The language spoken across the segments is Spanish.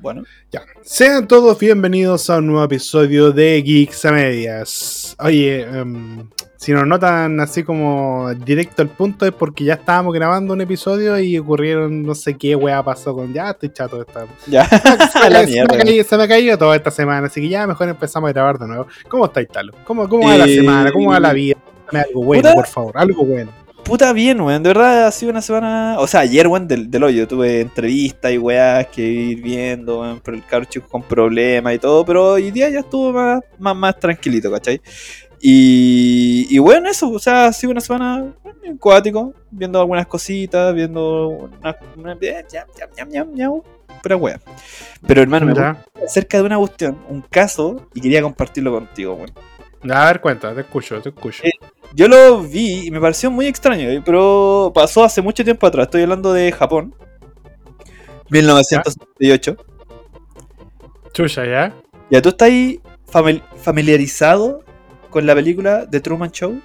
Bueno. Ya. Sean todos bienvenidos a un nuevo episodio de Geeks a Medias. Oye, em, si nos notan así como directo al punto es porque ya estábamos grabando un episodio y ocurrieron no sé qué weá pasó con. Ya estoy chato de estar. Ya. Se, la me, se, me mierda. ha caído, se me ha caído toda esta semana, así que ya mejor empezamos a grabar de nuevo. ¿Cómo estáis, Talo? ¿Cómo, cómo va la semana? ¿Cómo va la vida? Dame algo bueno, por favor, algo bueno. Puta bien, weón. De verdad ha sido una semana. O sea, ayer, weón, del, del hoyo. Tuve entrevistas y weas que ir viendo, weón. Pero el cabro chico con problemas y todo. Pero hoy día ya estuvo más, más, más tranquilito, ¿cachai? Y, y bueno, eso. O sea, ha sido una semana bueno, acuático. Viendo algunas cositas. Viendo una. una Pura wea. Pero hermano, me acerca de una cuestión, un caso, y quería compartirlo contigo, weón. A ver, cuenta, te escucho, te escucho. Eh, Yo lo vi y me pareció muy extraño, eh, pero pasó hace mucho tiempo atrás. Estoy hablando de Japón. 1978. Chucha, ¿ya? Ya, ¿tú estás familiarizado con la película The Truman Show?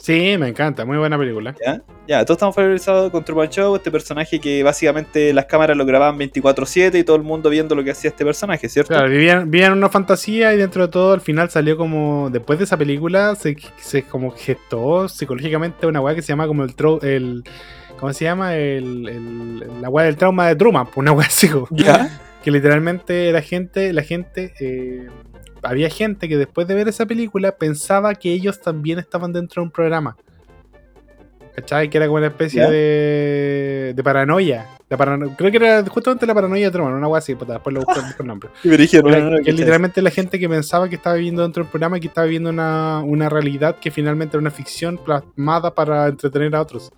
Sí, me encanta, muy buena película. ¿Ya? Ya, todos estamos familiarizados con Truman Show, este personaje que básicamente las cámaras lo grababan 24-7 y todo el mundo viendo lo que hacía este personaje, ¿cierto? Claro, vivían, vivían una fantasía y dentro de todo al final salió como, después de esa película, se, se como gestó psicológicamente una weá que se llama como el, trau- el ¿cómo se llama? El, el- la weá del trauma de Truman, pues una weá así ¿Ya? que literalmente la gente, la gente, eh, había gente que después de ver esa película pensaba que ellos también estaban dentro de un programa. ¿Cachai? Que era como una especie de, de paranoia. Parano- Creo que era justamente la paranoia de Truman, una weá así, puta, después lo busco el nombre. Y me dijeron, Era no, no, que ¿qué literalmente la gente que pensaba que estaba viviendo dentro del programa y que estaba viviendo una, una realidad que finalmente era una ficción plasmada para entretener a otros.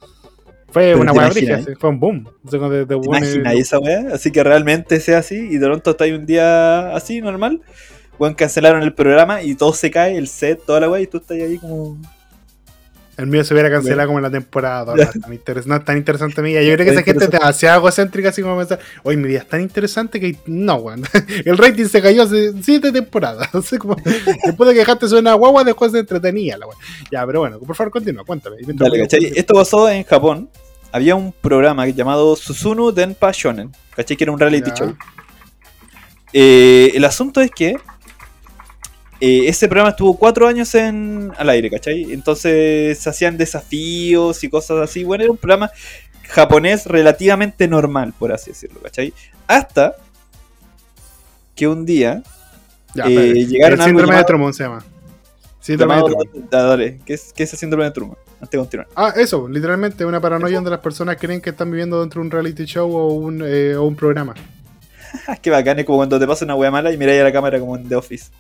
Fue Pero una briga, sí, fue un boom. De- de ¿Te imaginas esa weá? Así que realmente sea así y de pronto está ahí un día así, normal. Weón, cancelaron el programa y todo se cae, el set, toda la weá, y tú estás ahí como. El mío se hubiera cancelado como en la temporada. No, es tan interes- no es tan interesante mi vida. Yo creo que esa gente es demasiado egocéntrica así como pensar, oye, mi vida es tan interesante que no, weón. El rating se cayó hace siete temporadas. Como, después de que dejaste ser una guagua, después se entretenía la weón. Ya, pero bueno, por favor, continúa, cuéntame. Esto pasó en Japón. Había un programa llamado Susunu Denpa Shonen. ¿Cachai? Que era un reality Ya. show. Eh, el asunto es que eh, ese programa estuvo cuatro años en, al aire, ¿cachai? Entonces se hacían desafíos y cosas así. Bueno, era un programa japonés relativamente normal, por así decirlo, ¿cachai? Hasta que un día Ya, eh, llegaron el a síndrome de Truman se llama. Síndrome de Truman. Dale, ¿qué es, ¿qué es el síndrome de Truman? Antes de continuar. Ah, eso, literalmente una paranoia donde las personas creen que están viviendo dentro de un reality show o un, eh, o un programa. Qué bacán, es como cuando te pasa una wea mala y miráis a la cámara como en The Office.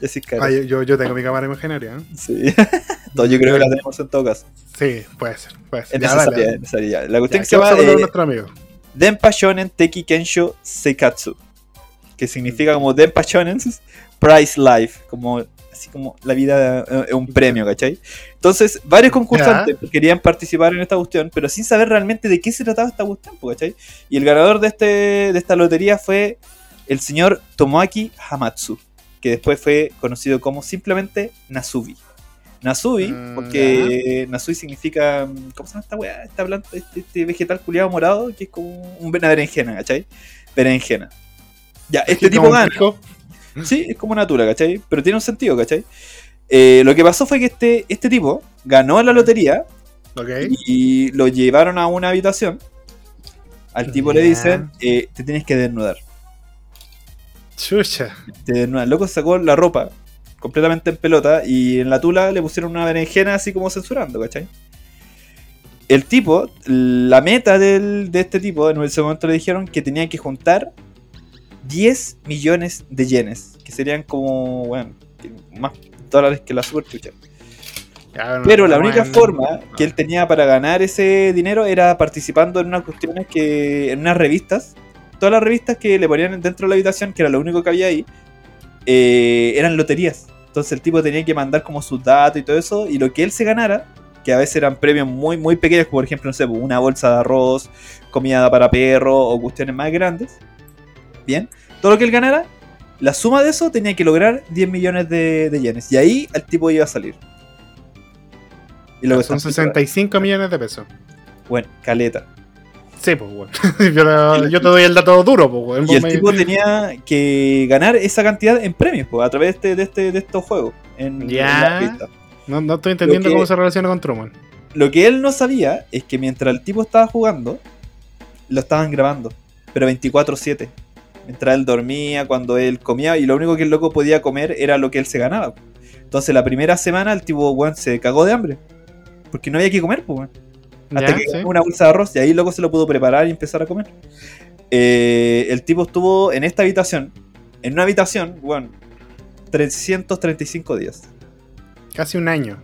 Ah, yo, yo, tengo mi cámara imaginaria. ¿eh? Sí. Todo, yo creo que la tenemos en todo caso. Sí, puede ser. Puede ser. Ya, dale. La Ya, cuestión que ¿qué se llama eh, nuestro amigo? Denpa Shonen Teki Kensho Seikatsu. Que significa como Denpa Shonen Prize Life. Como, así como la vida eh, es un premio, ¿cachai? Entonces, varios concursantes querían participar en esta cuestión, pero sin saber realmente de qué se trataba esta cuestión, pues, ¿cachai? Y el ganador de, este, de esta lotería fue el señor Tomoaki Hamatsu, que después fue conocido como simplemente Nasubi. Nasubi, Mm, porque Nasubi significa. ¿Cómo se llama esta weá? Esta planta, este, este vegetal culiado morado, que es como un- una berenjena, ¿cachai? Berenjena. Ya, este tipo como gana. Sí, es como una tula, ¿cachai? Pero tiene un sentido, ¿cachai? Eh, lo que pasó fue que este, este tipo ganó la lotería y lo llevaron a una habitación. Al tipo le dicen, eh, te tienes que desnudar. Chucha. Te desnuda. El loco sacó la ropa completamente en pelota y en la tula le pusieron una berenjena así como censurando, ¿cachai? El tipo, la meta del- de este tipo, en ese momento le dijeron que tenía que juntar 10 millones de yenes, que serían como, bueno, más dólares que la super chucha. No, Pero la única forma que él tenía para ganar ese dinero era participando en unas cuestiones que. en unas revistas. Todas las revistas que le ponían dentro de la habitación, que era lo único que había ahí, eh, eran loterías. Entonces el tipo tenía que mandar como sus datos y todo eso, y lo que él se ganara, que a veces eran premios muy, muy pequeños, como por ejemplo, no sé, una bolsa de arroz, comida para perro o cuestiones más grandes. Bien, todo lo que él ganara, la suma de eso tenía que lograr 10 millones de, de yenes. Y ahí el tipo iba a salir. Y lo que Son está- 65 millones de pesos. Bueno, caleta. Sí, pues, weón. yo, yo te doy el dato duro, pues, weón. Y el me- tipo tenía que ganar esa cantidad en premios, pues, a través de, este, de, este, de estos juegos. En, Ya. en no, no estoy entendiendo que- cómo se relaciona con Truman. Lo que él no sabía es que mientras el tipo estaba jugando, lo estaban grabando. Pero 24-7. Mientras él dormía, cuando él comía, y lo único que el loco podía comer era lo que él se ganaba. Entonces la primera semana el tipo, weón, se cagó de hambre. Porque no había que comer, pues, weón. Hasta Ya, que sí. una bolsa de arroz y ahí loco se lo pudo preparar y empezar a comer. Eh, el tipo estuvo en esta habitación, en una habitación, bueno, 335 días. Casi un año.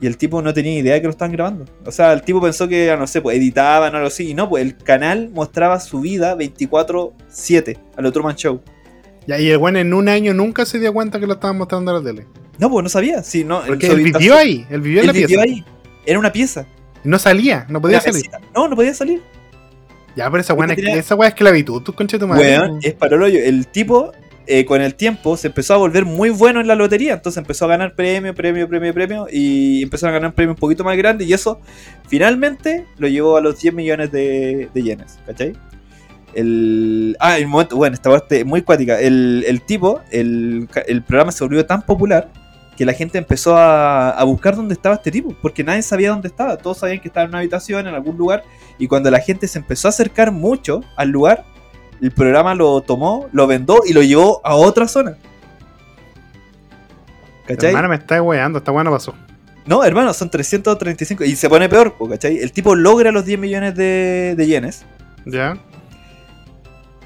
Y el tipo no tenía idea de que lo estaban grabando. O sea, el tipo pensó que, no sé, pues editaban o algo así. Y no, pues el canal mostraba su vida 24-7 a lo Truman Show. Ya, y el weón en un año nunca se dio cuenta que lo estaban mostrando a la tele. No, pues no sabía. Sí, no, Porque él vivió ahí, él vivió en Él la vivió pieza. ahí. Era una pieza. No salía, no podía salir. mesita. No, no podía salir. Ya, pero esa weá, es, esa es esclavitud, tú concha de tu madre. Weón, es para el hoyo. El tipo, eh, con el tiempo, se empezó a volver muy bueno en la lotería. Entonces empezó a ganar premio, premio, premio, premio. Y empezaron a ganar premios un poquito más grandes. Y eso finalmente lo llevó a los 10 millones de, de yenes. ¿Cachai? El, ah, el momento, bueno, esta parte muy cuática. El, el tipo, el, el programa se volvió tan popular que la gente empezó a, a buscar dónde estaba este tipo, porque nadie sabía dónde estaba. Todos sabían que estaba en una habitación, en algún lugar, y cuando la gente se empezó a acercar mucho al lugar, el programa lo tomó, lo vendó y lo llevó a otra zona. ¿Cachai? Hermano, me está weando, esta weá no pasó. No, hermano, son 335 y se pone peor, ¿cachai? El tipo logra los 10 millones de, de yenes. Ya.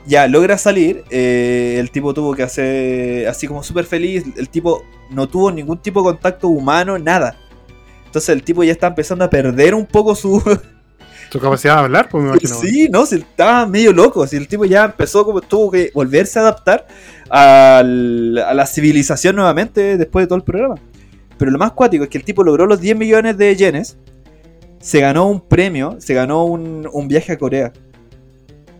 Ya, logra salir. eh, el tipo tuvo que hacer así como súper feliz. El tipo no tuvo ningún tipo de contacto humano, nada. Entonces el tipo ya está empezando a perder un poco su, Tu capacidad de hablar, pues me imagino. Sí, no, si estaba medio loco. Si el tipo ya empezó como tuvo que volverse a adaptar al- a la civilización nuevamente después de todo el programa. Pero lo más cuático es que el tipo logró los 10 millones de yenes. Se ganó un premio, se ganó un, un viaje a Corea.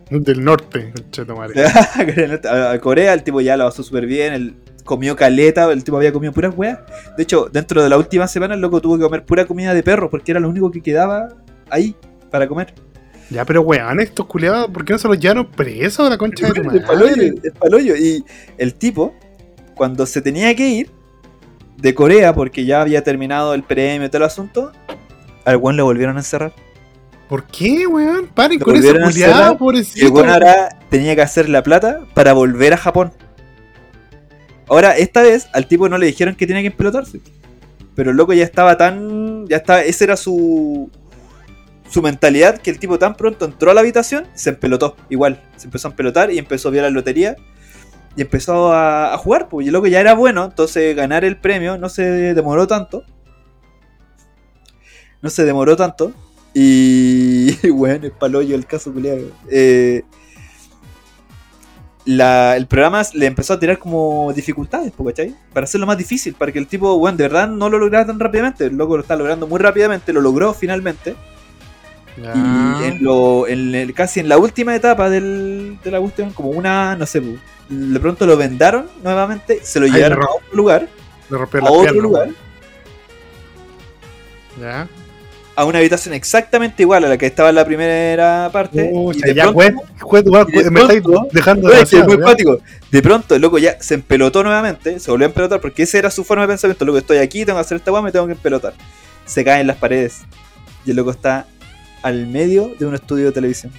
Del norte, madre. a a Corea, el tipo ya lo pasó súper bien. El, comió caleta, el tipo había comido puras weas. De hecho, dentro de la última semana, el loco tuvo que comer pura comida de perro porque era lo único que quedaba ahí para comer. Ya, pero weón, estos culiados, ¿por qué no se los llevaron presos a la concha de tu Es palollo, madre? es palollo. Y el tipo, cuando se tenía que ir de Corea, porque ya había terminado el premio y todo el asunto, al weón lo volvieron a encerrar. ¿Por qué, weón? Paren con esa culiada, Y el pobrecito. weón ahora tenía que hacer la plata para volver a Japón. Ahora, esta vez, al tipo no le dijeron que tenía que empelotarse. Pero el loco ya estaba tan. Ya estaba. Esa era su. Su mentalidad que el tipo tan pronto entró a la habitación, se empelotó. Igual. Se empezó a empelotar y empezó a ver la lotería. Y empezó a, a jugar, pues. Y el loco ya era bueno. Entonces ganar el premio no se demoró tanto. No se demoró tanto. Y. Bueno, es palollo el caso, culiado. Eh, la- el programa le empezó a tirar como dificultades, ¿cachai? Para hacerlo más difícil, para que el tipo, bueno, de verdad no lo lograra tan rápidamente. El loco lo está logrando muy rápidamente, lo logró finalmente. Y en lo, en el- casi en la última etapa del, de la cuestión, como una, no sé, de pronto lo vendaron nuevamente, se lo Ay, llevaron le a otro lugar, Le a la otro pierna, lugar. Ya. A una habitación exactamente igual a la que estaba en la primera parte. y de ya, pronto- y de me pronto- dejando es muy cuático. De pronto el loco ya se empelotó nuevamente, se volvió a empelotar porque esa era su forma de pensamiento. Loco, estoy aquí, tengo que hacer esta weá, me tengo que empelotar. Se caen las paredes. Y el loco está al medio de un estudio de televisión.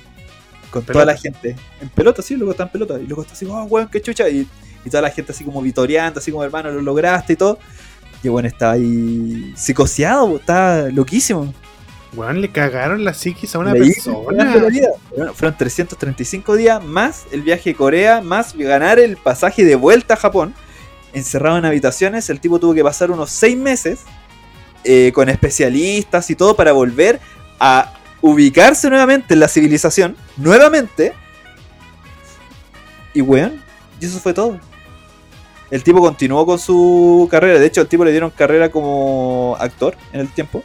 Con toda la gente. En pelota, sí, el loco está en pelota. Y loco está así, oh, weón, qué chucha. Y, y toda la gente así como vitoreando, así como hermano, lo lograste y todo. Y bueno, está ahí psicoseado, está loquísimo. Weón, le cagaron la psiquis a una persona. Bueno, fueron 335 días más el viaje a Corea, más ganar el pasaje de vuelta a Japón. Encerrado en habitaciones, el tipo tuvo que pasar unos 6 meses eh, con especialistas y todo para volver a ubicarse nuevamente en la civilización. Nuevamente. Y weón, y eso fue todo. El tipo continuó con su carrera. De hecho, al tipo le dieron carrera como actor en el tiempo.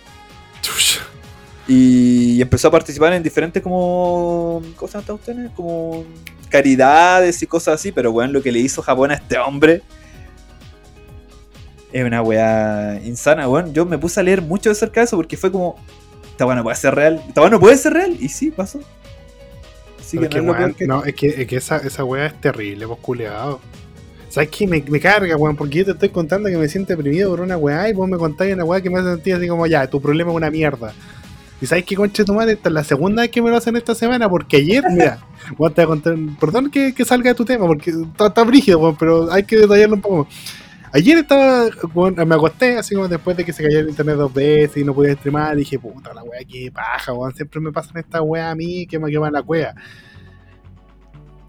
Y empezó a participar en diferentes como. ¿Cómo se estas cuestiones? Como caridades y cosas así. Pero weón, lo que le hizo Japón a este hombre. Es una weá insana, weón. Yo me puse a leer mucho de cerca de eso porque fue como. Esta weá no puede ser real. Esta weá no puede ser real. Y sí, pasó. Así que no es que- no, es que, es que esa, esa weá es terrible, vos culeado. ¿Sabes qué? Me, me carga, weón, porque yo te estoy contando que me siento deprimido por una weá y vos me contáis una weá que me hace sentir así como, ya, tu problema es una mierda. ¿Y sabes qué, conche tu madre? Esta es la segunda vez que me lo hacen esta semana, porque ayer, mira, voy a contar, perdón que, que salga de tu tema, porque está, está brígido, pero hay que detallarlo un poco. Ayer estaba, me acosté así como después de que se cayó el internet dos veces y no podía streamar, dije, puta la weá, qué paja, weón, siempre me pasan estas weas a mí, que me queman la cueva.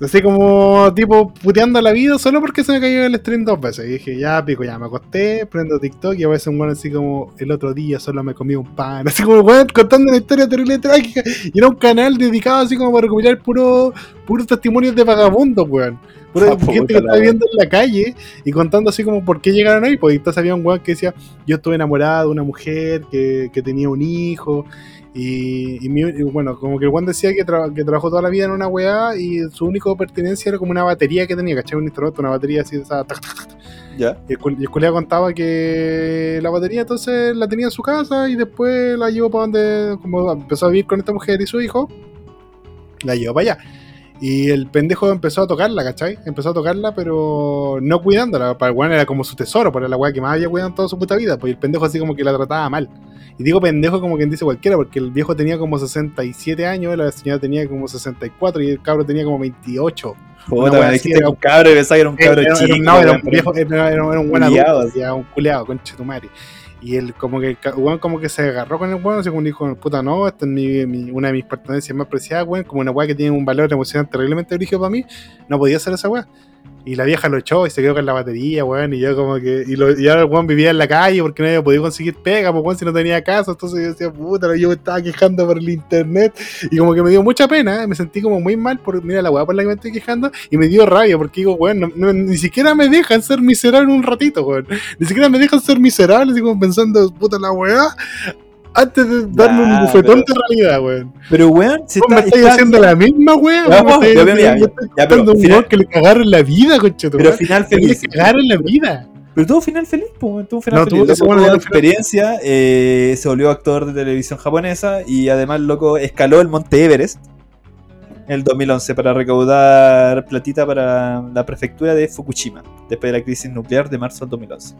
Así como, tipo, puteando la vida solo porque se me cayó el stream dos veces. Y dije, ya, pico, ya me acosté, prendo TikTok y a veces un weón así como, el otro día solo me comí un pan. Así como, weón, contando una historia terrible trágica. Y era un canal dedicado así como para recopilar puro, puros testimonios de vagabundos, weón. Pura Ah, gente que wea. viendo en la calle y contando así como por qué llegaron ahí. Pues y entonces había un weón que decía, yo estuve enamorado de una mujer que, que tenía un hijo. Y, y mi- bueno, como que el Juan decía que, tra- que trabajó toda la vida en una weá y su único pertenencia era como una batería que tenía, ¿cachai? Un instrumento, una batería así de esa. Ya. Y el, y el contaba que la batería entonces la tenía en su casa y después la llevó para donde, como empezó a vivir con esta mujer y su hijo, la llevó para allá. Y el pendejo empezó a tocarla, ¿cachai? Empezó a tocarla, pero no cuidándola. Para el weón era como su tesoro, para la weá que más había cuidado en toda su puta vida. Pues el pendejo así como que la trataba mal. Y digo pendejo como quien dice cualquiera, porque el viejo tenía como 67 años, la señora tenía como 64 y el cabro tenía como 28. Una Puta, dijiste era- un cabro y pensaba que era un cabro Era- era- chico. no, era un viejo, era, un buen adulto, un culeado, conche tu madre. Y él como que, weón, como que se agarró con el weón, así como dijo, puta no, esta es mi, una de mis pertenencias más preciadas, weón, como una weá que tiene un valor emocional terriblemente brígido para mí, no podía hacer esa weá. Y la vieja lo echó y se quedó con la batería, weón, y yo como que, y, lo, y ahora el weón vivía en la calle porque no había podido conseguir pega, pues weón, si no tenía casa, entonces yo decía, puta, yo me estaba quejando por el internet, y como que me dio mucha pena, ¿eh? me sentí como muy mal por, mira la weá por la que me estoy quejando, y me dio rabia porque digo, weón, no- no- ni siquiera me dejan ser miserable un ratito, weón. Ni siquiera me dejan ser miserable, así como pensando, puta la weá, antes de darme un Nah, bufetón pero- de realidad, weón. Pero weón, si Vos me está, estáis está- haciendo la misma vos me pues, estáis ya, pero un final- weón que le cagaron la vida, concha tu pero madre. final Que le feliz. cagaron la vida. Pero tuvo final feliz, pues, tuvo un final No, feliz. tuvo- tuvo no fue- experiencia, eh, se volvió actor de televisión japonesa y además, loco, escaló el monte Everest en el 2011 para recaudar platita para la prefectura de Fukushima después de la crisis nuclear de marzo del 2011.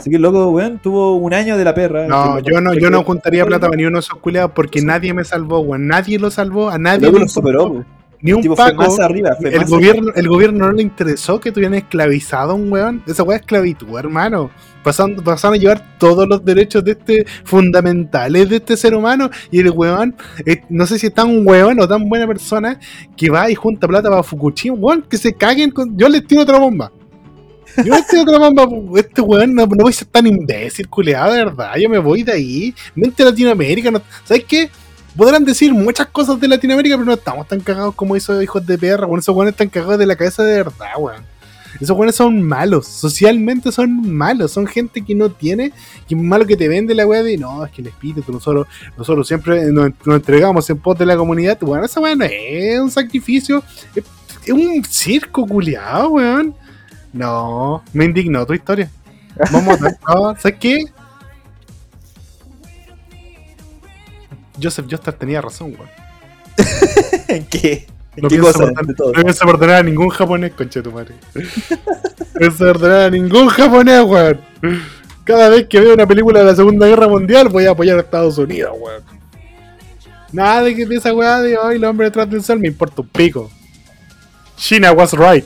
Así que, loco, weón, tuvo un año de la perra. No, yo no, yo no juntaría plata para ni uno de esos culiados porque Sí. nadie me salvó, weón. Nadie lo salvó, a nadie lo superó. Ni El un tipo fue paco. más arriba. Fue El más gobierno, el gobierno no le interesó que tuvieran esclavizado a un weón. Esa weá es esclavitud, hermano. Pasando, pasaron a llevar todos los derechos de este fundamentales de este ser humano. Y el weón, eh, no sé si es tan weón o tan buena persona que va y junta plata para Fukushima. Weón, que se caguen con. Yo les tiro otra bomba. Yo tiro otra bomba. Este weón no, no voy a ser tan imbécil, culeado, de verdad. Yo me voy de ahí. Mente Latinoamérica. No, ¿Sabes qué? Podrán decir muchas cosas de Latinoamérica, pero no estamos tan cagados como esos hijos de perra. Bueno, esos weones están cagados de la cabeza de verdad, weón. Esos weones son malos, socialmente son malos, son gente que no tiene, que es malo que te vende la weá de no, es que el espíritu, nosotros, nosotros siempre nos, nos entregamos en pos de la comunidad. Bueno, esa weá no es un sacrificio, es, es un circo culiado, weón. No, me indignó tu historia. Vamos a no, ¿sabes qué? Joseph Joestar tenía razón, weón. ¿En qué? ¿En No qué pienso, cosa? todo. no pienso perdonar a ningún japonés, conche tu madre. No pienso perdonar a ningún japonés, weón. Cada vez que veo una película de la Segunda Guerra Mundial voy a apoyar a Estados Unidos, weón. Nada de que esa weá de hoy el hombre detrás del sol me importa un pico. China was right.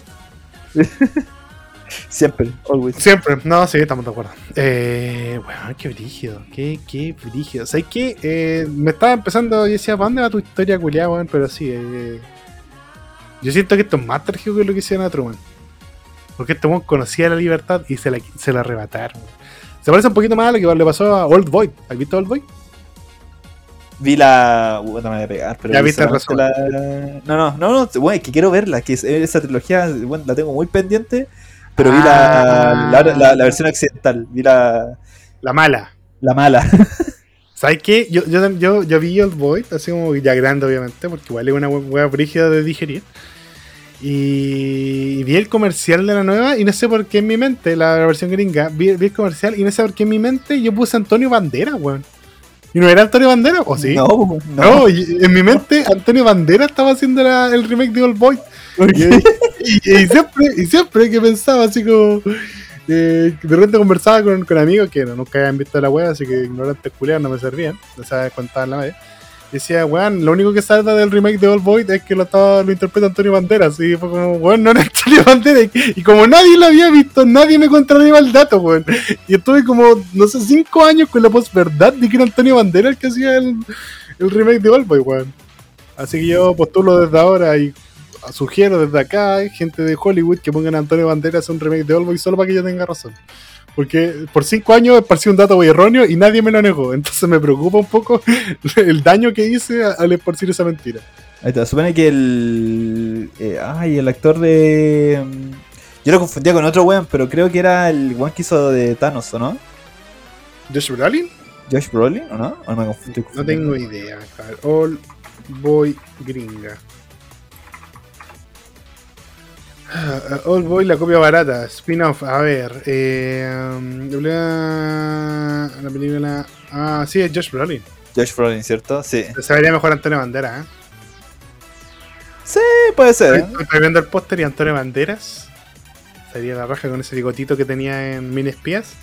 Siempre, always. Siempre, no, sí, estamos de acuerdo. Eh, bueno, qué brígido, qué, qué brígido. ¿Sabes qué? Eh, me estaba empezando, yo decía, ¿para dónde va tu historia, culiada, weón? Pero sí, eh, yo siento que esto es más trágico que lo que hicieron a Truman. Porque este weón conocía la libertad y se la, se la arrebataron. Se parece un poquito más a lo que le pasó a Old Boy. ¿Has visto Old Boy? Vi la. Uh, no me voy a pegar, pero. Ya vi viste la- No, no, no, no. Bueno, es que quiero verla. Que es- esa trilogía bueno, la tengo muy pendiente. Pero vi la, Ah. la, la- la versión occidental. Vi la, La mala. la mala. ¿Sabes qué? Yo, yo, yo, yo vi Old Boy, así como ya grande, obviamente, porque igual es una hueá brígida de digerir. Y vi el comercial de la nueva y no sé por qué en mi mente, la versión gringa, vi, vi el comercial y no sé por qué en mi mente yo puse Antonio Bandera, weón. ¿Y no era Antonio Banderas? ¿O sí? No, no. No, en mi mente Antonio Banderas estaba haciendo la- el remake de Old Boy. Y, siempre, y siempre que pensaba así como. eh, de repente conversaba con, con amigos que no, nunca habían visto la wea, así que ignorantes culiados no me servían. No sabía contar la. Y decía, weón, lo único que salta del remake de Old Boy es que lo, estaba, lo interpreta Antonio Banderas. Y fue como, weón, no era Antonio Banderas. Y, como nadie lo había visto, nadie me contrariaba el dato, weón. Y estuve como, no sé, cinco años con la posverdad de que era Antonio Banderas el que hacía el, el remake de Old Boy, weón. Así que yo postulo desde ahora y sugiero desde acá, gente de Hollywood, que pongan a Antonio Banderas un remake de Old Boy solo para que yo tenga razón. Porque por cinco años esparcí un dato muy erróneo y nadie me lo negó. Entonces me preocupa un poco el daño que hice al esparcir esa mentira. Ahí te supone que el. eh, ay, el actor de. mm, Yo lo confundía con otro weón, pero creo que era el weón que hizo de Thanos, ¿o no? ¿Josh Brolin? Josh Brolin, ¿o no? ¿O me confundí? No tengo idea. All Boy Gringa. Ah, All Boy, la copia barata. Spin-off. A ver. Eh, la la película. Ah, sí, es Josh Brolin. Josh Brolin, ¿cierto? Sí. Se vería mejor Antonio Banderas, ¿eh? Sí, puede ser. ¿eh? Estoy viendo el póster y Antonio Banderas. Sería la raja con ese bigotito que tenía en Mini Espías.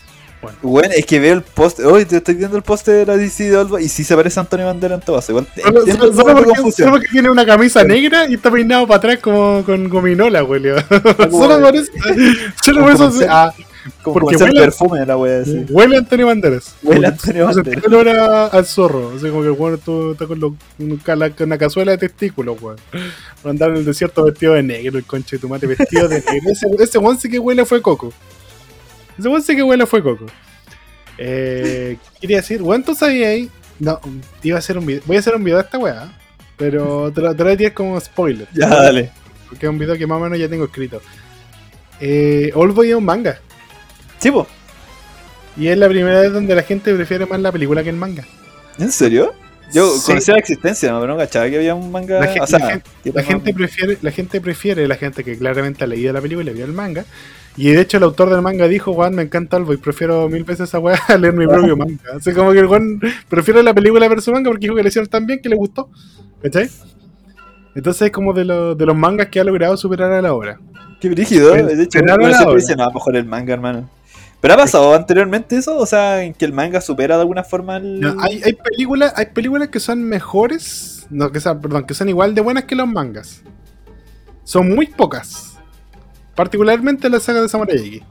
Bueno, Bueno, es que veo el póster. Hoy te estoy viendo el póster de la DC de Olva y sí se parece a Antonio Bandera en todo. Igual solo, solo- solo porque, solo porque tiene una camisa negra y está peinado para atrás como con gominola, güey. solo por eso. Solo por eso. Ah, Como porque huele- perfume la wea así. Huele a Antonio Banderas. Huele a Antonio Banderas. siente olor a- al zorro. Así como que el bueno tú está con, los- con una cazuela de testículos, weón. Por andar en el desierto vestido de negro, el conche de tu mate vestido de negro. Ese, ese weón sí que huele fue coco. Ese weón sí que huele fue coco. Eh, ¿qué quería decir, weón, tú sabías ahí. No, iba a hacer un video. Voy a hacer un video de esta weá. Pero te lo, te lo voy a tirar como spoiler. Ya, dale. Porque es un video que más o menos ya tengo escrito. Eh, Oldboy es un manga. Sí, po. Y es la primera vez donde la gente prefiere más la película que el manga. ¿En serio? Yo Sí. conocía la existencia, pero no cachaba que había un manga. La gen- o sea, la gente prefiere, la gente prefiere, la gente que claramente ha leído la película y vio el manga. Y de hecho el autor del manga dijo, Juan, me encanta Oldboy, prefiero mil veces esa weá a leer mi propio manga. Así como que el prefiere la película ver su manga porque dijo que le hicieron tan bien que le gustó. ¿Cachai? Entonces es como de, los de los mangas que ha logrado superar a la obra. Qué brígido. Pero- De hecho, ahora siempre dice, no, mejor el manga, hermano. ¿Pero ha pasado anteriormente eso? O sea, en que el manga supera de alguna forma el. No, hay, hay películas, hay películas que son mejores, no, que son, perdón, que son igual de buenas que los mangas. Son muy pocas. Particularmente la saga de Samurai X.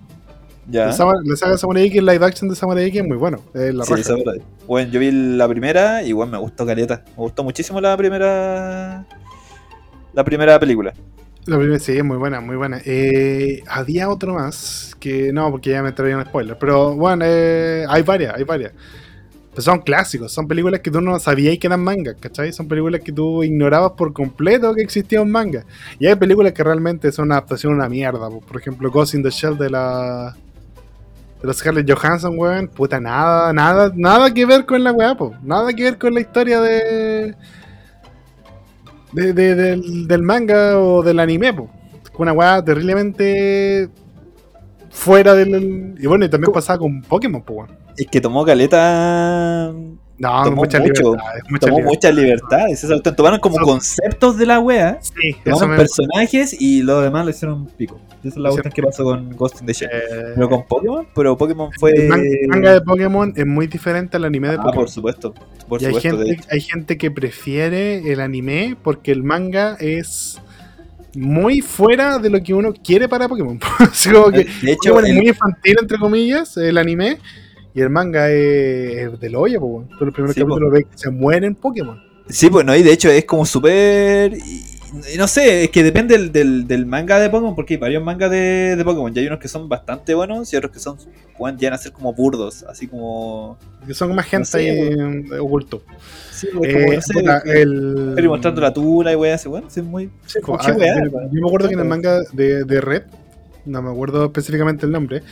Ya. La, saga, la saga de Samurai X, el live action de Samurai X es muy bueno. Es la Sí, raja. Bueno, yo vi la primera y igual me gustó caleta. Me gustó muchísimo la primera. La primera película. La primera sí, es muy buena, muy buena. Eh, había otro más que no, porque ya me traía un spoiler. Pero bueno, eh, hay varias, hay varias. Pero son clásicos, son películas que tú no sabías que eran mangas, ¿cachai? Son películas que tú ignorabas por completo que existía un manga. Y hay películas que realmente son una adaptación a una mierda. po. Por ejemplo, Ghost in the Shell de la. De los Scarlett Johansson, weón. Puta, nada, nada, nada que ver con la weá, po. Nada que ver con la historia de. de- de- del, del manga o del anime, po. Una weá terriblemente. Fuera del. Y bueno, y también pasaba con Pokémon, po, weón. Es que tomó caleta. No, Tomó muchas mucho. Muchas Tomó libertades. muchas libertades. Tomaron como Eso- conceptos de la wea. Sí, Tomaron me personajes y lo demás lo hicieron pico. Esa es la cuestión que pasó con Ghost in the Shell. eh, Pero con Pokémon, pero Pokémon fue. El man- el manga de Pokémon es muy diferente al anime de Ah, Pokémon. por supuesto. Por y supuesto. gente, hay gente que prefiere el anime porque el manga es muy fuera de lo que uno quiere para Pokémon. Así como que De hecho, es el- muy infantil, entre comillas, el anime, y el manga es, es del hoyo, po. Tú los primeros Sí, capítulos ves que se mueren Pokémon. Sí, pues no, y de hecho es como súper. No sé, es que depende del, del, del manga de Pokémon, porque hay varios mangas de, de Pokémon. Y hay unos que son bastante buenos y otros que son pueden llegar a ser como burdos, así como. Que son más gente sé, ahí oculto. Sí, pues, como, Eh, no sé, puta, el... pero mostrando la tula y weá, así, bueno, sí, muy. Sí, como qué ah, weá, yo me acuerdo que en el manga de, de Red, no me acuerdo específicamente el nombre,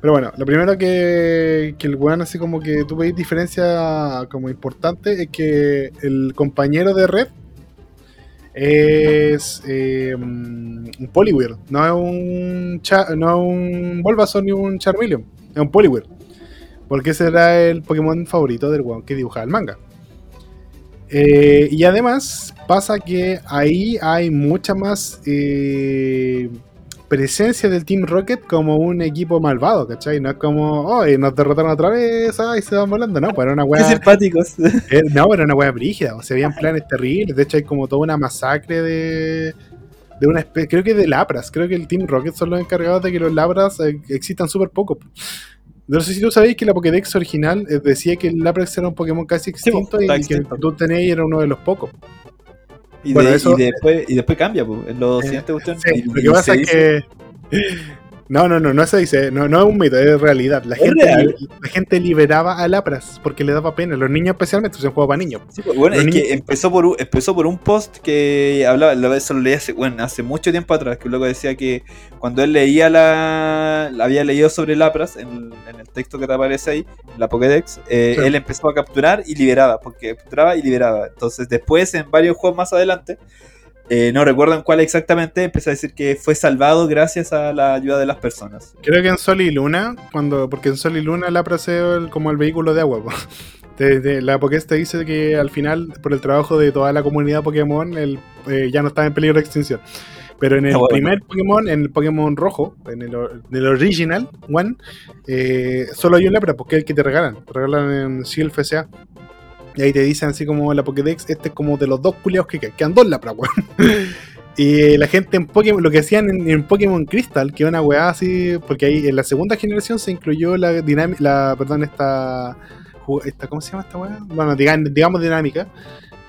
pero bueno, lo primero que, que el weón así como que tú veis diferencia como importante es que el compañero de Red es eh, un Poliwhirl, no es un, cha- no es un Bulbasaur ni un Charmeleon, es un Poliwhirl. Porque ese era el Pokémon favorito del weón que dibujaba el manga. Eh, y además pasa que ahí hay mucha más eh, presencia del Team Rocket como un equipo malvado, ¿cachai? No es como, oh, nos derrotaron otra vez, ay, se van volando, no, pues era una weá. Qué simpáticos. Eh, no, era una weá brígida, o sea, habían planes terribles, de hecho hay como toda una masacre de, de una especie, creo que de Lapras, creo que el Team Rocket son los encargados de que los Lapras eh, existan súper poco. No sé si tú sabéis que la Pokédex original eh, decía que el Lapras era un Pokémon casi extinto está y que tú tenías era uno de los pocos. Y, Bueno, de- eso- y después, y después cambia, pues, en los Eh, siguientes cuestiones. Sí, lo que pasa es que. No, no, no, no se dice, no, no es un mito, es realidad. La ¿Es gente, real? la gente liberaba a Lapras porque le daba pena. Los niños especialmente, es un juego para niños. Sí, pues, bueno, Los es niños- que empezó por, un, empezó por un post que hablaba, lo- eso lo leí hace, bueno, hace mucho tiempo atrás, que un loco decía que cuando él leía la, la- había leído sobre Lapras, en, en el texto que te aparece ahí, en la Pokédex, eh, Sí. él empezó a capturar y liberaba, porque capturaba y liberaba. Entonces después, en varios juegos más adelante, eh, no recuerdo en cuál exactamente, empezó a decir que fue salvado gracias a la ayuda de las personas. Creo que en Sol y Luna, cuando, porque en Sol y Luna es el- como el vehículo de agua. Te- te- la Pokédex te dice que al final, por el trabajo de toda la comunidad Pokémon, el, eh, ya no está en peligro de extinción. Pero en el Ah, bueno. primer Pokémon, en el Pokémon rojo, en el, or- en el original One, eh, solo hay un Lapras, porque es el que te regalan. Te regalan en Shield FSA. Y ahí te dicen así como la Pokédex, este es como de los dos culiados que quedan. Dos Lapras, weón. Y la gente en Pokémon, lo que hacían en, en Pokémon Crystal, que una weá así, porque ahí en la segunda generación se incluyó la dinámica, la, perdón, esta, esta, ¿cómo se llama esta weá? Bueno, diga- digamos dinámica,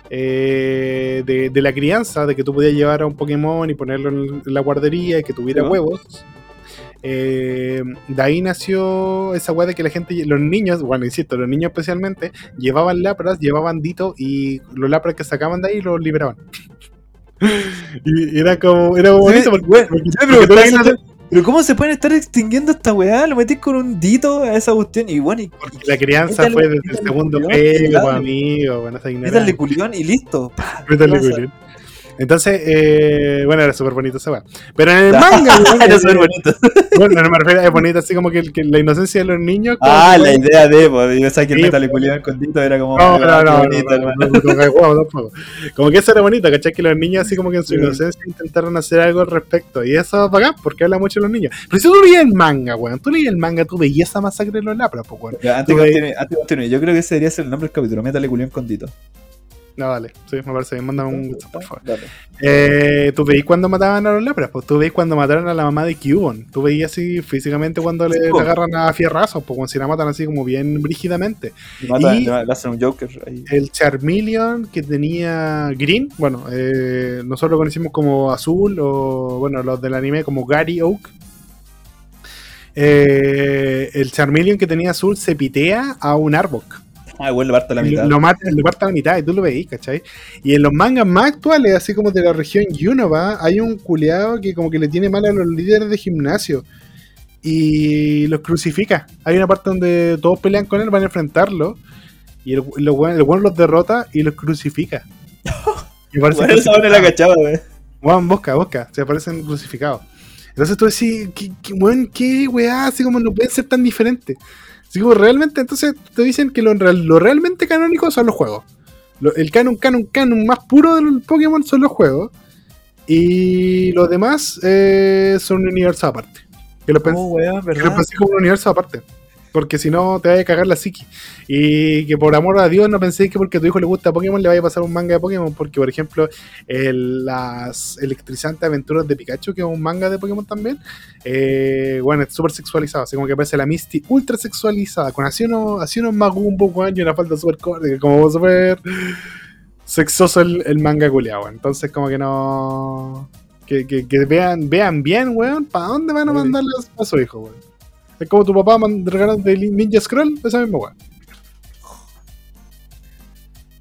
eh, de, de la crianza, de que tú podías llevar a un Pokémon y ponerlo en, la guardería y que tuviera huevos. Eh, de ahí nació esa weá de que la gente, los niños, bueno, insisto, los niños especialmente, llevaban lapras, llevaban dito y los lapras que sacaban de ahí los liberaban. y era como, era bonito porque, Bueno, porque- porque veías- eso, pero ¿cómo se pueden estar extinguiendo esta weá? Lo metís con un dito a esa cuestión y bueno, y, porque la crianza Métale- fue desde el métale segundo pego, amigo, bueno, esa métale ignorancia. culión y listo. Métale culión. Entonces, eh, bueno, era súper bonito esa weá. Pero en el manga, weón, Era eh, súper bonito. bueno, no me refiero, es bonito así como que, la inocencia de los niños. Ah, la idea de, pues, yo pensaba que el Sí, con dito era como. No, no, no, bonito, no, hermano. no, no, no, no, tampoco. Como que eso era bonito, ¿cachai? Que los niños así como que en su inocencia intentaron hacer algo al respecto. Y eso es bacán, porque habla mucho de los niños. Pero si tú leías el manga, weón, tú leías el manga, tú veías esa masacre de los lapras, pues, weón. Antes que continúe, yo creo que ese debería ser el nombre del capítulo, métale culión con dito. No, dale, sí, me parece bien, mándame un WhatsApp, por favor. Dale. Eh, tú veis cuando mataban a los lapras, pues tú veis cuando mataron a la mamá de Cubon. Tú veías así físicamente cuando le, po. agarran a fierrazos, pues cuando si la matan así como bien brígidamente. Y mata- Y- le hacen un Joker ahí. El Charmeleon que tenía Green, bueno, eh, nosotros lo conocimos como Azul, o bueno, los del anime como Gary Oak. Eh, el Charmeleon que tenía Azul se pitea a un Arbok. Ah, igual le parto la mitad. Lo, lo mata, lo parte a la mitad y tú lo veís, ¿cachai? Y en los mangas más actuales, así como de la región Yunova, hay un culeado que como que le tiene mal a los líderes de gimnasio y los crucifica. Hay una parte donde todos pelean con él, van a enfrentarlo y el, el, el weón los derrota y los crucifica. Y Bueno, esa la cachaba, wey. Weón, busca, busca, se aparecen crucificados. Entonces tú decís, ¿qué, qué, weón, qué weá? Así como no pueden ser tan diferentes. Así como realmente, entonces te dicen que lo, real- lo realmente canónico son los juegos. Lo- el canon, canon, canon más puro del Pokémon son los juegos. Y los demás eh, son un universo aparte. Que lo, Oh, que lo pensé como un universo aparte. Porque si no, te vaya a cagar la psiqui. Y que por amor a Dios no penséis que porque a tu hijo le gusta Pokémon le vaya a pasar un manga de Pokémon. Porque, por ejemplo, el- las electrizantes aventuras de Pikachu, que es un manga de Pokémon también, eh, bueno, es súper sexualizado. Así como que aparece la Misty ultra sexualizada. Con así unos, así unos Magumbo, y una falda súper corta. Como súper sexoso el, el manga culeado. Entonces, como que no. Que, que, que vean, vean bien, weón, ¿para dónde van a mandarle a su hijo, weón? Es como tu papá de Ninja Scroll, esa misma weón.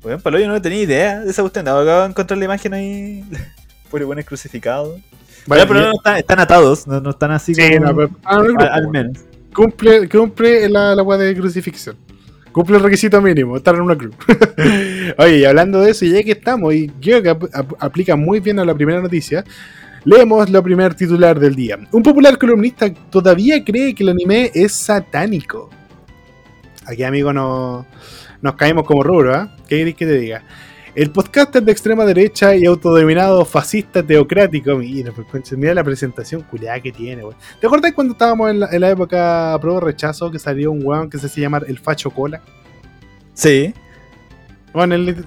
Weón, Palo, yo no tenía idea de esa cuestión. Acabo de encontrar la imagen ahí. Puro buenos crucificados. Vale, pero no están, están atados, no, no están así sí, como. no, pero- ah, no, al, menos. cumple, cumple la, la weá de crucifixión. Cumple el requisito mínimo, estar en una cruz. Oye, y hablando de eso, ya que estamos, y creo que ap- ap- aplica muy bien a la primera noticia, leemos la primer titular del día. Un popular columnista todavía cree que el anime es satánico. Aquí, amigo, no, nos caímos como rubro, ¿ah? ¿Qué querés que te diga? El podcaster de extrema derecha y autodenominado fascista teocrático. Mira, pues, mira la presentación culiada que tiene, güey. ¿Te acuerdas cuando estábamos en la, en la época pro rechazo que salió un weón que se hacía llamar el Facho Cola? Sí. Bueno, el-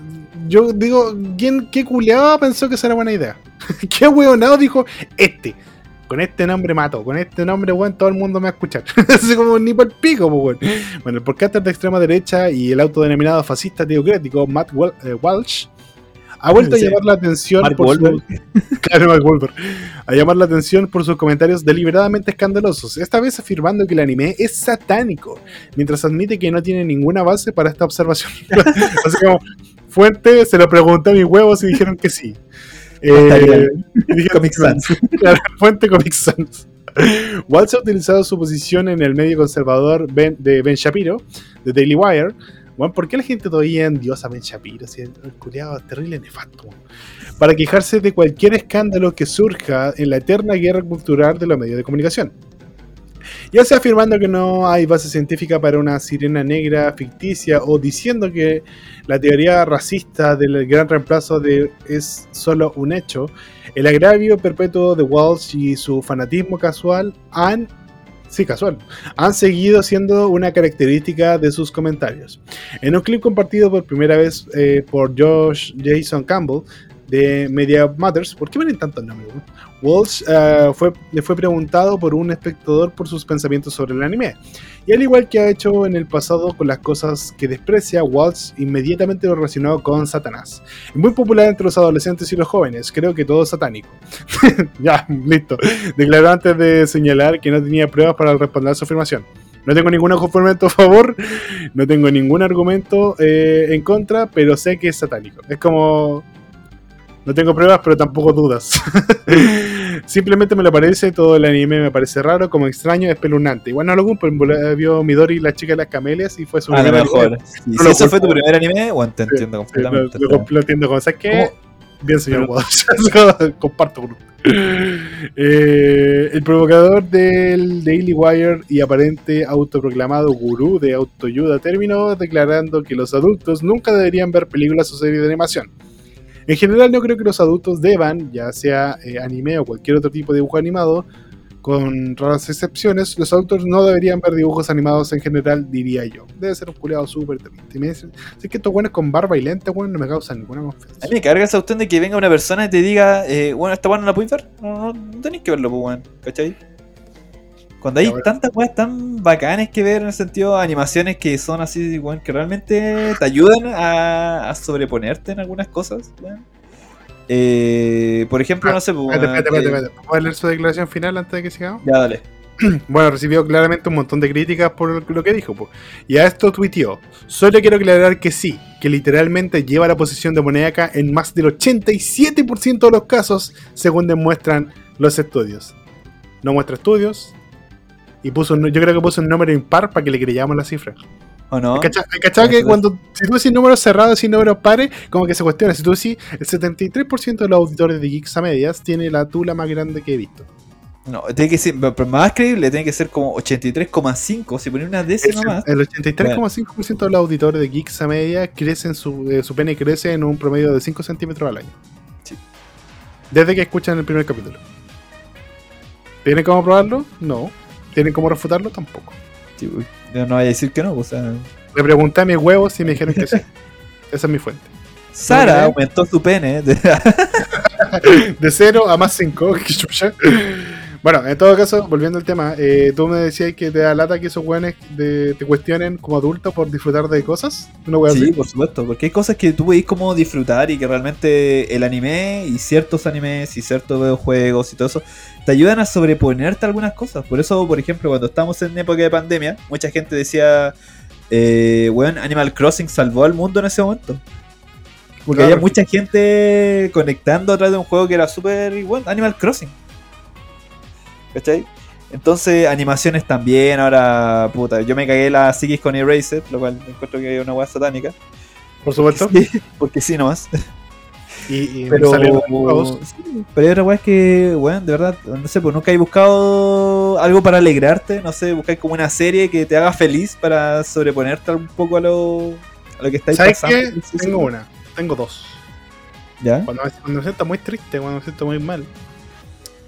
yo digo, ¿quién, ¿qué culiado pensó que esa era buena idea? ¿Qué weonado dijo? Este. Con este nombre mato, con este nombre, weón, todo el mundo me va a escuchar. Así como ni por el pico, pues, weón. Bueno, el podcaster de extrema derecha y el autodenominado fascista teocrático Matt Wal- eh, Walsh ha vuelto a llamar la atención Mark por su-. Claro, Mark. A llamar la atención por sus comentarios deliberadamente escandalosos, esta vez afirmando que el anime es satánico, mientras admite que no tiene ninguna base para esta observación. Así como, fuente, se lo pregunté a mis huevos y dijeron que sí. Eh, Comic. Sans. Claro, fuente Comic Sans. Waltz ha utilizado su posición en el medio conservador Ben- de Ben Shapiro, de Daily Wire. Bueno, ¿Por qué la gente todavía endiosa a Ben Shapiro? Si el culiado terrible nefasto. Para quejarse de cualquier escándalo que surja en la eterna guerra cultural de los medios de comunicación. Ya sea afirmando que no hay base científica para una sirena negra ficticia o diciendo que la teoría racista del gran reemplazo de es solo un hecho, el agravio perpetuo de Walsh y su fanatismo casual han, sí, casual, han seguido siendo una característica de sus comentarios. En un clip compartido por primera vez eh, por Josh Jason Campbell de Media Matters, ¿por qué vienen tantos nombres? Walsh eh, fue, le fue preguntado por un espectador por sus pensamientos sobre el anime. Y al igual que ha hecho en el pasado con las cosas que desprecia, Walsh inmediatamente lo relacionó con Satanás. Muy popular entre los adolescentes y los jóvenes, creo que todo es satánico. ya, listo. Declaró antes de señalar que no tenía pruebas para responder su afirmación. No tengo ningún argumento a favor, no tengo ningún argumento eh, en contra, pero sé que es satánico. Es como... No tengo pruebas, pero tampoco dudas. Simplemente me lo parece, todo el anime me parece raro, como extraño, espeluznante. Igual no lo culpo, vio Midori, la chica de las camelias, y fue su A lo mejor. No si eso fue tu primer anime, bueno, te entiendo Sí, completamente. lo, lo- lo entiendo como, ¿sabes qué? Bien, señor Pero-. Comparto con usted. Eh, el provocador del Daily Wire y aparente autoproclamado gurú de autoayuda terminó declarando que los adultos nunca deberían ver películas o series de animación. En general no creo que los adultos deban, ya sea eh, anime o cualquier otro tipo de dibujo animado, con raras excepciones, los adultos no deberían ver dibujos animados en general, diría yo. Debe ser un culiado súper triste. Me dicen, es que estos buenos con barba y lente, bueno, no me causan ninguna A confianza. mí me carga esa cuestión de que venga una persona y te diga, eh, bueno, esta weá no la puedes ver. No, no, no tenéis que verlo, pues, weón. ¿Cachai? Cuando hay tantas weas tan bacanes que ver en el sentido de animaciones que son así, weón, que realmente te ayudan a, a sobreponerte en algunas cosas, weón. Eh, por ejemplo, no sé, pues, Espérate, espérate, espérate, espérate. ¿Puedo leer su declaración final antes de que sigamos? Ya, dale. Bueno, recibió claramente un montón de críticas por lo que dijo. po. Y a esto tuiteó. Solo quiero aclarar que sí, que literalmente lleva la posición demoníaca en más del 87% de los casos, según demuestran los estudios. No muestra estudios. Y puso un- yo creo que puso un número impar para que le creyamos la cifra. ¿O no? ¿Hay cachado, hay cachado que cuando si tú decís números cerrados y números pares, como que se cuestiona? Si tú decís el 73% de los auditores de Geeks a medias tiene la tula más grande que he visto. No, tiene que ser, más creíble, tiene que ser como 83,5. Si poner una décima más. el 83,5% de los auditores de Geeks a media crecen su, eh, su pene crece en un promedio de 5 centímetros al año. Sí. Desde que escuchan el primer capítulo. ¿Tienen cómo probarlo? No. ¿Tienen cómo refutarlo? Tampoco. Sí, no vaya a decir que no, o sea. Le pregunté a mis huevos y me dijeron que sí. Esa es mi fuente. Sara ¿No aumentó su pene. De 0 a más 5. Bueno, en todo caso, volviendo al tema, eh, tú me decías que te da lata que esos weones de- te cuestionen como adulto por disfrutar de cosas. Sí, así. por supuesto, porque hay cosas que tú veis como disfrutar y que realmente el anime y ciertos animes y ciertos videojuegos y todo eso te ayudan a sobreponerte a algunas cosas. Por eso, por ejemplo, cuando estábamos en época de pandemia, mucha gente decía, eh, weón, Animal Crossing salvó al mundo en ese momento. Porque Claro. había mucha gente conectando a través de un juego que era súper igual, Animal Crossing. ¿Cachai? Entonces, animaciones también, ahora, puta, yo me cagué la psiquis con Erased, lo cual encuentro que es una weá satánica. Por supuesto. Sí, porque sí nomás. Y, y Pero, sí, pero hay otra weá es que, weón, de verdad, no sé, pues nunca hay buscado algo para alegrarte, no sé, buscáis como una serie que te haga feliz para sobreponerte un poco a lo, a lo que estáis ¿Sabes pasando. qué? Tengo una, tengo dos. ¿Ya? Cuando, me- cuando me siento muy triste, cuando me siento muy mal,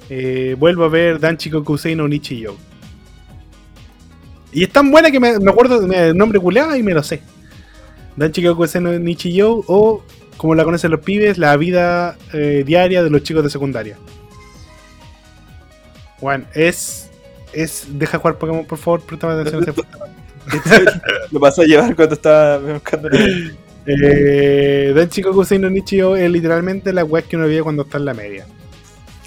eh, vuelvo a ver Danchi Kokusei no Nichiyo. Y es tan buena que me, me acuerdo del nombre culeado y me lo sé. Danchi Kokusei no Nichiyo o, como la conocen los pibes, la vida eh, diaria de los chicos de secundaria. Juan, es. es Deja jugar Pokémon, por favor, presta atención. lo pasó a llevar cuando estaba buscando Eh, Danchi Kokusei no Nichiyo es literalmente la web que uno vive cuando está en la media.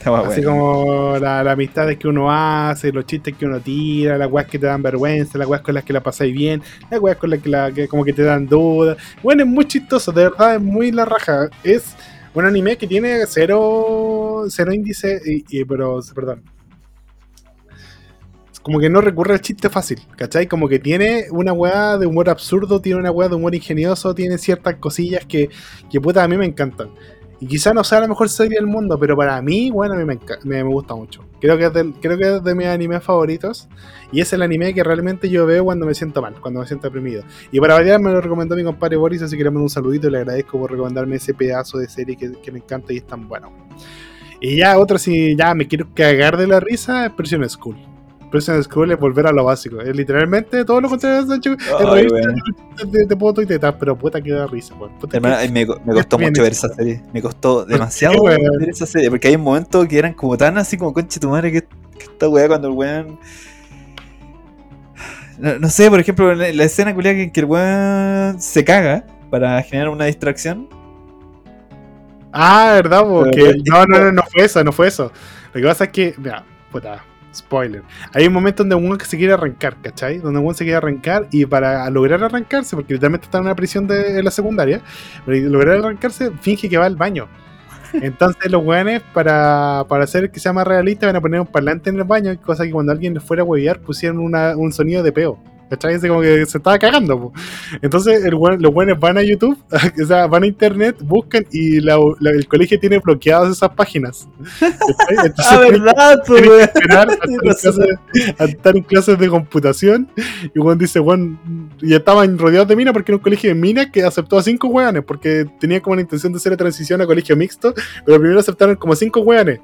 Estaba Así bueno. como la, las amistades que uno hace, los chistes que uno tira, las weas que te dan vergüenza, las weas con las que la pasáis bien, las weas con las que, la, que como que te dan dudas. Bueno, es muy chistoso, de verdad, es muy la raja. Es un anime que tiene cero, cero índice, y, y- pero, perdón. Como que no recurre al chiste fácil, ¿cachai? Como que tiene una weá de humor absurdo, tiene una weá de humor ingenioso, tiene ciertas cosillas que, que puta, a mí me encantan. Y quizá no sea la mejor serie del mundo, pero para mí, bueno, a mí me, me, gusta mucho. Creo que, es creo que es de mis animes favoritos. Y es el anime que realmente yo veo cuando me siento mal, cuando me siento deprimido. Y para variar me lo recomendó mi compadre Boris, así que le mando un saludito y le agradezco por recomendarme ese pedazo de serie que, que me encanta y es tan bueno. Y ya otro, si ya me quiero cagar de la risa, es Prison School. Prison School es volver a lo básico. Es literalmente todo lo contrario de Sancho. Es de, poto y tetas, pero puta que da risa, weón. Me, me costó mucho ver esa serie. Me costó demasiado ver esa serie. Porque hay un momento que eran como tan así como conche tu madre que, que esta weá cuando el weón. No, no sé, por ejemplo, la, la escena culiada que, que el weón se caga para generar una distracción. Ah, ¿verdad? Porque no, no, no, no fue eso, no fue eso. Lo que pasa es que, mira, puta, spoiler. Hay un momento donde uno que se quiere arrancar, ¿cachai? Donde uno se quiere arrancar y para lograr arrancarse, porque literalmente está en una prisión de la secundaria, para lograr arrancarse, finge que va al baño. Entonces los weones, para, para hacer que sea más realista, van a poner un parlante en el baño, cosa que cuando alguien les fuera a huevear pusieran una- un sonido de peo. ¿Cachai? Como que se estaba cagando. po. Entonces el los buenos van a YouTube, o sea, van a internet, buscan y la- la- el colegio tiene bloqueadas esas páginas. Entonces, Ah, verdad, pues, que weón. esperar a estar, clases, a estar en clases de computación. Y Juan dice, Juan, y estaban rodeados de minas porque era un colegio de minas que aceptó a cinco weones, porque tenía como la intención de hacer la transición a colegio mixto, pero primero aceptaron como cinco weones.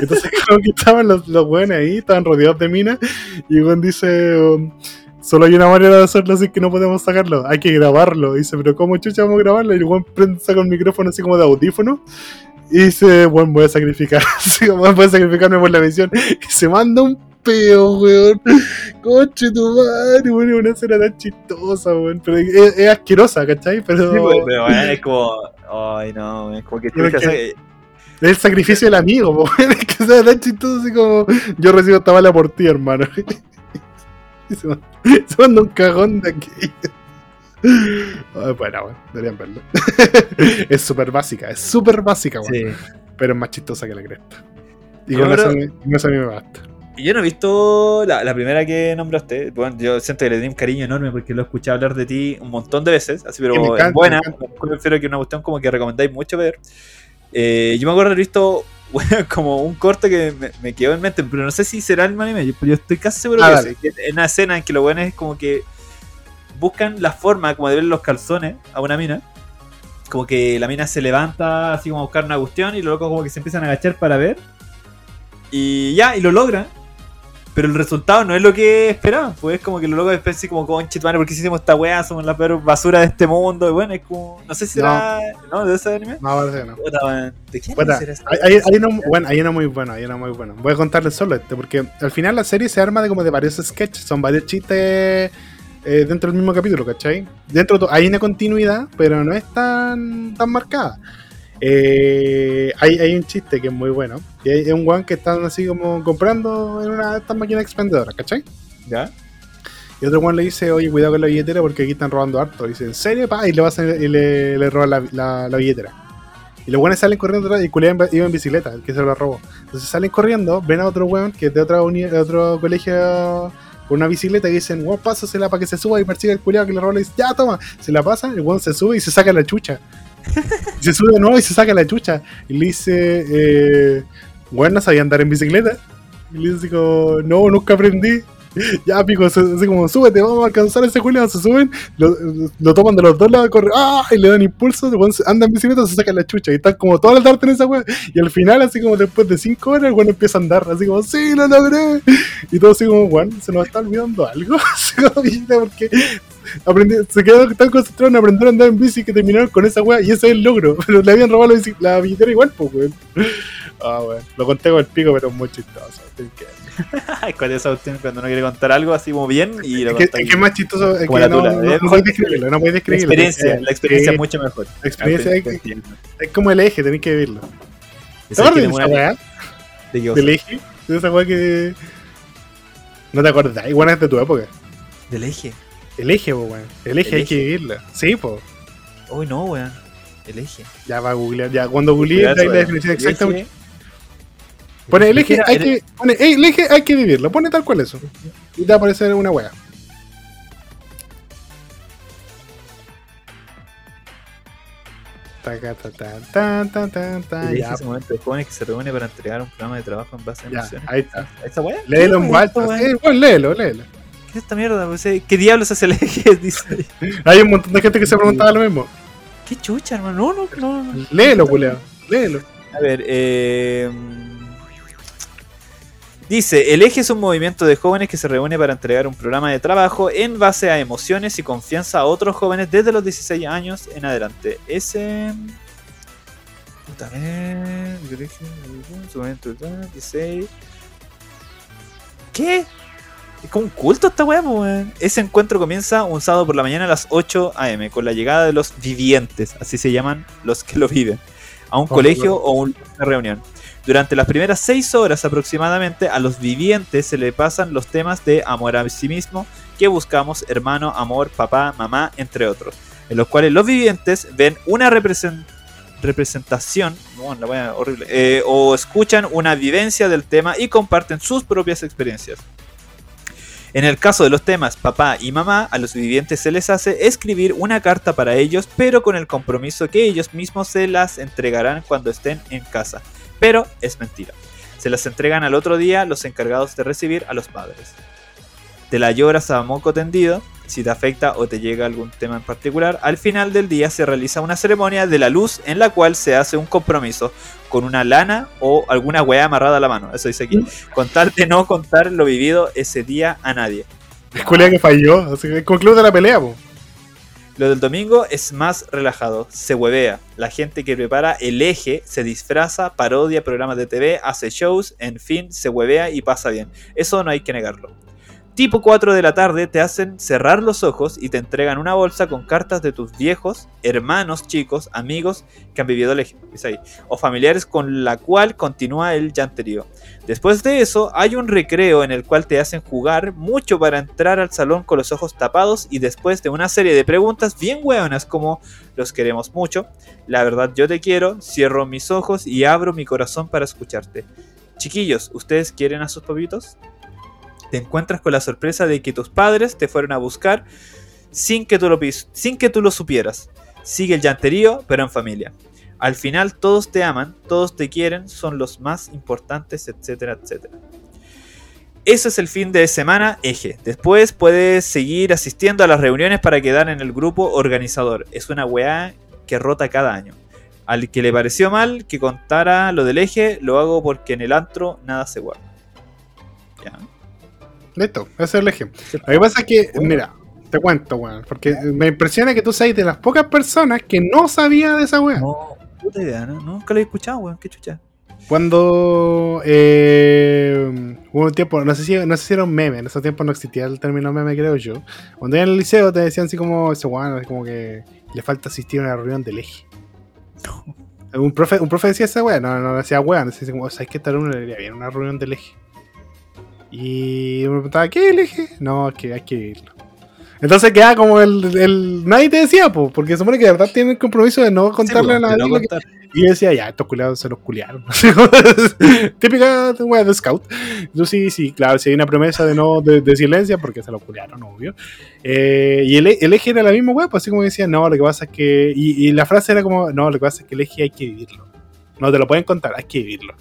Entonces, como que estaban los, los weones ahí, estaban rodeados de minas, y Juan dice, um, Solo hay una manera de hacerlo así que no podemos sacarlo. Hay que grabarlo. Y dice, pero ¿cómo chucha vamos a grabarlo? Y el prende, saca un micrófono así como de audífono. Y dice, bueno, voy a sacrificar. Voy a sacrificarme por la misión. Y se manda un peo, weón. Coche tu madre, weón. Una escena tan chistosa, weón. Pero es, es asquerosa, ¿cachai? Pero Sí, pues, pero weón, es como. Ay, no, es como que que- es el sacrificio del amigo, weón. Es que sea tan chistoso así como yo recibo esta bala por ti, hermano. Se manda un cagón de aquí. Bueno, weón, deberían verlo. es súper básica, es súper básica. Sí. Pero es más chistosa que la cresta. Y con eso, eso a mí me basta. Y Yo no he visto la, la primera que nombraste. Bueno, yo siento que le di un cariño enorme porque lo he escuchado hablar de ti un montón de veces. Así, pero encanta, es buena. me encanta. Me refiero a que una cuestión como que recomendáis mucho ver. Eh, yo me acuerdo de haber visto bueno, como un corte que me, me quedó en mente, pero no sé si será el anime. Pero yo estoy casi seguro Ah, que, es una escena en que los buenos es como que buscan la forma como de ver los calzones a una mina. Como que la mina se levanta así como a buscar una cuestión y los locos como que se empiezan a agachar para ver. Y ya, y lo logran. Pero el resultado no es lo que esperaban. Pues es como que los locos después así como, conche, tu madre, ¿por qué hicimos esta weá? Somos la peor basura de este mundo. Y bueno, es como, no sé si será, ¿no? ¿De ese anime? No, parece que no. Puta. ¿De quién Puta, será esta hay, hay- hay uno, bueno, hay uno muy bueno, hay uno muy bueno. Voy a contarles solo este, porque al final la serie se arma de como de varios sketches, son varios chistes eh, dentro del mismo capítulo, ¿cachai? Dentro hay una continuidad, pero no es tan, tan marcada. Eh, hay, hay un chiste que es muy bueno, y hay, un guan que están así como comprando en una de estas máquinas expendedoras, ¿cachai? ¿Ya? Y otro Juan le dice, oye, cuidado con la billetera porque aquí están robando harto. Y dice, ¿en serio? Pa? Y le, vas a- y le, le roban la, la- la billetera. Y los buenos salen corriendo atrás y el culiao iba en bicicleta, el que se lo robó. Entonces salen corriendo, ven a otro weón que es de otra otro colegio con una bicicleta y dicen, weón, pásasela para que se suba y persiga el culiao que le robó. Le dice, ya, toma. Se la pasan, el weón se sube y se saca la chucha. Se sube de nuevo y se saca la chucha. Y le dice, eh, bueno, no sabía andar en bicicleta. Y le dice no, nunca aprendí. Ya, pico, así como, súbete, vamos a alcanzar ese Julio, se suben, lo, toman de los dos lados, corre, ¡ah! y le dan impulso, el weón se- anda en bicicleta, se saca la chucha, y están como toda la tarde en esa weá, y al final, así como después de cinco horas, el weón empieza a andar, así como, sí, lo logré, y todo así como, weón, se nos está olvidando algo, así como, "Mira, porque aprendi- se quedó tan concentrado en aprender a andar en bici que terminaron con esa weá, y ese es el logro, pero le habían robado la, bici- la billetera igual, pues, weón. Ah, weón, lo conté con el pico, pero es muy chistoso, ¿Cuál es esa cuando uno quiere contar algo así como bien y lo Es que, es que es más chistoso, es Como que la no, no, ¿eh? no puedes describirlo, no puedes La describirlo. experiencia, Eh, la experiencia es mucho mejor. La experiencia es, es como el eje, tenés que vivirlo. ¿Te ¿Sabes acuerdas de esa weá? Del eje, de esa weá que. No te acordás, igual es de tu época. Del eje. El eje, po, weón. El eje El hay eje. que vivirlo. Sí, po. Uy, no, weón. El eje. Ya va a googlear, ya cuando Cuidado, ahí la definición El exacta. eje- Pone el eje, Era- hay que. Pone, "Ey, el eje hay que vivirlo. Pone tal cual eso. Y te va a aparecer una weá. Taca, ta, ta, tan, tan, tan, tan, El eje ya, es un momento de jóvenes que se reúne para entregar un programa de trabajo en base a Ya, emociones. ahí está. ¿Esa weá? Léelo ¿Qué en weá? Sí, bueno, léelo, léelo. ¿Qué es esta mierda? ¿Qué diablos hace el eje? Dice. Hay un montón de gente que se preguntaba lo mismo. ¿Qué chucha, hermano? No, no, no. no. Léelo, culeo. Léelo. A ver, eh, dice, el eje es un movimiento de jóvenes que se reúne para entregar un programa de trabajo en base a emociones y confianza a otros jóvenes desde los 16 años en adelante. Ese... Puta, a ver, el eje, su momento de 16. ¿Qué? Es como un culto esta weá, weón. Ese encuentro comienza un sábado por la mañana a las 8 am con la llegada de los vivientes, así se llaman los que lo viven, a un Oh, colegio o un- una reunión. Durante las primeras 6 horas aproximadamente a los vivientes se le pasan los temas de amor a sí mismo que buscamos, hermano, amor, papá, mamá, entre otros, en los cuales los vivientes ven una represen- representación bueno, la wea horrible, eh, o escuchan una vivencia del tema y comparten sus propias experiencias. En el caso de los temas papá y mamá, a los vivientes se les hace escribir una carta para ellos, pero con el compromiso que ellos mismos se las entregarán cuando estén en casa. Pero es mentira. Se las entregan al otro día los encargados de recibir a los padres. Te la lloras a tendido, si te afecta o te llega algún tema en particular, al final del día se realiza una ceremonia de la luz en la cual se hace un compromiso con una lana o alguna weá amarrada a la mano. Eso dice aquí. Con tal de no contar lo vivido ese día a nadie. Es culea que falló. Así que concluye la pelea, po. Lo del domingo es más relajado, se huevea. La gente que prepara el eje se disfraza, parodia programas de TV, hace shows, en fin, se huevea y pasa bien. Eso no hay que negarlo. Tipo 4 de la tarde te hacen cerrar los ojos y te entregan una bolsa con cartas de tus viejos, hermanos, chicos, amigos que han vivido ahí, o familiares con la cual continúa el llanterío. Después de eso, hay un recreo en el cual te hacen jugar mucho para entrar al salón con los ojos tapados y después de una serie de preguntas bien hueonas como los queremos mucho, la verdad yo te quiero, cierro mis ojos y abro mi corazón para escucharte. Chiquillos, ¿ustedes quieren a sus papitos? Te encuentras con la sorpresa de que tus padres te fueron a buscar sin que tú lo, sin que tú lo supieras. Sigue el llanterío, pero en familia. Al final todos te aman, todos te quieren, son los más importantes, etcétera, etcétera. Ese es el fin de semana eje. Después puedes seguir asistiendo a las reuniones para quedar en el grupo organizador. Es una weá que rota cada año. Al que le pareció mal que contara lo del eje, lo hago porque en el antro nada se guarda. Ya. Listo, ese es el ejemplo. Lo que pasa es que, mira, te cuento, weón. Porque me impresiona que tú seas de las pocas personas que no sabía de esa weá. No, puta idea, ¿no? Nunca lo he escuchado, weón. Qué chucha. Cuando eh, hubo un tiempo, no sé, si, no sé si era un meme, en esos tiempos no existía el término meme, creo yo. Cuando iba en el liceo te decían así como, ese weón, como que le falta asistir a una reunión del eje. Un profe, un profe decía esa weá, no, no decía weón, decía como, ¿sabes qué tal uno le iría bien una reunión del eje? Y me preguntaba, ¿qué el eje? No, es que hay que irlo. Entonces queda como el, el- Nadie te decía, po, porque se supone que de verdad tienen el compromiso de no contarle a Sí, pues, nadie. no lo que- contar. Y yo decía, ya, estos culiados se los culiaron. Típica wea de scout. Yo sí, sí, claro, si hay una promesa de no de, de silencio, porque se los culiaron, obvio. Eh, y el, el, eje era la misma wea, pues así como decía, no, lo que pasa es que. Y, y, la frase era como, no, lo que pasa es que el eje hay que vivirlo. No te lo pueden contar, hay que vivirlo.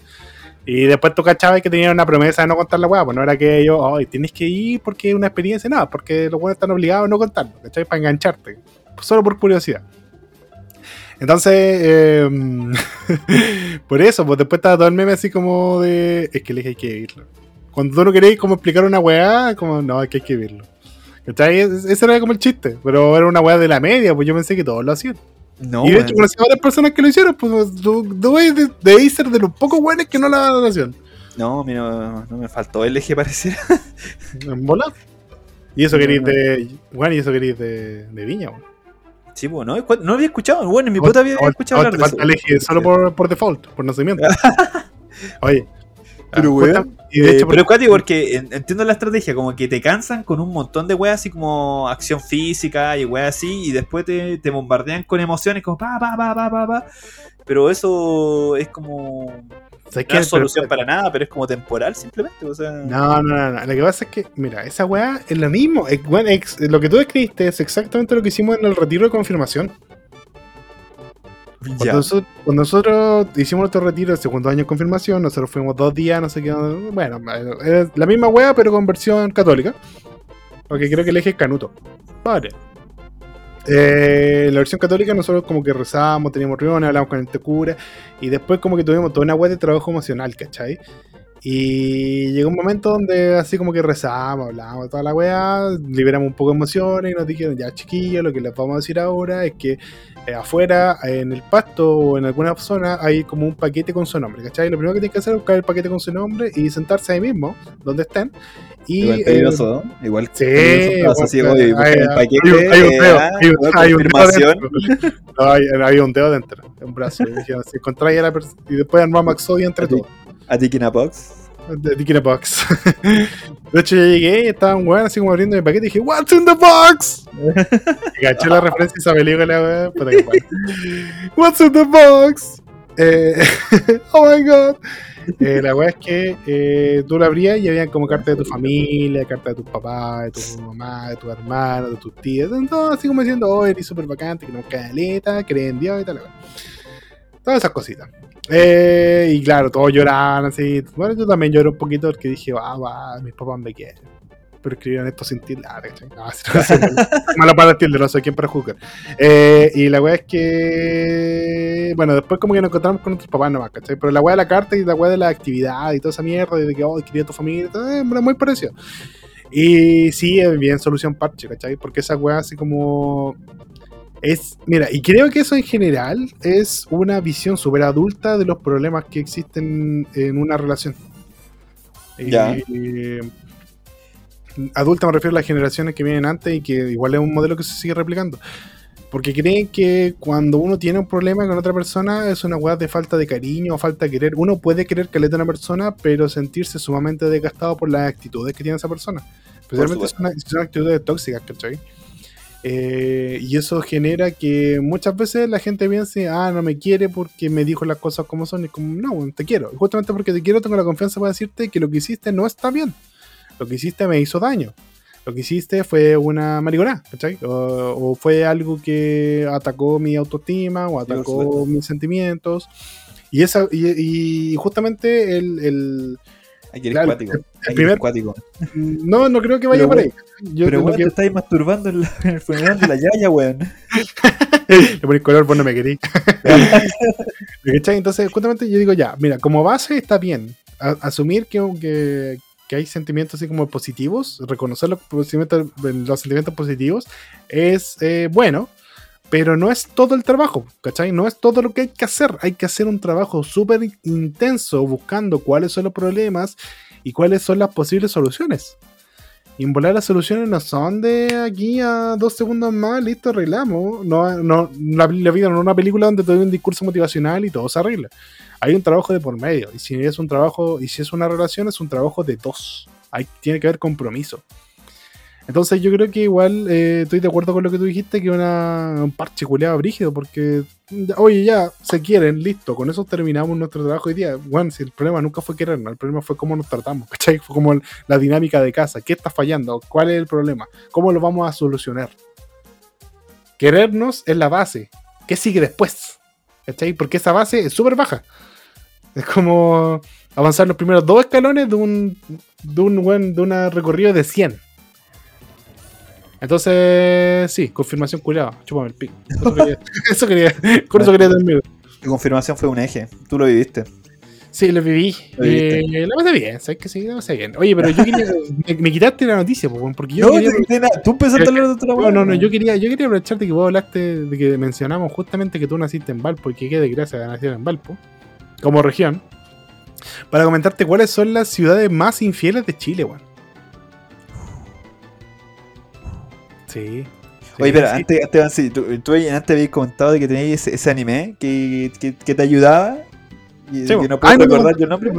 Y después tú cachabas que tenían una promesa de no contar la weá, pues no era que ellos, oh, tienes que ir porque es una experiencia, nada, porque los weones están obligados a no contarlo, ¿cachai? Para engancharte, solo por curiosidad. Entonces, eh, por eso, pues después estaba todo el meme así como de, es que les hay que vivirlo. Cuando tú no queréis como explicar una weá, como, no, es que hay que vivirlo. ¿Cachai? Ese era como el chiste, pero era una weá de la media, pues yo pensé que todos lo hacían. No, y de hecho conocí a varias personas que lo hicieron, pues tú de, de ser de los pocos buenos que no la relación. No, mira, no, no me faltó el eje pareciera. En bola. Y eso queréis de. Bueno, y eso queréis de, de Viña, bueno. Sí, bueno, no, no había escuchado. Bueno, en mi puta había escuchado hablar de eso. el eje solo por, por default, por nacimiento. Oye. Pero, weón. Y de hecho, eh, pero es cuático porque entiendo la estrategia, como que te cansan con un montón de weas así como acción física y weas así, y después te, te bombardean con emociones como pa, pa, pa, pa, pa, pa. Pero eso es como. No es solución para nada, pero es como temporal simplemente. O sea... No, no, no, no. Lo que pasa es que, mira, esa weá es lo mismo. Es, bueno, es, lo que tú describiste es exactamente lo que hicimos en el retiro de confirmación. Cuando nosotros, cuando nosotros, hicimos nuestro retiro el segundo año de confirmación, nosotros fuimos dos días, no sé qué. Bueno, es la misma wea, pero con versión católica. Porque creo que el eje es canuto. Vale. Eh, la versión católica nosotros como que rezábamos, teníamos reuniones, hablábamos con el cura y después como que tuvimos toda una web de trabajo emocional, ¿cachai? Y llegó un momento donde así como que rezábamos, hablábamos toda la weá, liberamos un poco de emociones y nos dijeron, ya chiquillos, lo que les vamos a decir ahora es que eh, afuera, en el pasto o en alguna zona, hay como un paquete con su nombre, ¿cachai? Lo primero que tienen que hacer es buscar el paquete con su nombre y sentarse ahí mismo, donde estén. Y, igual peligroso, eh, ¿no? Igual sí, peligroso, así, hay, un, dedo, hay, un, dedo dentro. Un dedo dentro, un brazo. Y dijeron, si a la y después armamos Exodia entre A ti- todos. A Box. De Dick in a Box. De hecho, yo llegué y estaba un weón así como abriendo mi paquete y dije, What's in the box? Y caché la referencia a esa película, weón. What's in the box? Eh, oh my god. Eh, la weá es que eh, tú la abrías y había como cartas de tu familia, cartas de tus papás, de tu mamá, de tus hermanos, de tus tías. Todo así como diciendo, oh, eres súper vacante, que no caleta, creen en Dios y tal. Todas esas cositas. Eh, y claro, todos lloraban así. Bueno, yo también lloré un poquito porque dije, ah, va, mis papás me quieren. Pero escribieron esto sin tilde. Ah. No, sí, no, malo para tilde, no soy quien para juzgar. Eh, y la weá es que. Bueno, después como que nos encontramos con nuestros papás nomás, ¿cachai? Pero la weá de la carta y la weá de la actividad y toda esa mierda, y de que, oh, quería tu familia, eh, muy parecido. Y sí, es bien solución parche, ¿cachai? Porque esa weá así como. Es, mira, y creo que eso en general es una visión súper adulta de los problemas que existen en una relación. Ya. Y, adulta me refiero a las generaciones que vienen antes y que igual es un modelo que se sigue replicando. Porque creen que cuando uno tiene un problema con otra persona es una weá de falta de cariño o falta de querer. Uno puede querer que le dé a una persona, pero sentirse sumamente desgastado por las actitudes que tiene esa persona. Especialmente si son actitudes tóxicas, ¿cachai? Eh, y eso genera que muchas veces la gente piense, ah, no me quiere porque me dijo las cosas como son. Y como, no, te quiero. Y justamente porque te quiero, tengo la confianza para decirte que lo que hiciste no está bien. Lo que hiciste me hizo daño. Lo que hiciste fue una mariconada, ¿cachai? O, o fue algo que atacó mi autoestima o atacó mis sentimientos. Y, esa, y, y justamente el, el- Aquí eres Claro, cuático. el eres primer- cuático. No, no creo que vaya Pero, por ahí. Yo Pero, weón, que- te estáis masturbando en, la- en el funeral de la Yaya, weón. Le pones color, vos no me querís. Entonces, justamente yo digo ya, mira, como base está bien. A- asumir que, que, que hay sentimientos así como positivos, reconocer los, sentimientos- los sentimientos positivos es eh, bueno, pero no es todo el trabajo, ¿cachai? No es todo lo que hay que hacer. Hay que hacer un trabajo súper intenso buscando cuáles son los problemas y cuáles son las posibles soluciones. Y en volar las soluciones no son de aquí a dos segundos más, listo, arreglamos. No, no, la, la vida no es una película donde te doy un discurso motivacional y todo se arregla. Hay un trabajo de por medio. Y si es un trabajo, y si es una relación, es un trabajo de dos. Hay, tiene que haber compromiso. Entonces yo creo que igual eh, estoy de acuerdo con lo que tú dijiste, que una, un parche culeado brígido, porque oye, ya se quieren, listo, con eso terminamos nuestro trabajo hoy día. Bueno, si el problema nunca fue querernos, el problema fue cómo nos tratamos, ¿cachai? Fue como la dinámica de casa, ¿qué está fallando? ¿Cuál es el problema? ¿Cómo lo vamos a solucionar? Querernos es la base. ¿Qué sigue después? ¿Cachai? Porque esa base es súper baja. Es como avanzar los primeros dos escalones de un, de un de una recorrido de 100. Entonces, sí, confirmación culiado. Chúpame el pico. Eso quería, eso quería, con eso quería dormir. Tu confirmación fue un eje. Tú lo viviste. Sí, lo viví. Lo. Eh, la pasé bien, ¿sabes que sí? La pasé bien. Oye, pero yo quería. me, me quitaste la noticia, porque yo no, quería. te- nada. Tú empezaste a hablar de otra No, no, no, yo quería, yo quería aprovecharte que vos hablaste de que mencionamos justamente que tú naciste en Valpo y que qué desgracia de nacer en Valpo, como región, para comentarte cuáles son las ciudades más infieles de Chile, weón. Sí. Oye, pero sí. antes, antes, sí, tú, tú antes habías comentado de que tenías ese, ese anime que, que, que te ayudaba. Y Sí, que bueno. no puedo Ay, recordar no, yo el nombre.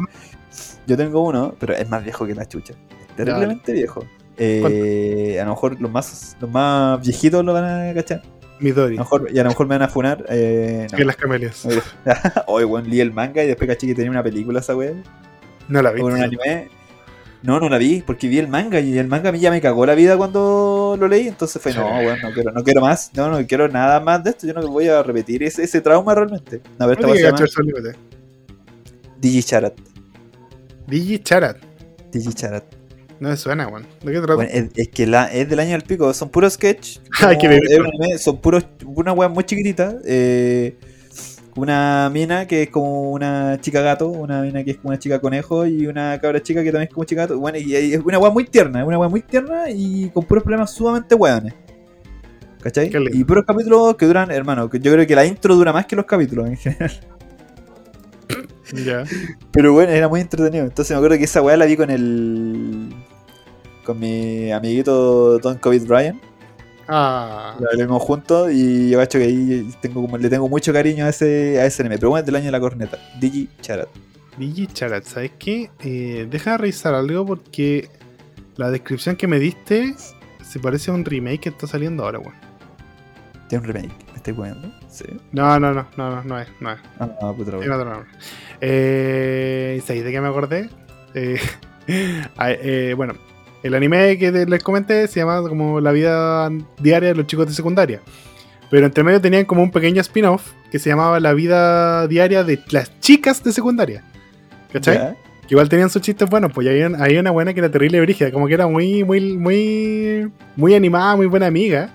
Yo tengo uno, pero es más viejo que la chucha. Es terriblemente viejo. Eh, a lo mejor los más, los más viejitos lo van a cachar. A Midori, lo mejor, y a lo mejor me van a funar. Eh, no. que las camelias. Oye, weón, leí el manga y después caché que tenía una película esa weá. No la O un anime. No, no la vi, porque vi el manga y el manga a mí ya me cagó la vida cuando lo leí. Entonces fue, no, weón, no quiero, no quiero más. No, no quiero nada más de esto. Yo no voy a repetir ese, ese trauma realmente. A ver, esta weá límite. Digicharat. Digi Charat. Digicharat. No me suena, weón. ¿De qué trata? Bueno, es, es que la, es del año del pico, son puros sketch. Un anime, son puros, una wea muy chiquitita. eh, una mina que es como una chica gato, una mina que es como una chica conejo y una cabra chica que también es como chica gato. Bueno, y, y es una wea muy tierna, es una wea muy tierna y con puros problemas sumamente weones. ¿Cachai? Y puros capítulos que duran, hermano, yo creo que la intro dura más que los capítulos en general. Ya. Pero bueno, era muy entretenido. Entonces me acuerdo que esa weá la vi con el. con mi amiguito Don COVID Ryan. Ah. La vimos juntos y yo cacho que ahí tengo como, le tengo mucho cariño a ese, a ese anime. Pero bueno, es del año de la corneta. Digi Charat. Digi Charat, ¿sabes qué? Eh, deja de revisar algo porque la descripción que me diste se parece a un remake que está saliendo ahora, weón. Tiene un remake. ¿Me estoy jugando? Sí. No, no, no, no, no, no es, no es. Ah, no, puta la otro nombre. Eh, ¿Sabéis de qué me acordé? Eh, ah, eh, bueno, el anime que les comenté se llama como La vida diaria de los chicos de secundaria. Pero entre medio tenían como un pequeño spin-off que se llamaba La vida diaria de las chicas de secundaria. ¿Cachai? Ya. Que igual tenían sus chistes buenos, pues había, una- había una buena que era terrible brígida, como que era muy, muy, muy, muy animada, muy buena amiga,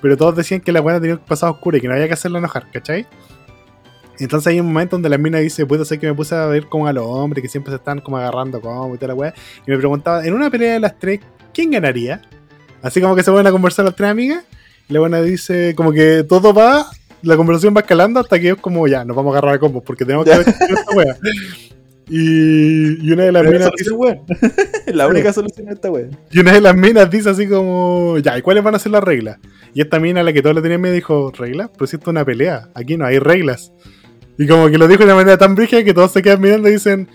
pero todos decían que la buena tenía un pasado oscuro y que no había que hacerla enojar, ¿cachai? Entonces hay un momento donde la mina dice, puedo ser que me puse a ver como a los hombres que siempre se están como agarrando como y toda la weá, y me preguntaba, en una pelea de las tres, ¿quién ganaría? Así como que se van a conversar las tres amigas, y la buena dice, como que todo va, la conversación va escalando hasta que es como, ya, nos vamos a agarrar a combos, porque tenemos que ver esta weá. Y, y una de las Pero minas weón. la única solución a esta weón. y una de las minas dice así como, ya, ¿y cuáles van a ser las reglas? Y esta mina, a la que todos le tenían miedo, dijo, ¿reglas? Pero si esto es una pelea, aquí no hay reglas. Y como que lo dijo de una manera tan brígida que todos se quedan mirando y dicen,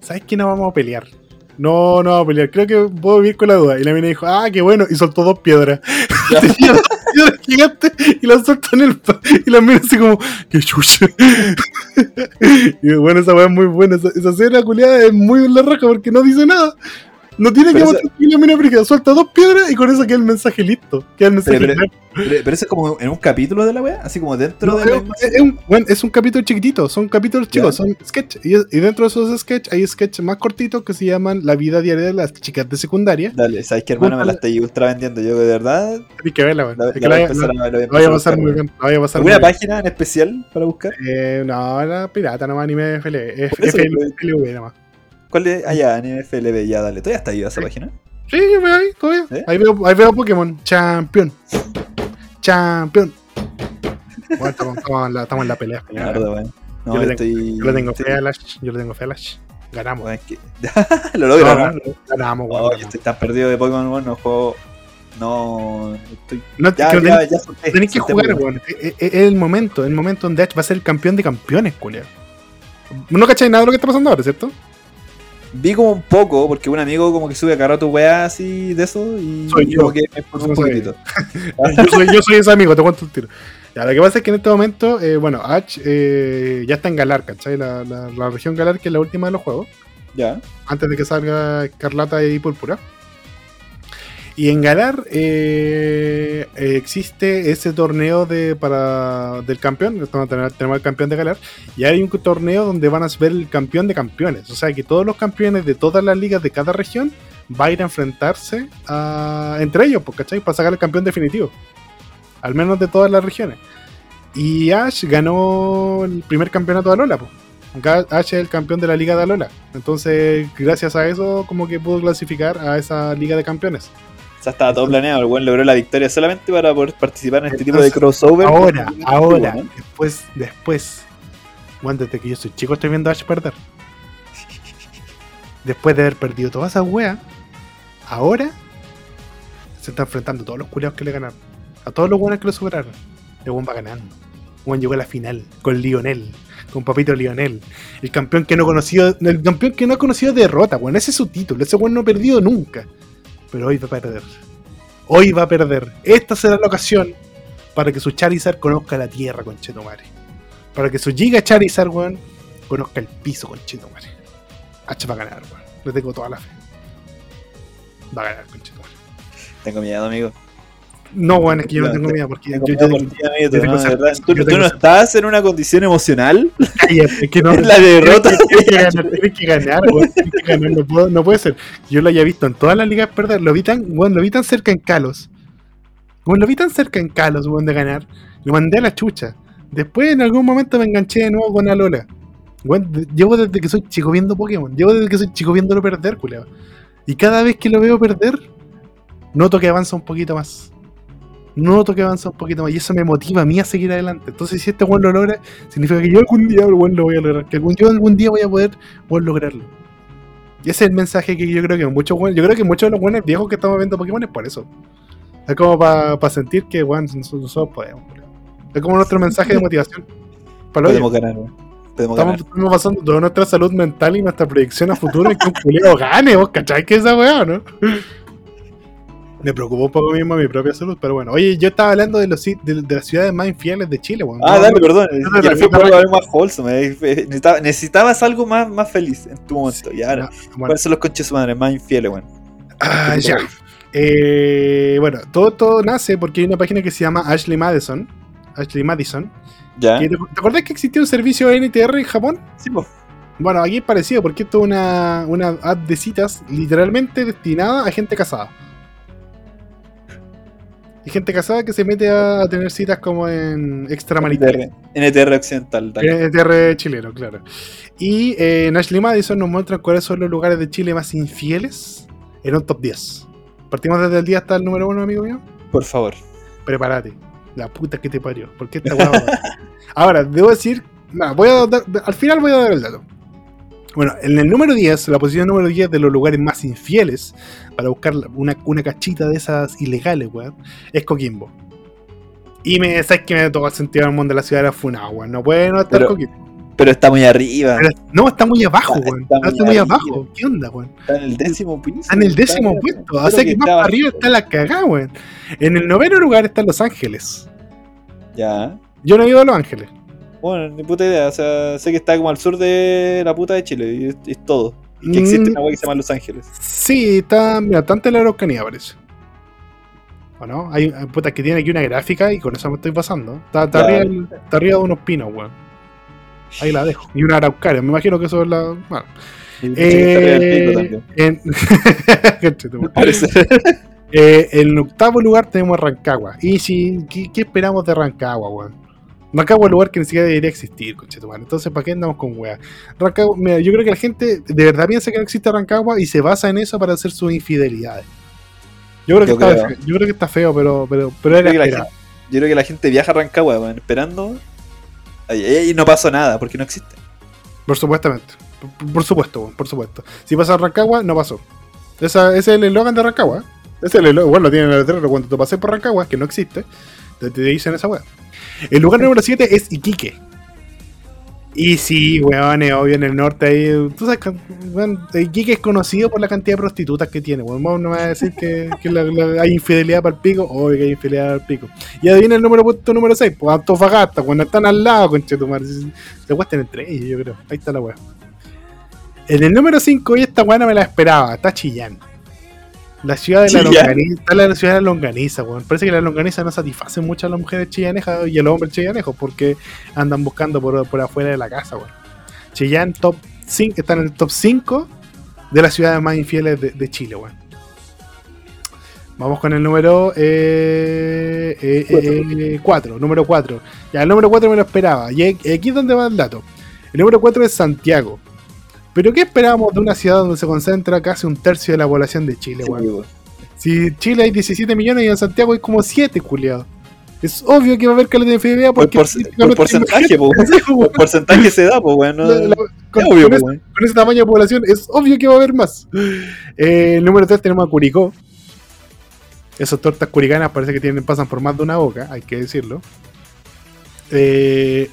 ¿sabes qué? No vamos a pelear. No, no vamos a pelear. Creo que puedo vivir con la duda. Y la mina dijo, ah, qué bueno. Y soltó dos piedras. Tenía dos piedras gigantes y las soltó en el... Y la mina así como, qué chucha. y bueno, esa weá es muy buena. Esa, esa escena culiada es muy la raja porque no dice nada. No tiene que Pero que la mina brígida. Suelta dos piedras y con eso queda el mensaje listo. Queda el mensaje Pero-. Pero, pero eso es como en un capítulo de la weá, así como dentro No, de la es, es un, bueno, es un capítulo chiquitito, son capítulos chicos, son sketch. Y, y dentro de esos sketch hay sketch más cortitos que se llaman La vida diaria de las chicas de secundaria. Dale, sabes que hermano me la estoy ultra vendiendo. Yo de verdad Tienes que verla, la, la la voy a empezar a- voy a a a pasar muy bien. Vaya a pasar muy ¿Alguna bien. página en especial para buscar? Eh, no, la pirata nomás, anime FL, F- Por eso, FLV nomás. ¿Cuál es? Ah, ya, NFLB, ya, dale. ¿Todavía está viva esa Sí. página? Sí, yo veo ahí, todavía. ¿Eh? Ahí, veo, ahí veo Pokémon. Champion. Champion. Bueno, estamos, estamos en la, estamos en la pelea. señora. Mierda, weón. No, Yo le estoy. Yo le tengo fe a Lash. Yo le tengo fe a Lash. Ganamos. weón, es que- Lo logro, No. Ganamos, weón. Oh, yo estoy tan perdido de Pokémon, weón. No juego. No. Estoy. No, Ya, tenés- ya solté, Tenés que jugar, weón. Es el momento, el momento donde Ash va a ser el campeón de campeones, culiao. No cacháis nada de lo que está pasando ahora, ¿cierto? Vi como un poco, porque un amigo como que sube a cada rato weá así de eso y Soy yo. como que me un poquitito. yo, soy, yo soy ese amigo, te cuento un tiro. Ya, lo que pasa es que en este momento, eh, bueno, Ash eh, ya está en Galar, ¿cachai? La, la- la región Galar, que es la última de los juegos, Ya. antes de que salga Escarlata y Púrpura. Y en Galar eh, eh, existe ese torneo de, para, del campeón, tenemos el campeón de Galar, y hay un torneo donde van a ver el campeón de campeones. O sea que todos los campeones de todas las ligas de cada región va a ir a enfrentarse a- entre ellos, ¿cachai? Para sacar el campeón definitivo. Al menos de todas las regiones. Y Ash ganó el primer campeonato de Alola. Ga- Ash es el campeón de la liga de Alola. Entonces, gracias a eso, como que pudo clasificar a esa liga de campeones. O sea, estaba todo planeado. El weón logró la victoria solamente para poder participar en este tipo de Entonces, crossover. Ahora, ahora, ¿no? después, después. Bueno, desde que yo soy chico estoy viendo a Ash perder. Después de haber perdido toda esa wea, ahora se está enfrentando a todos los culiados que le ganaron. A todos los buenos que lo superaron. El buen va ganando. El buen llegó a la final con Lionel. Con Papito Lionel. El campeón que no conoció. El campeón que no ha conocido derrota. Ese es su título. Ese weón no ha perdido nunca. Pero hoy va a perder. Hoy va a perder. Esta será la ocasión para que su Charizard conozca la tierra, conchetumare. Para que su Giga Charizard, weón, conozca el piso, conchetumare. H va a ganar, weón. Le tengo toda la fe. Va a ganar, conchetumare. Tengo miedo, amigo. No, weón, es que yo no tengo miedo porque Tengo yo, yo- por ti, amigo. yo tengo no, yo Tú, tú no estás en una condición emocional. Cállate, es que no. Es la derrota. Tienes que ganar, tienes que ganar. Tienes que ganar, no, puedo- no puede ser. Yo lo haya visto en todas las ligas perder. Lo vi tan, weón, lo vi tan cerca en Kalos. Weón, lo vi tan cerca en Kalos, weón, de ganar. Lo mandé a la chucha. Después en algún momento me enganché de nuevo con Alola. Llevo desde que soy chico viendo Pokémon. Llevo desde que soy chico viéndolo perder, culiao. Y cada vez que lo veo perder, noto que avanza un poquito más. Noto que avanza un poquito más. Y eso me motiva a mí a seguir adelante. Entonces, si este weón lo logra, significa que yo algún día weón, lo voy a lograr. Que algún, yo algún día voy a poder weón, lograrlo. Y ese es el mensaje que yo creo que muchos weón- yo creo que muchos de los buenos viejos que estamos viendo Pokémon es por eso. Es como para sentir que weón, nosotros, podemos. Es como nuestro mensaje de motivación. Para Podemos ganar. Podemos Estamos, ganar. estamos basando toda nuestra salud mental y nuestra proyección a futuro en que un culeo gane, vos cachai que esa weá, ¿no? Me preocupó un poco mismo mi propia salud, pero bueno. Oye, yo estaba hablando de, los, de, de las ciudades más infieles de Chile, weón. Ah, No, dale, perdón. no, Yo no, fui por no, algo más wholesome. necesitaba- necesitabas algo más, más feliz en tu momento. Y ahora, no, bueno, ¿cuáles son los conches madre más infieles, weón? Ah, ya. Eh, bueno, todo, todo nace porque hay una página que se llama Ashley Madison. Ashley Madison. ¿Ya? que ¿Te, acuerdas que existía un servicio NTR en Japón? Sí, pues. Bueno, aquí es parecido porque esto es una, una app de citas literalmente destinada a gente casada. Y gente casada que se mete a tener citas como en extramaritales. NTR, NTR occidental. dale. NTR chileno, claro. Y eh, en Ashley Madison nos muestran cuáles son los lugares de Chile más infieles en un top 10. Partimos desde el día hasta el número uno, amigo mío. Por favor. Prepárate. La puta que te parió. ¿Por qué esta? Ahora, debo decir. nah, voy a dar- al final voy a dar el dato. Bueno, en el número 10, la posición número 10 de los lugares más infieles, para buscar una, una cachita de esas ilegales, weón, es Coquimbo. Y me sabes que me tocó el sentido del mundo de la ciudad de la Funada, weón. No puede no estar Pero- Coquimbo. Pero está muy arriba. Pero- no, está muy abajo, weón. está Está, muy muy arriba. abajo. ¿Qué onda, weón? Está en el décimo piso. Está en el décimo puesto. O sea que más para arriba está la cagada, weón. En el noveno lugar está Los Ángeles. Ya. Yo no he ido a Los Ángeles. Bueno, ni puta idea. O sea, sé que está como al sur de la puta de Chile. Y es, es todo. Y que existe Mm. una wea que se llama Los Ángeles. Sí, está, mira, tanto en la Araucanía parece. ¿O no? Hay hay puta que tiene aquí una gráfica y con eso me estoy pasando. Está, arriba, del- está arriba de unos pinos, weón. Ahí la dejo. Y una araucaria, me imagino que eso es la. Bueno. Eh, también. en... Eh, en octavo lugar tenemos Rancagua. Y si, ¿qué, qué esperamos de Rancagua, weón? Rancagua es un lugar que ni siquiera debería existir, conchetumare. Entonces, ¿para qué andamos con weá? Rancagua, mira, yo creo que la gente de verdad piensa que no existe Rancagua y se basa en eso para hacer sus infidelidades. Yo creo que, Yo está, creo. Feo, yo creo que está feo, pero, pero, pero Yo creo, que la gente, yo creo que la gente viaja a Rancagua, weón, esperando. Y, no pasó nada, porque no existe. Por supuestamente. Por, por supuesto, por supuesto. Si pasa a Rancagua, no pasó. Esa- ese es el eslogan de Rancagua. ¿eh? Ese es el eslogan, bueno, lo tienen en el letrero cuando te pasé por Rancagua, que no existe. Te, te dicen esa weá. El lugar número 7 es Iquique. Y sí, weón, obvio en el norte ahí. Tú sabes weón, Iquique es conocido por la cantidad de prostitutas que tiene. Weón, no me vas a decir que, hay infidelidad para el pico. Obvio que hay infidelidad para el pico. Y adivina el número puesto número 6, pues Antofagasta, cuando están al lado, conchetumar. Se, cuestan entre ellos, yo creo. Ahí está la weá. En el número 5, y esta weá no me la esperaba, está Chillán. La ciudad de la longaniza, está la ciudad de la longaniza, weón. Parece que la longaniza no satisface mucho a las mujeres chillanejas y a los hombres chillanejos porque andan buscando por, por afuera de la casa, weón. Chillán top 5, está en el top 5 de las ciudades más infieles de, de Chile, weón. Vamos con el número 4, eh, eh, eh, número 4. Ya, el número 4 me lo esperaba. Y aquí aquí es donde va el dato. El número 4 es Santiago. Pero ¿qué esperábamos de una ciudad donde se concentra casi un tercio de la población de Chile, weón? Sí, weón. Si Chile hay 17 millones y en Santiago hay como 7, culiado. Es obvio que va a haber calidad de infidelidad Por, porque. por- por porcentaje, po. Sí, weón. Por porcentaje se da, pues, weón. no- con, es obvio, con po, ese, con ese tamaño de población es obvio que va a haber más. Eh, el número 3 tenemos a Curicó. Esas tortas curicanas parece que tienen, pasan por más de una boca, hay que decirlo. Eh,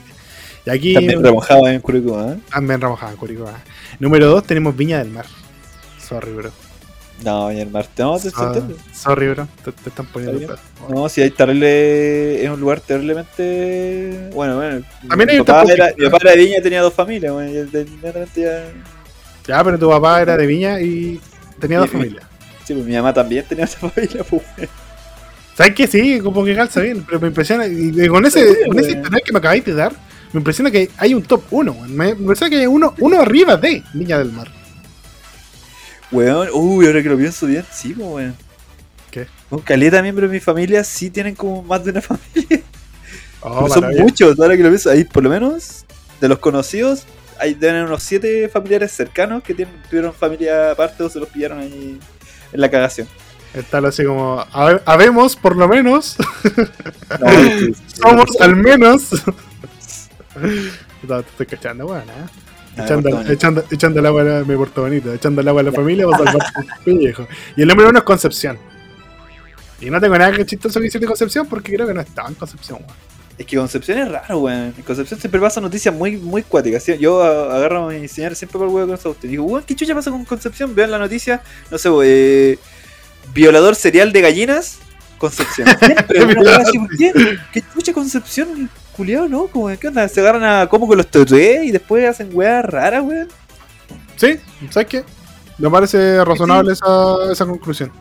y aquí También remojado en Curicó, ¿eh? también remojaban Curicó. ah. Número 2 tenemos Viña del Mar. Sorry, bro. No, y el mar. No, te Ah, entiendo. sorry, bro. Te, te están poniendo. Está No, si hay terrible. Es un lugar terriblemente. Bueno, bueno. También hay un papá, era, mi papá era de Viña y tenía dos familias. Y ya. Ya, pero tu papá era de Viña y tenía dos familias. Sí, pues mi mamá también tenía esa familia, pues. ¿Sabes qué? Sí, como que calza bien, pero me impresiona. Y con ese, Sí, con ese weón. historial que me acabáis de dar, me impresiona que hay un top 1. Me, impresiona que hay uno, uno arriba de Viña del Mar. Weón, uy, ahora que lo pienso bien, sí, weón. ¿Qué? Con caleta miembros de mi familia sí tienen como más de una familia. Oh, son muchos, ahora que lo pienso, ahí por lo menos de los conocidos, hay deben unos siete familiares cercanos que tienen, tuvieron familia aparte o se los pillaron ahí en la cagación. Está así como, "Habe- habemos por lo menos, No, sí, sí, somos sí. al menos. No, te estoy cachando, weón, ¿eh? Echando, corta, echando, echando el agua, a me porto bonito, echando el agua a la familia para salvar. Y el número uno es Concepción. Y no tengo nada que chistoso que decir de Concepción porque creo que no estaba en Concepción, weón. Es que Concepción es raro, weón. En Concepción siempre pasan noticias muy, muy cuáticas. ¿sí? Yo agarro a mi señora siempre por el huevo con cuestión. Digo, weón, ¿qué chucha pasa con Concepción? Vean la noticia, no sé, weón, eh, violador serial de gallinas, Concepción. Siempre. ¿Qué chucha Concepción? Culiado, ¿no? Como, ¿Qué onda? Se agarran a como con los tetués y después hacen weas raras, weón. Sí, ¿sabes qué? Me parece razonable esa, esa conclusión.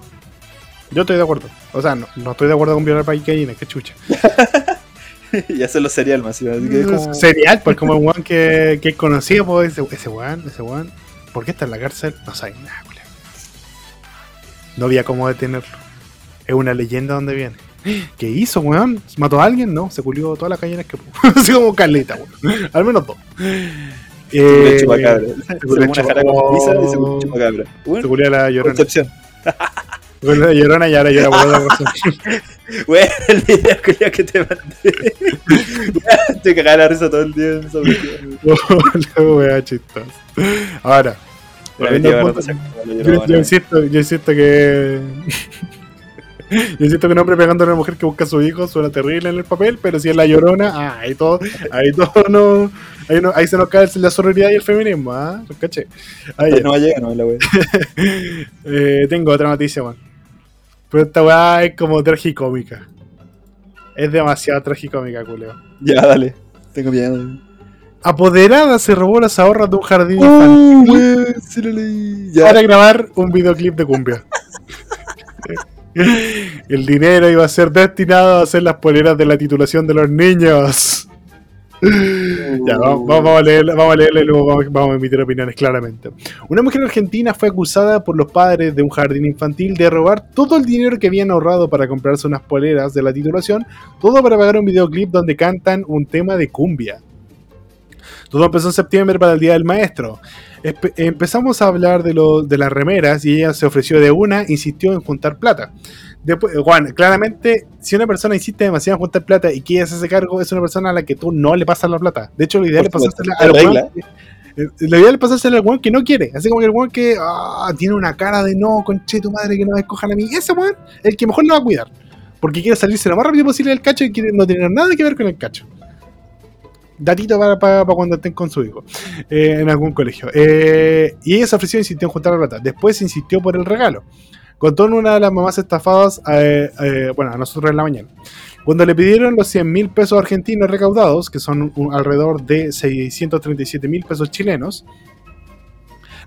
Yo estoy de acuerdo. O sea, no, no estoy de acuerdo con violar para gallinas, qué chucha. y hacerlo serial más. Que como... Serial, pues como un weón que, que es conocido, pues ese, ese weón, ese weón. ¿Por qué está en la cárcel? No sabe nada, culiao. No había cómo detenerlo. Es una leyenda donde viene. ¿Qué hizo, weón? ¿Mató a alguien? No, se culió todas las gallinas que pudo. Así como caleta, weón. Al menos dos. Se Eh, el chupacabra. Se culió una jara con pizza y se culió chupacabra. se Weón, culió la llorona. Concepción. Se culió a la llorona y ahora llora por otra razón. Weón, el video culiao que te mandé. Weón, Te cagaba la risa todo el día en esa cuestión. La wea chistosa. Ahora, yo insisto, yo insisto que. Yo insisto que un hombre pegando a una mujer que busca a su hijo suena terrible en el papel, pero si es la llorona, ah, ahí todo, ahí todo no, ahí, no, ahí se nos cae la sororidad y el feminismo, ¿ah? ¿Lo caché? Ahí, No va a llegar, no, la weón. eh, tengo otra noticia, man. Pero esta weá es como tragicómica. Es demasiado tragicómica, culeo. Ya, dale. Tengo miedo. Apoderada se robó las ahorras de un jardín Uh, infantil weón, sí lo leí. Ya. para grabar un videoclip de cumbia. El dinero iba a ser destinado a hacer las poleras de la titulación de los niños. Ya, vamos, a a leerle y luego vamos a emitir opiniones claramente. Una mujer argentina fue acusada por los padres de un jardín infantil de robar todo el dinero que habían ahorrado para comprarse unas poleras de la titulación, todo para pagar un videoclip donde cantan un tema de cumbia. Todo empezó en septiembre para el Día del Maestro. Espe- empezamos a hablar de, lo, de las remeras y ella se ofreció de una, insistió en juntar plata. Después, Juan, claramente, si una persona insiste demasiado en juntar plata y quiere hacerse cargo, es una persona a la que tú no le pasas la plata. De hecho, lo ideal es pasársela weón regla. que- eh, Lo ideal es pasársela al weón que no quiere. Así como que el weón que ah, tiene una cara de no, conche tu madre, que no me escojan a mí. Ese weón el que mejor lo va a cuidar. Porque quiere salirse lo más rápido posible del cacho y quiere no tener nada que ver con el cacho. Datito para, para, para cuando estén con su hijo eh, en algún colegio. Eh, y ella se ofreció e insistió en juntar la plata. Después insistió por el regalo. Contó en una de las mamás estafadas, eh, eh, bueno, a nosotros en la mañana. Cuando le pidieron los 100 mil pesos argentinos recaudados, que son alrededor de 637 mil pesos chilenos,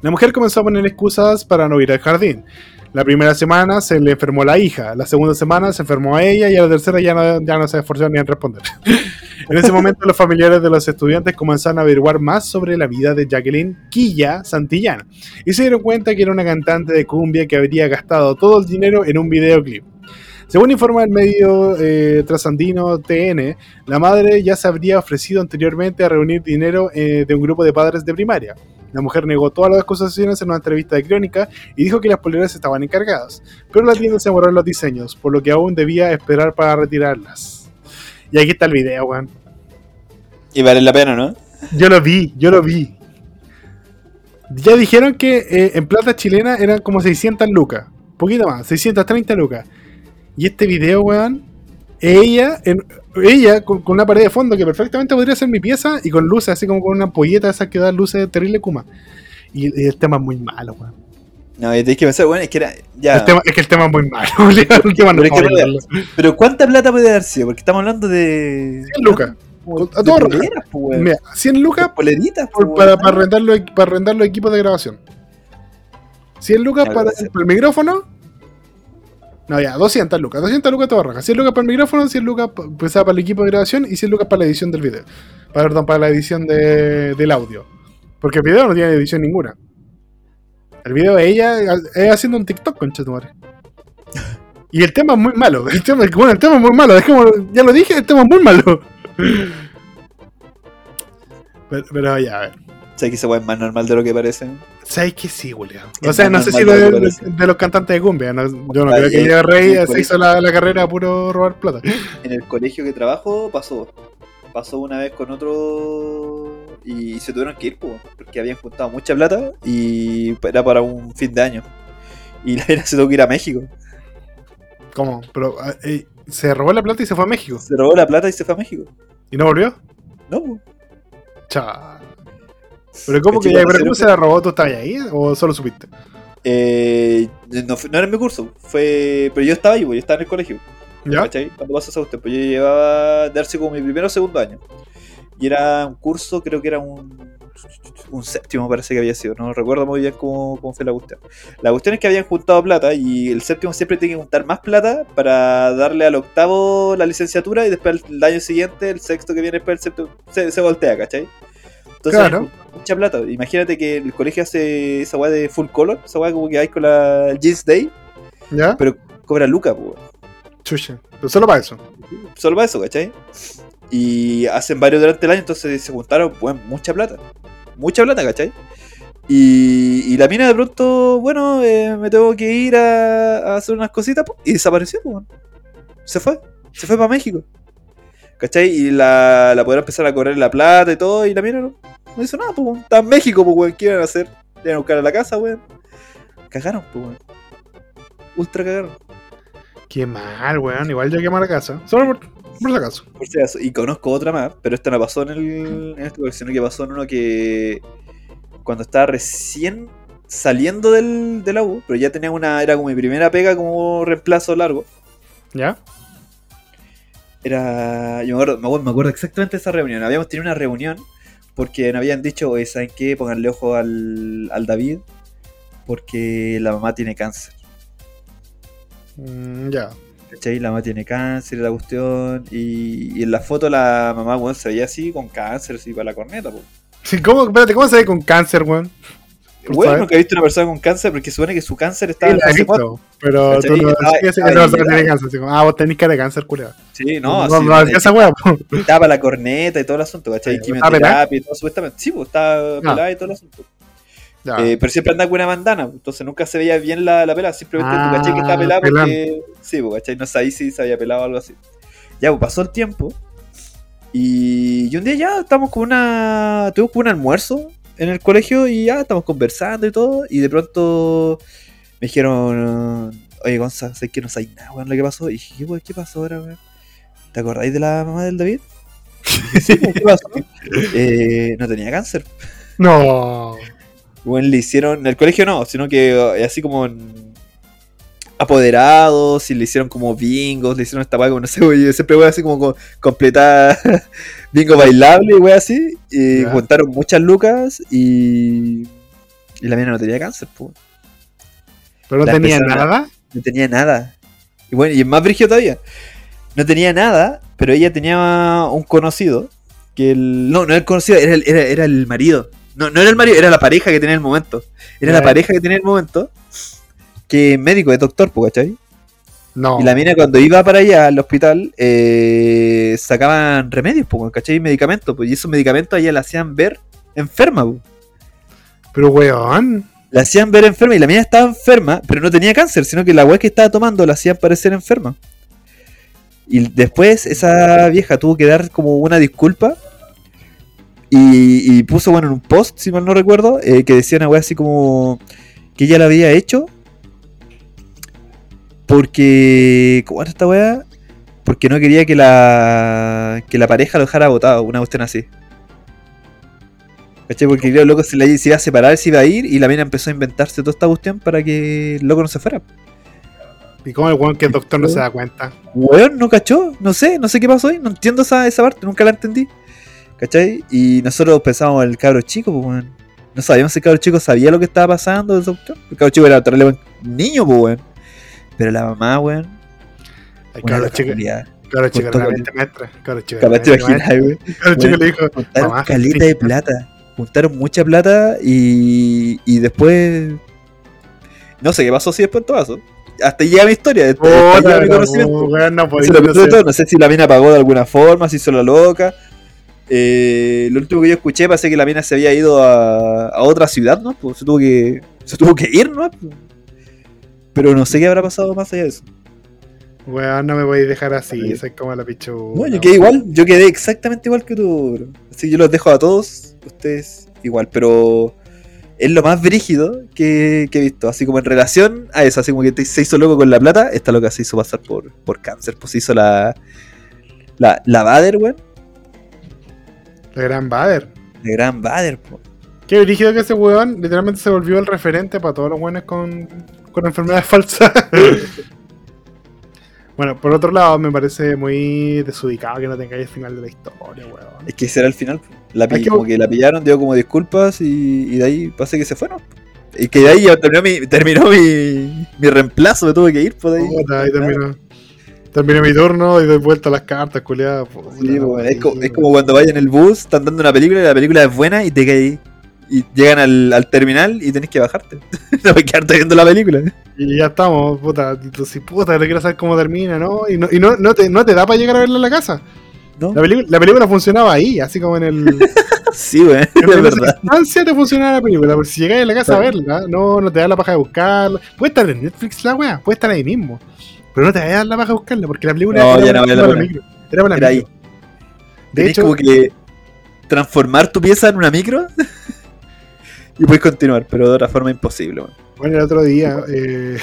la mujer comenzó a poner excusas para no ir al jardín. La primera semana se le enfermó la hija, la segunda semana se enfermó a ella y a la tercera ya no, ya no se esforzó ni en responder. en ese momento los familiares de los estudiantes comenzaron a averiguar más sobre la vida de Jacqueline Quilla Santillana y se dieron cuenta que era una cantante de cumbia que habría gastado todo el dinero en un videoclip. Según informa el medio eh, trasandino TN, la madre ya se habría ofrecido anteriormente a reunir dinero eh, de un grupo de padres de primaria. La mujer negó todas las acusaciones en una entrevista de crónica y dijo que las poleras estaban encargadas, pero la tienda se demoró en los diseños, por lo que aún debía esperar para retirarlas. Y aquí está el video, weón. Y vale la pena, ¿no? Yo lo vi, yo lo vi. Ya dijeron que eh, en plata chilena eran como 600 lucas. Poquito más, 630 lucas. Y este video, weón, ella, en, ella con, con una pared de fondo que perfectamente podría ser mi pieza y con luces, así como con una ampolleta esa que da luces de terrible kuma. Y, y el tema es muy malo, weón. No, y tenés que pensar, bueno, es que era. Ya. El tema- es que el tema es muy malo, el tema no Pero es que ¿cuánta plata puede haber sido? Porque estamos hablando de. 100 lucas. A todo poleras, weón. Mira, 100 lucas poleritas, por- weón. para, para, arrendar los, para arrendar los equipos de grabación. 100 lucas para el micrófono. No, ya, 200 lucas. 200 lucas te barraca. 100 lucas para el micrófono, 100 lucas pues, para el equipo de grabación y 100 lucas para la edición del video. Para, perdón, para la edición de- del audio. Porque el video no tiene edición ninguna. El video de ella es haciendo un TikTok, concha tu madre. Y el tema es muy malo. El tema, bueno, el tema es muy malo. dejémoslo- ya lo dije, el tema es muy malo. Pero, pero ya, a ver. Sé que ese weón es más normal de lo que parece. ¿Sabes que sí, Julián? Es O sea, no sé si lo de los cantantes de cumbia. no- yo no creo que Diego Rey se hizo la, la carrera a puro robar plata. En el colegio que trabajo pasó. Pasó una vez con otro. Y se tuvieron que ir, po, porque habían juntado mucha plata y era para un fin de año. Y la era se tuvo que ir a México. ¿Cómo? Pero eh, se robó la plata y se fue a México. Se robó la plata y se fue a México. ¿Y no volvió? No. Chao. Pero ¿cómo que ya? ¿Pero cómo se la robó? ¿Tú estabas ahí o solo supiste? Eh, no, no era en mi curso, fue. Pero yo estaba ahí, po, yo estaba en el colegio. ¿Ya? ¿Cachai? Cuando pasó esa usted, pues yo llevaba darse como mi primero o segundo año. Y era un curso, creo que era un, un séptimo, parece que había sido. No recuerdo muy bien cómo, cómo fue la cuestión. La cuestión es que habían juntado plata y el séptimo siempre tiene que juntar más plata para darle al octavo la licenciatura y después el año siguiente, el sexto que viene después, el séptimo, se, se voltea, ¿cachai? Entonces, Claro. mucha plata. Imagínate que el colegio hace esa weá de full color, esa weá como que hay con la el Jeans Day, ¿Ya? pero cobra Luca, pues. Chucha. Pero solo para eso. Solo para eso, ¿cachai? Y hacen varios durante el año, entonces se juntaron pues, mucha plata. Mucha plata, ¿cachai? Y, y la mina de pronto, bueno, eh, me tengo que ir a, a hacer unas cositas po, y desapareció, pues. Se fue, se fue para México. ¿Cachai? Y la, la pudieron empezar a cobrar la plata y todo, y la mina no, no hizo nada, pues. Está en México, pues, weón. ¿Qué iban a hacer? Iban a buscar a la casa, weón. Cagaron, pues, weón. Ultra cagaron. Qué mal, weón. Igual yo quemé la casa. Solo por, por si acaso. Por si acaso. Y conozco otra más, pero esta no pasó en, el, en este sino que pasó en uno que cuando estaba recién saliendo del, de la U, pero ya tenía una, era como mi primera pega como reemplazo largo. ¿Ya? Era, yo me acuerdo, me acuerdo, me acuerdo exactamente de esa reunión. Habíamos tenido una reunión porque nos habían dicho, oye, ¿saben qué? Pónganle ojo al, al David porque la mamá tiene cáncer. Mm, ya. ¿Cachai? La mamá tiene cáncer, la cuestión. Y, y en la foto la mamá, weón, se veía así, con cáncer, así para la corneta. Sí, ¿Cómo, espérate, ¿cómo se ve con cáncer, weón? Bueno, saber. nunca he visto una persona con cáncer porque supone que su cáncer Sí, estaba en la he fase 4. visto, pero ¿Cachai? tú no decías que tiene cáncer. así como, ah, vos tenés cara de cáncer, culiado. Sí, no, no, así, no esa weá, estaba la corneta y todo el asunto, ¿cachai? Sí, Quimioterapia y todo, supuestamente. Sí, pues estaba pelada y todo el asunto. Eh, pero siempre andaba con una bandana, pues, entonces nunca se veía bien la, la pelada. Simplemente Ah, tú caché que estaba pelada pelán. porque. Sí, pues, ¿cachai? No sabía si se había pelado o algo así. Ya, pues pasó el tiempo. Y, y un día ya estamos con una. Tuvimos como un almuerzo en el colegio y ya estamos conversando y todo. Y de pronto me dijeron, oye Gonza, sé que no sabes nada, weón, lo que pasó. Y dije, ¿qué, weón, qué pasó ahora, weón? ¿Te acordáis de la mamá del David? Sí, pues, ¿qué pasó? Eh, no tenía cáncer. No. Bueno, le hicieron, en el colegio no, sino que eh, así como en apoderados, y le hicieron como bingos, le hicieron esta weá, como no sé, yo siempre voy así como co- completar bingo bailable, güey, así, y juntaron muchas lucas y, y la mina no tenía cáncer, pues, Pero no tenía nada. no tenía nada. Y bueno, y es más brígido todavía, no tenía nada, pero ella tenía un conocido, que el, no, no era el conocido, era el, era, era el marido. No, no era el marido, era la pareja que tenía en el momento. Era la pareja que tenía en el momento. Que es médico, es doctor, ¿cachai? No. Y la mina cuando iba para allá al hospital, eh, sacaban remedios, pues, ¿cachai? Medicamentos, pues, y esos medicamentos a ella la hacían ver enferma, pues. Pero weón. La hacían ver enferma y la mina estaba enferma, pero no tenía cáncer, sino que la weá que estaba tomando la hacían parecer enferma. Y después esa vieja tuvo que dar como una disculpa y, y puso, bueno, en un post, si mal no recuerdo, eh, que decía una weá así como que ella la había hecho porque. ¿Cómo era esta weá? Porque no quería que la, que la pareja lo dejara botado, una cuestión así. ¿Cachai? Porque el loco se, la, se iba a separar, se iba a ir y la mina empezó a inventarse toda esta cuestión para que el loco no se fuera. ¿Y cómo el weón que es doctor no se da cuenta? Weón, no cachó, no sé, no sé qué pasó ahí, no entiendo esa, esa parte, nunca la entendí. ¿Cachai? Y nosotros pensábamos el cabro chico, pues weón. No sabíamos si el cabro chico sabía lo que estaba pasando. El cabro chico era terrible niño, pues weón. Pero la mamá, weón, chico, culiada. cabro chico, Justo realmente maestra. Cabro chico, Capaz te imaginas, weón. chico Weón, le dijo, Juntaron sí. de plata. Juntaron mucha plata y, y después. No sé qué pasó si después todo pasó. Hasta llega mi historia. No sé si la mina pagó de alguna forma, si hizo la loca. Eh, lo último que yo escuché parece que la mina se había ido a, a otra ciudad, ¿no? Pues se tuvo que. Se tuvo que ir, ¿no? Pero no sé qué habrá pasado más allá de eso. Weón, no me voy a dejar así, Sí. soy como la pichu. No, yo quedé igual, yo quedé exactamente igual que tú, bro. Así que yo los dejo a todos, ustedes igual, pero es lo más brígido que, que he visto. Así como en relación a eso, así como que te- se hizo loco con la plata, esta loca se hizo pasar por, por cáncer, pues se hizo la. La, la Bader, weón. La gran Bader. De gran Bader, po. Qué brígido que ese weón literalmente se volvió el referente para todos los buenos con, con enfermedades falsas. bueno, por otro lado, me parece muy desubicado que no tengáis el final de la historia, weón. Es que ese era el final. La que- como que la pillaron, dio como disculpas y, y de ahí pasé que se fueron. Y que de ahí ya terminó mi, terminó mi, mi reemplazo, me tuve que ir por ahí. Puta, ahí terminó. Terminé mi turno y doy vuelta a las cartas, culiadas. Sí, no, es, co- sí, es como cuando vayan en el bus, están dando una película y la película es buena y te caes. Y llegan al, al terminal y tenés que bajarte. no puedes quedarte viendo la película. Y ya estamos, puta. Sí, puta, no quiero saber cómo termina, ¿no? Y no, y no, no, te, no te da para llegar a verla en la casa. ¿No? La, película- la película funcionaba ahí, así como en el. Sí, güey, en verdad. instancia te funcionaba la película. Pero si llegáis a la casa a verla, no, no te da la paja de buscarla. Puede estar en Netflix la weá, puede estar ahí mismo. Pero no te vayas a dar la paja de buscarla, porque la película No, era, ya no la micro. Era para Era micro. ahí. De Tenés hecho, como que transformar tu pieza en una micro y puedes continuar, pero de otra forma imposible. güey. Bueno, el otro día eh,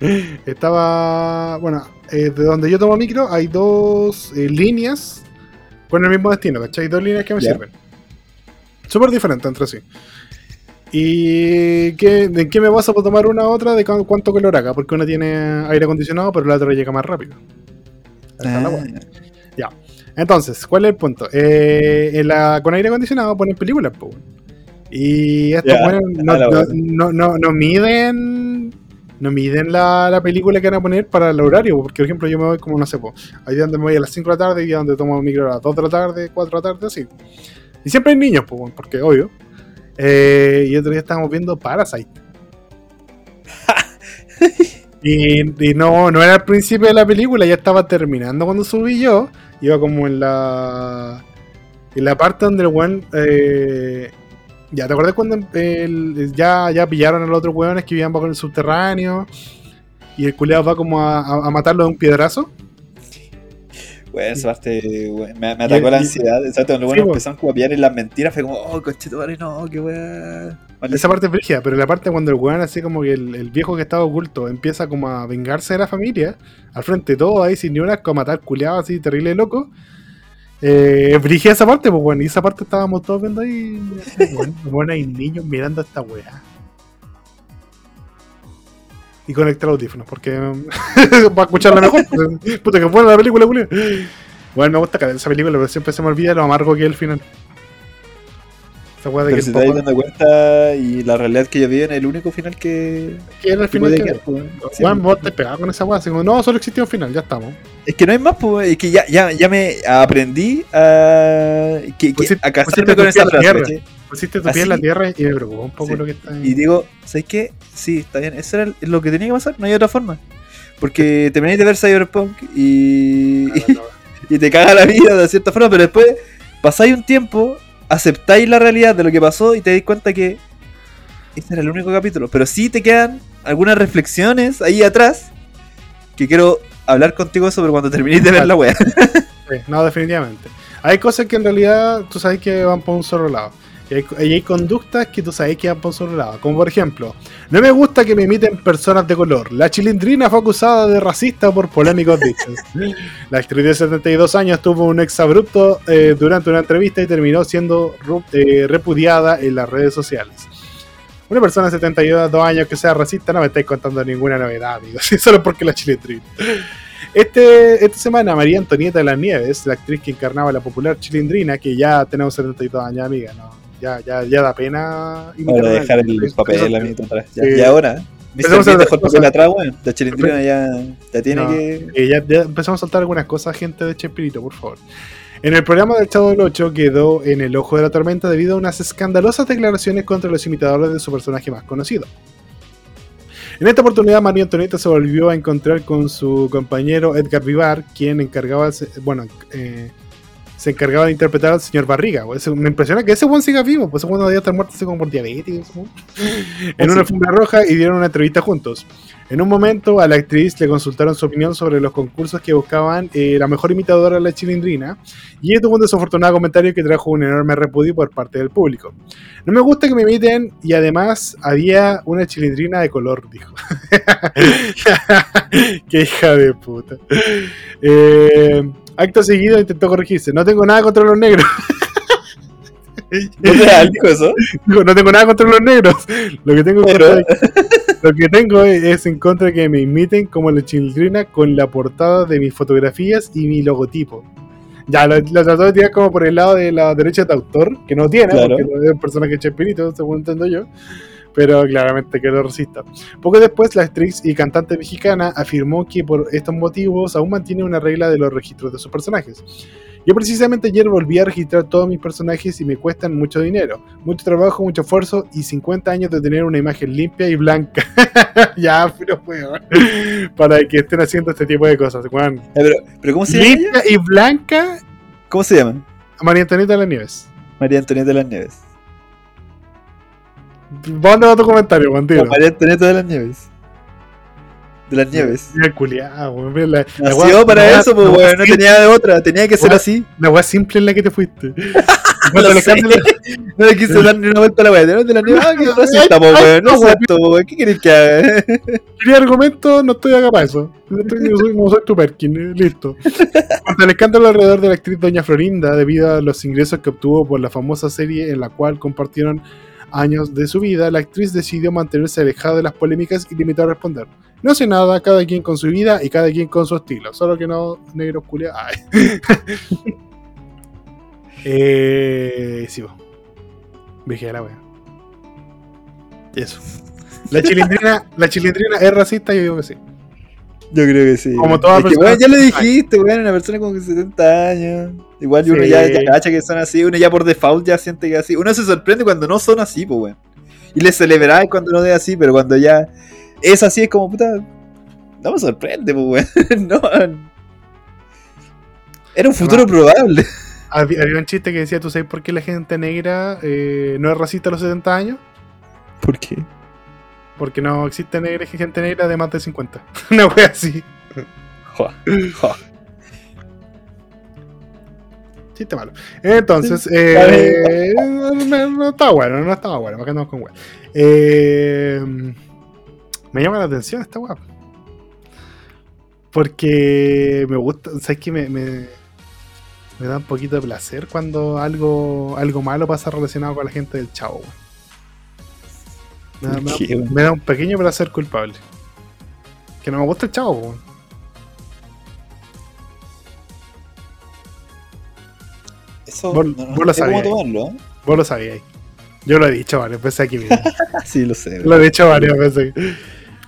estaba. Bueno, eh, de donde yo tomo micro hay dos eh, líneas con el mismo destino, ¿cachai? Dos líneas que me Ya. sirven. Súper diferentes entre sí. ¿Y qué, de qué me baso para tomar una u otra? De cu- cuánto calor haga, porque una tiene aire acondicionado, pero la otra llega más rápido. Ahí está la Ah, wea. Entonces, ¿cuál es el punto? Eh, en la, con aire acondicionado ponen películas, weón. Y estos weones no, no, no, no- no miden. No miden la, la película que van a poner para el horario, porque por ejemplo yo me voy como no sé, po, hay días donde me voy a las 5 de la tarde y días donde tomo micro a las 2 de la tarde, 4 de la tarde, así. Y siempre hay niños, po, porque obvio. Eh, y otro día estábamos viendo Parasite. y y no, no era el principio de la película, ya estaba terminando cuando subí yo. Iba como en la. En la parte donde el weón. eh, ya, ¿te acuerdas cuando el- ya, ya pillaron a los otros weones que vivían bajo el subterráneo? Y el culeado va como a, a- a matarlo de un piedrazo. Güey, esa parte güey, me, me atacó Y- la y- ansiedad. Exacto, cuando Sí, bueno, empezaron como a pillar en las mentiras, fue como, oh, conchetumare, no, qué weá. Vale, Esa parte es brígida, pero la parte cuando el weón, así como que el, el viejo que estaba oculto, empieza como a vengarse de la familia, al frente de todo ahí sin ni una asco, a matar culeado así terrible loco. Eh, brigé esa parte, pues bueno, y esa parte estábamos todos viendo ahí. Bueno, hay niños mirando esta weá. Y conecté el audífono, porque para escucharla mejor. pues, Puta que buena la película, Julio. Bueno, me gusta esa película, pero siempre se me olvida lo amargo que es el final. Esa weá de Pero que si te das dando cuenta y la realidad que yo vi en el único final que. que era el final que quedar, pues, Juan, vos te pegabas con esa weá, así como, no, solo existía un final, ya estamos. Es que no hay más, pues, es que ya, ya, ya me aprendí a, que, que- Pusiste- a casarme con esa frase. Pusiste tu pie en la tierra y me preocupó un poco Sí. lo que está ahí. Y digo, ¿sabes qué? Sí, está bien, eso era lo que tenía que pasar, no hay otra forma. Porque termináis de ver Cyberpunk y, y te caga la vida de cierta forma, pero después pasáis un tiempo, aceptáis la realidad de lo que pasó y te dais cuenta que ese era el único capítulo. Pero sí te quedan algunas reflexiones ahí atrás que quiero hablar contigo sobre cuando terminéis de ver la wea. Sí, no, definitivamente. Hay cosas que en realidad tú sabes que van por un solo lado. Y hay, y hay conductas que tú sabes que van por solo lado. Como por ejemplo, no me gusta que me imiten personas de color. La chilindrina fue acusada de racista por polémicos dichos. La actriz de 72 años tuvo un exabrupto eh, durante una entrevista y terminó siendo eh, repudiada en las redes sociales. Una persona de 72 años que sea racista no me estáis contando ninguna novedad, amigos. Solo porque la chilindrina. Este, esta semana, María Antonieta de las Nieves, la actriz que encarnaba la popular chilindrina, que ya tenemos 72 años, amiga, ¿no? Ya, ya, ya da pena imitar Para a- dejar el papel la mitad atrás. Ya, Sí. Y ahora, Bean dejó el papel atrás, weón. La chilindrina ya, ya tiene No. que. Eh, ya, ya empezamos a soltar algunas cosas, gente de Chespirito, por favor. En el programa del Chavo del 8 quedó en el ojo de la tormenta debido a unas escandalosas declaraciones contra los imitadores de su personaje más conocido. En esta oportunidad, María Antonieta se volvió a encontrar con su compañero Edgar Vivar, quien encargaba, bueno, eh, se encargaba de interpretar al señor Barriga. me impresiona que ese buen siga vivo, pues ese buen debía estar muerto así como por diabetes. ¿no? En una alfombra roja y dieron una entrevista juntos. En un momento a la actriz le consultaron su opinión sobre los concursos que buscaban eh, la mejor imitadora de la chilindrina y ella tuvo un desafortunado comentario que trajo un enorme repudio por parte del público. No me gusta que me imiten y además había una chilindrina de color, dijo. Qué hija de puta. Eh, acto seguido intentó corregirse. No tengo nada contra los negros. ¿No te algo eso? Digo, no tengo nada contra los negros. Lo que tengo, en Pero- contra lo que tengo es en contra de que me imiten como la chilindrina con la portada de mis fotografías y mi logotipo. Ya, lo, lo trató de tirar como por el lado de la derecha de autor, que no tiene, Claro. porque no es un personaje chespirito, según entiendo yo. Pero claramente quedó racista. Poco después, la actriz y cantante mexicana afirmó que por estos motivos aún mantiene una regla de los registros de sus personajes. Yo precisamente ayer volví a registrar todos mis personajes y me cuestan mucho dinero, mucho trabajo, mucho esfuerzo y 50 años de tener una imagen limpia y blanca. ya, pero weón. Para que estén haciendo este tipo de cosas, weón. Pero, pero ¿cómo se llama? ella? Limpia y blanca, ¿Cómo se llama? María Antonieta de las Nieves. María Antonieta de las Nieves. ¿Dónde va tu comentario, Juan María Antonieta de las Nieves. De las Nieves. Mira, culiao, weón. La, la Nació weá- para la eso, pues, weón. No tenía de otra. Tenía que ser así. La weá simple en la que te fuiste. Lo sé. No le quise dar ni una vuelta a la weá. De la Nieves. Ah, que racista, pues, weón. No no, es weón. cierto, weón. ¿Qué querés que haga? Quería argumento, no estoy acá para eso. No, estoy, soy, no soy tu Perkin, eh, listo. Cuanto al escándalo alrededor de la actriz Doña Florinda, debido a los ingresos que obtuvo por la famosa serie en la cual compartieron años de su vida, la actriz decidió mantenerse alejada de las polémicas y limitó a responder. No sé nada, cada quien con su vida y cada quien con su estilo. Solo que no negros culia. Ay. eh, sí, vos. Vigila la wea. Eso. La chilindrina, la chilindrina es racista, yo digo que sí. Yo creo que sí. Como toda Es que, weón, ya lo dijiste, weón. Una persona con 70 años. Igual uno Sí. ya, ya cacha que son así. Uno ya por default ya siente que así. Uno se sorprende cuando no son así, pues, weón. Y le celebráis cuando no es así, pero cuando ya es así, es como puta. No me sorprende, pues, weón. no. Era un futuro probable. Había, había un chiste que decía, ¿tú sabes por qué la gente negra eh, no es racista a los 70 años? ¿Por qué? Porque no existe negra, gente negra de más de 50. Una wea así. Joa, joa. Chiste malo. Entonces, eh, no, no estaba bueno, no estaba bueno. Acá andamos con wea. Eh, me llama la atención esta wea. Porque me gusta, ¿sabes qué? Me, me, me da un poquito de placer cuando algo, algo malo pasa relacionado con la gente del chavo, weón. Me da, me da- ¿Qué, weón? me da un pequeño placer culpable. Que no me gusta el chavo, weón. Eso Vos- no, no vos lo sé cómo sabías. tomarlo. ¿eh? Vos lo sabíais. Yo lo he dicho varias veces aquí mismo. sí, lo sé. lo he dicho varias veces.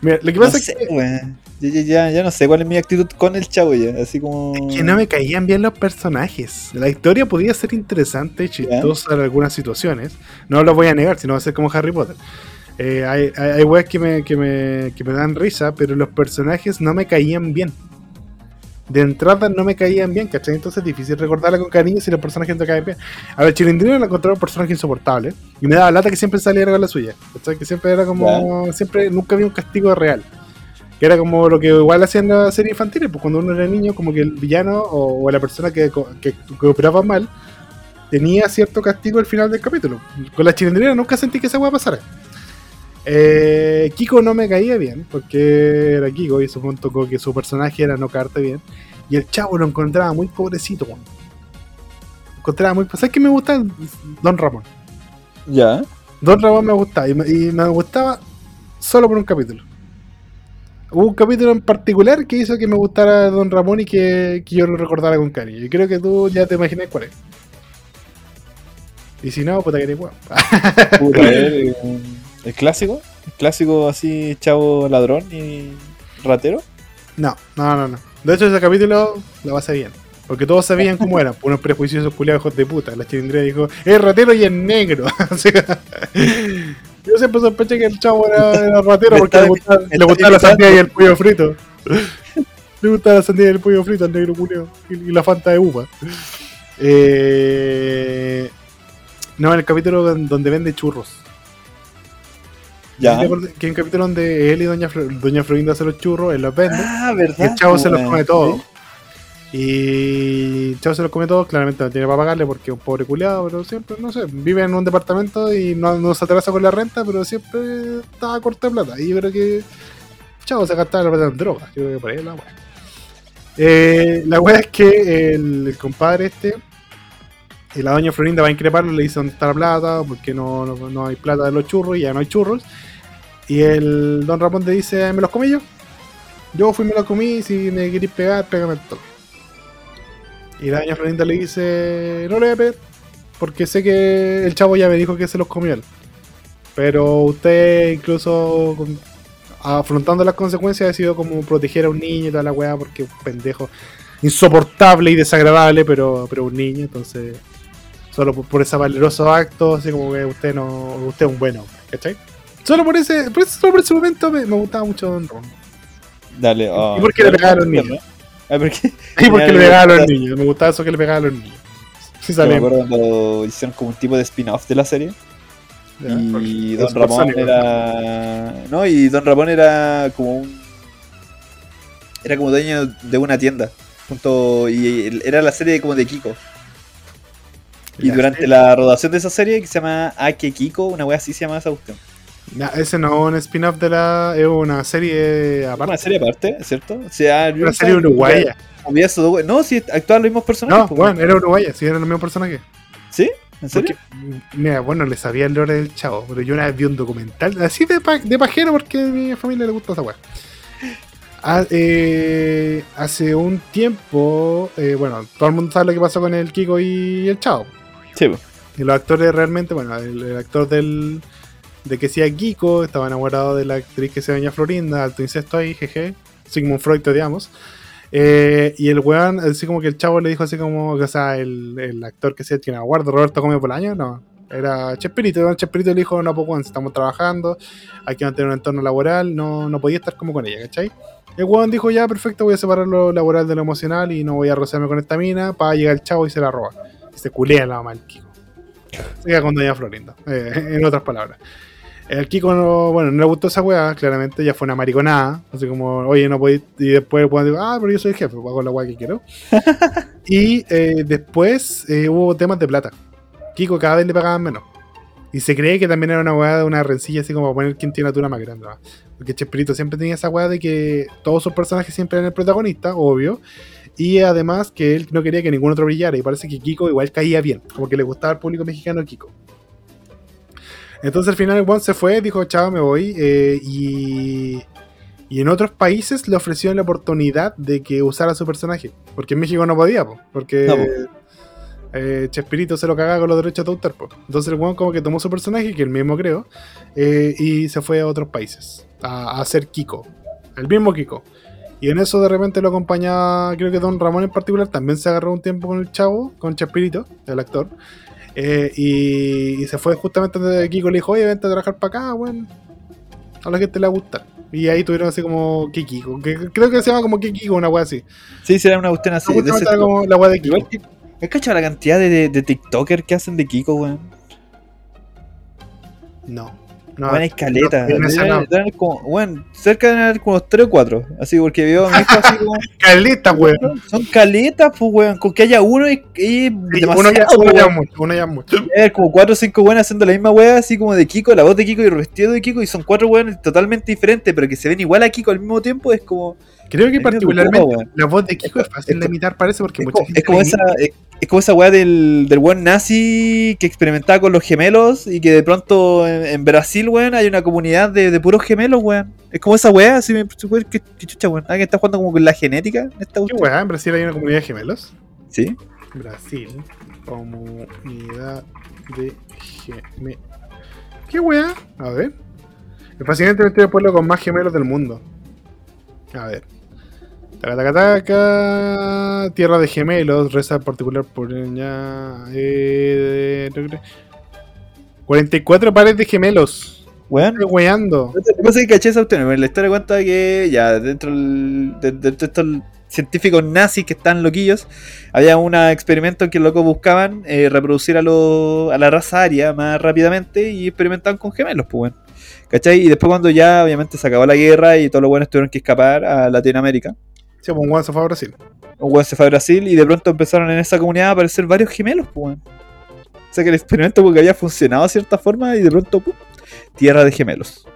Mira, lo que No pasa sé, es que, weón. Ya, ya, ya, ya no sé cuál es mi actitud con el chavo ya. Así como. que no me caían bien los personajes. La historia podía ser interesante y chistosa en algunas situaciones. No lo voy a negar, si no va a ser como Harry Potter. Eh, hay, hay, hay weas que me, que, me, que me dan risa, pero los personajes no me caían bien. De entrada no me caían bien, ¿cachai? Entonces es difícil recordarla con cariño si los personajes no caen bien. A ver, Chilindrino lo encontré un personaje insoportable. Y me daba lata que siempre saliera con la suya. ¿cachai? Que siempre era como. Siempre, nunca había un castigo real. Que era como lo que igual hacían las series infantiles, pues cuando uno era niño, como que el villano o, o la persona que, que, que operaba mal tenía cierto castigo al final del capítulo. Con la chilindrina nunca sentí que esa hueá pasara. Eh, Kiko no me caía bien, porque era Kiko y supongo que- que su personaje era no caerte bien. Y el chavo lo encontraba muy pobrecito, Encontraba muy. ¿Sabes qué me gusta? Don Ramón. Ya. Don Ramón me gustaba y me, y me gustaba solo por un capítulo. Hubo un capítulo en particular que hizo que me gustara Don Ramón y que, que yo lo recordara con cariño. Y creo que tú ya te imaginas cuál es. Y si no, puta que eres guapo. Puta, eh, el clásico. El clásico así, chavo ladrón y ratero. No, no, no, no. De hecho, ese capítulo lo va a hacer bien. Porque todos sabían cómo eran, unos prejuiciosos culiados hijos de puta. La chilindrina dijo, es ratero y es negro. Yo siempre sospeché que el chavo era, era ratero porque está- le gustaba, le la sandía y el pollo frito. Le gustaba la sandía y el pollo frito al negro culiao. Y, y la fanta de uva. Eh, no, en el capítulo don- donde vende churros. Ya. ¿Te acuerdas Que hay un capítulo donde él y Doña, Flo- Doña Florinda hacen los churros, él los vende. Ah, Y verdad. el chavo se los come todos. Y el chavo se los come todos, claramente no tiene para pagarle porque es un pobre culiado, pero siempre, no sé, vive en un departamento y no, no se atrasa con la renta, pero siempre estaba corta de plata. Y yo creo que el chavo se gastaba la plata en drogas, creo que por ahí es la wea. Eh, la wea es que el, el compadre este, y la doña Florinda va a increparlo, le dice dónde está la plata, porque no, no, no hay plata de los churros y ya no hay churros. Y el don Ramón le dice, ¿me los comí yo? Yo fui me los comí, si me queréis pegar, pégame el toque. Y la doña Florinda le dice, no le voy a pegar, porque sé que el chavo ya me dijo que se los comió él. Pero usted incluso afrontando las consecuencias ha sido como proteger a un niño y toda la weá, porque un pendejo insoportable y desagradable, pero, pero un niño, entonces solo por, por ese valeroso acto, así como que usted no, usted es un bueno, ¿cachai? Solo por ese, por ese, solo por ese momento me, me gustaba mucho Don Ron. Dale. ah, ¿Y por qué le pegaron a los niños? Ah, ¿por qué? Y porque le pegaba a los niños, me gustaba eso que le pegaba a los niños. Sí, Yo me acuerdo cuando hicieron como un tipo de spin-off de la serie. Ya, y Don Ramón era. No, y Don Ramón era como un. Era como dueño de una tienda. Junto, y era la serie como de Kiko. Y durante la rodación de esa serie, que se llama Ake Kiko, una wea así se llama esa cuestión. Ese no es un spin-off de la. Es una serie Una aparte. serie aparte, ¿cierto? O sea, Una serie que uruguaya. había esos dos we- No, sí, actuaban los mismos personajes. No, pues, bueno, era uruguaya, sí, eran los mismos personajes. ¿Sí? ¿En serio? Porque, mira, bueno, le sabía el lore del chavo, pero yo una vez vi un documental así de, pa- de pajero porque a mi familia le gusta esa weá. Ah, eh, hace un tiempo, eh, bueno, todo el mundo sabe lo que pasó con el Kiko y el chavo. Y los actores realmente, bueno, el, actor del de que sea Kiko estaba enamorado de la actriz que se Doña Florinda, alto incesto ahí, jeje. Sigmund Freud, te odiamos. Eh, y el weón, así como que el chavo le dijo así como, o sea, el, el actor que se tiene aguardo, Roberto Gómez Bolaño, no. Era Chespirito. Chespirito le dijo, no, pues weón, estamos trabajando, hay que mantener un entorno laboral, no, no podía estar como con ella, ¿cachai? El weón dijo, ya, perfecto, voy a separar lo laboral de lo emocional y no voy a rozarme con esta mina, para llegar el chavo y se la roba. Se culea la mamá del Kiko. Se queda con Doña Florinda, eh, en otras palabras. El Kiko no, bueno, no le gustó esa weá, claramente, ya fue una mariconada, así como, oye, no podéis, y después el dijo, ah, pero yo soy el jefe, hago la weá que quiero. y eh, después eh, hubo temas de plata. Kiko cada vez le pagaban menos. Y se cree que también era una weá de una rencilla así como para poner quién tiene la tuna más grande. ¿no? Porque Chespirito siempre tenía esa weá de que todos sus personajes siempre eran el protagonista, obvio. Y además que él no quería que ningún otro brillara. Y parece que Kiko igual caía bien. Como que le gustaba al público mexicano Kiko. Entonces al final el One se fue, dijo, chao, me voy. eh, y, y en otros países le ofrecieron la oportunidad de que usara su personaje. Porque en México no podía, po, porque No, po. eh, Chespirito se lo cagaba con los derechos de autor. po. Entonces el One como que tomó su personaje, que él mismo creo, eh, y se fue a otros países a, a hacer Kiko. El mismo Kiko. Y en eso de repente lo acompañaba, creo que Don Ramón en particular, también se agarró un tiempo con el chavo, con Chespirito, el actor. Eh, y, y se fue justamente donde Kiko le dijo, oye, vente a trabajar para acá, weón. A la gente le va a gustar. Y ahí tuvieron así como Kikiko, que creo que se llama como Kikiko, una wea así. Sí, será una cuestión así. de ese como la wea de Kiko. Igual que. ¿Has cachado la cantidad de, de, de que hacen de Kiko, weón? No. No, Weón, hay caleta. no, como, weón, cerca de haber como 3 o 4. Así, porque veo a así como. caleta, weón. Son caletas, pues, weón. Con que haya uno es, es Sí, demasiado. uno ya, uno ya mucho, uno ya mucho. Haber como 4 o 5 weones haciendo la misma wea, así como de Kiko, la voz de Kiko y el vestido de Kiko. Y son 4 weones totalmente diferentes, pero que se ven igual a Kiko al mismo tiempo. Es como. Creo que particularmente weón. la voz de Kiko es fácil Es de imitar, parece, porque Es, mucha gente es como esa, es, es como esa weá del, del buen nazi que experimentaba con los gemelos y que de pronto en, en Brasil, weón, hay una comunidad de, de puros gemelos, weón. Es como esa weá, así me weón, qué chucha, weón. Alguien está jugando como con la genética en esta ¿Qué weá? ¿En Brasil hay una comunidad de gemelos? Sí. Brasil, comunidad de gemelos. ¿Qué weá? A ver. El fascinantemente el pueblo con más gemelos del mundo. A ver. Taca, taca, taca. Tierra de gemelos, reza particular por ya. Eh, 44 pares de gemelos. Weón. Estoy weando. Lo que pasa es que caché esa weón. La historia cuenta que ya dentro del- de, de- de estos científicos nazis que están loquillos, había un experimento en que los locos buscaban eh, reproducir a, lo- a la raza aria más rápidamente y experimentaban con gemelos, pues, weón. ¿Cachai? Y después cuando ya obviamente se acabó la guerra y todos los buenos tuvieron que escapar a Latinoamérica, Sí, pues un weón se fue a Brasil. un weón se fue a Brasil y de pronto empezaron en esa comunidad a aparecer varios gemelos, pues, weón. O sea que el experimento porque había funcionado de cierta forma y de pronto, ¡pum! tierra de gemelos.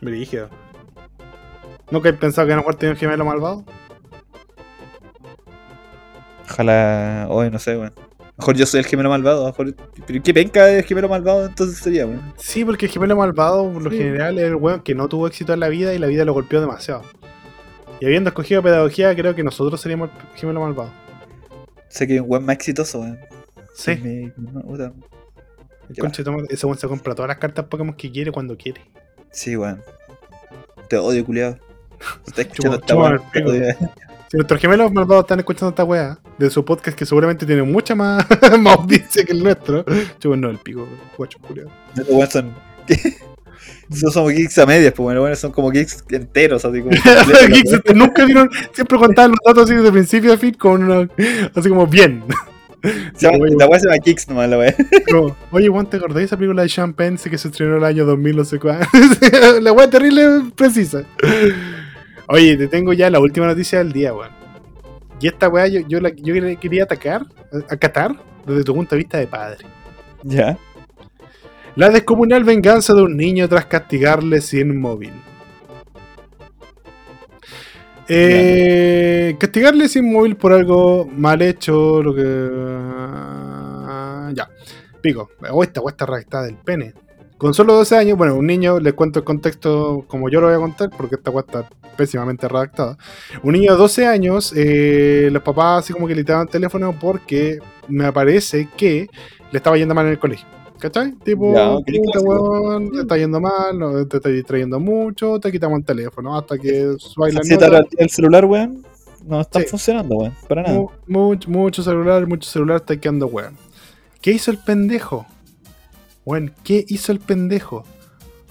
Brígido. ¿Nunca he pensado que lo mejor tenía un gemelo malvado? Ojalá. Hoy no sé, weón. Mejor yo soy el gemelo malvado. Mejor... Pero qué penca el gemelo malvado entonces sería, weón. Sí, porque el gemelo malvado, por lo Sí. general, es el weón que no tuvo éxito en la vida y la vida lo golpeó demasiado. Y habiendo escogido pedagogía, creo que nosotros seríamos el gemelo malvado. Sé que hay un weón más exitoso, weón. Sí. No, puta. El conche ese weón se compra todas las cartas Pokémon que quiere cuando quiere. Sí, weón. Te odio, culiado. Está escuchando Chupa- esta chupa. Si nuestros gemelos malvados están escuchando esta weá de su podcast que seguramente tiene mucha más, más audiencia que el nuestro, chupen no el pico, guacho culiado. Son. Nosotros somos geeks a medias, pues bueno, bueno, son como geeks enteros, así como. Geeks, este, nunca vieron, siempre contaban los datos así de principio a fin con una, así como bien. La weá se llama Kicks nomás, la weá. Oye, Juan, ¿te acordás de esa película de Sean Penn que se estrenó el año 2000, no sé cuándo? la weá terrible precisa. Oye, te tengo ya la última noticia del día, weón. Y esta weá yo, yo, la, yo quería atacar, acatar desde tu punto de vista de padre. Ya. La descomunal venganza de un niño tras castigarle sin móvil. Eh, castigarle sin móvil por algo mal hecho, lo que. ah, Ya. Pico. O esta, o esta redactada del pene. Con solo 12 años, bueno, un niño, les cuento el contexto como yo lo voy a contar, porque esta weá está pésimamente redactada. Un niño de 12 años, eh, los papás así como que le daban teléfono porque me parece que le estaba yendo mal en el colegio. ¿Cachai? Tipo, Ya, puta, weón, te está yendo mal, no, te está distrayendo mucho, te quitamos el teléfono hasta que baila Si el celular, weón, no están Sí. funcionando, weón. Para nada. mucho, mucho celular, mucho celular, está quedando weón. ¿Qué hizo el pendejo? Weón, ¿qué hizo el pendejo?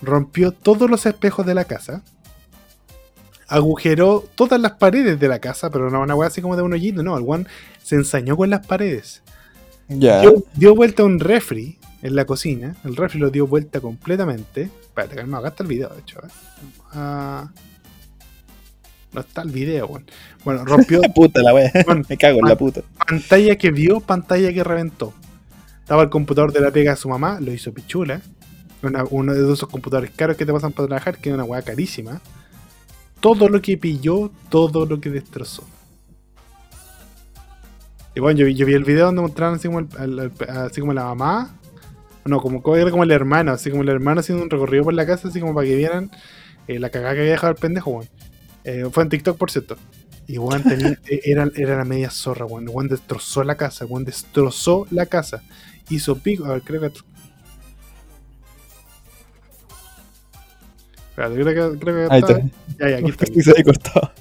Rompió todos los espejos de la casa. Agujeró todas las paredes de la casa, pero no una weá así como de un hoyito, no. El weón se ensañó con las paredes. Ya. Dio, dio vuelta a un refri en la cocina. El refri lo dio vuelta completamente. Espérate, calma, acá está el video, de hecho. ¿eh? Ah, no está el video, weón. Bueno, rompió Puta la Me cago en la puta. pantalla que vio, pantalla que reventó. Estaba el computador de la pega de su mamá, lo hizo pichula. Una- uno de esos computadores caros que te pasan para trabajar, que es una weá carísima. Todo lo que pilló, todo lo que destrozó. Y bueno, yo, vi- yo vi el video donde mostraron así como, el- al- al- así como la mamá. No, como, era como el hermano, así como el hermano haciendo un recorrido por la casa, así como para que vieran eh, la cagada que había dejado el pendejo, weón. Eh, fue en TikTok, por cierto. Y weón tenía, eh, era, era la media zorra, weón. Weón destrozó la casa, weón destrozó la casa. Hizo pico. A ver, creo que. Espérate, creo que, creo que Ahí está- está. Ya, ya, aquí está. Se había cortado.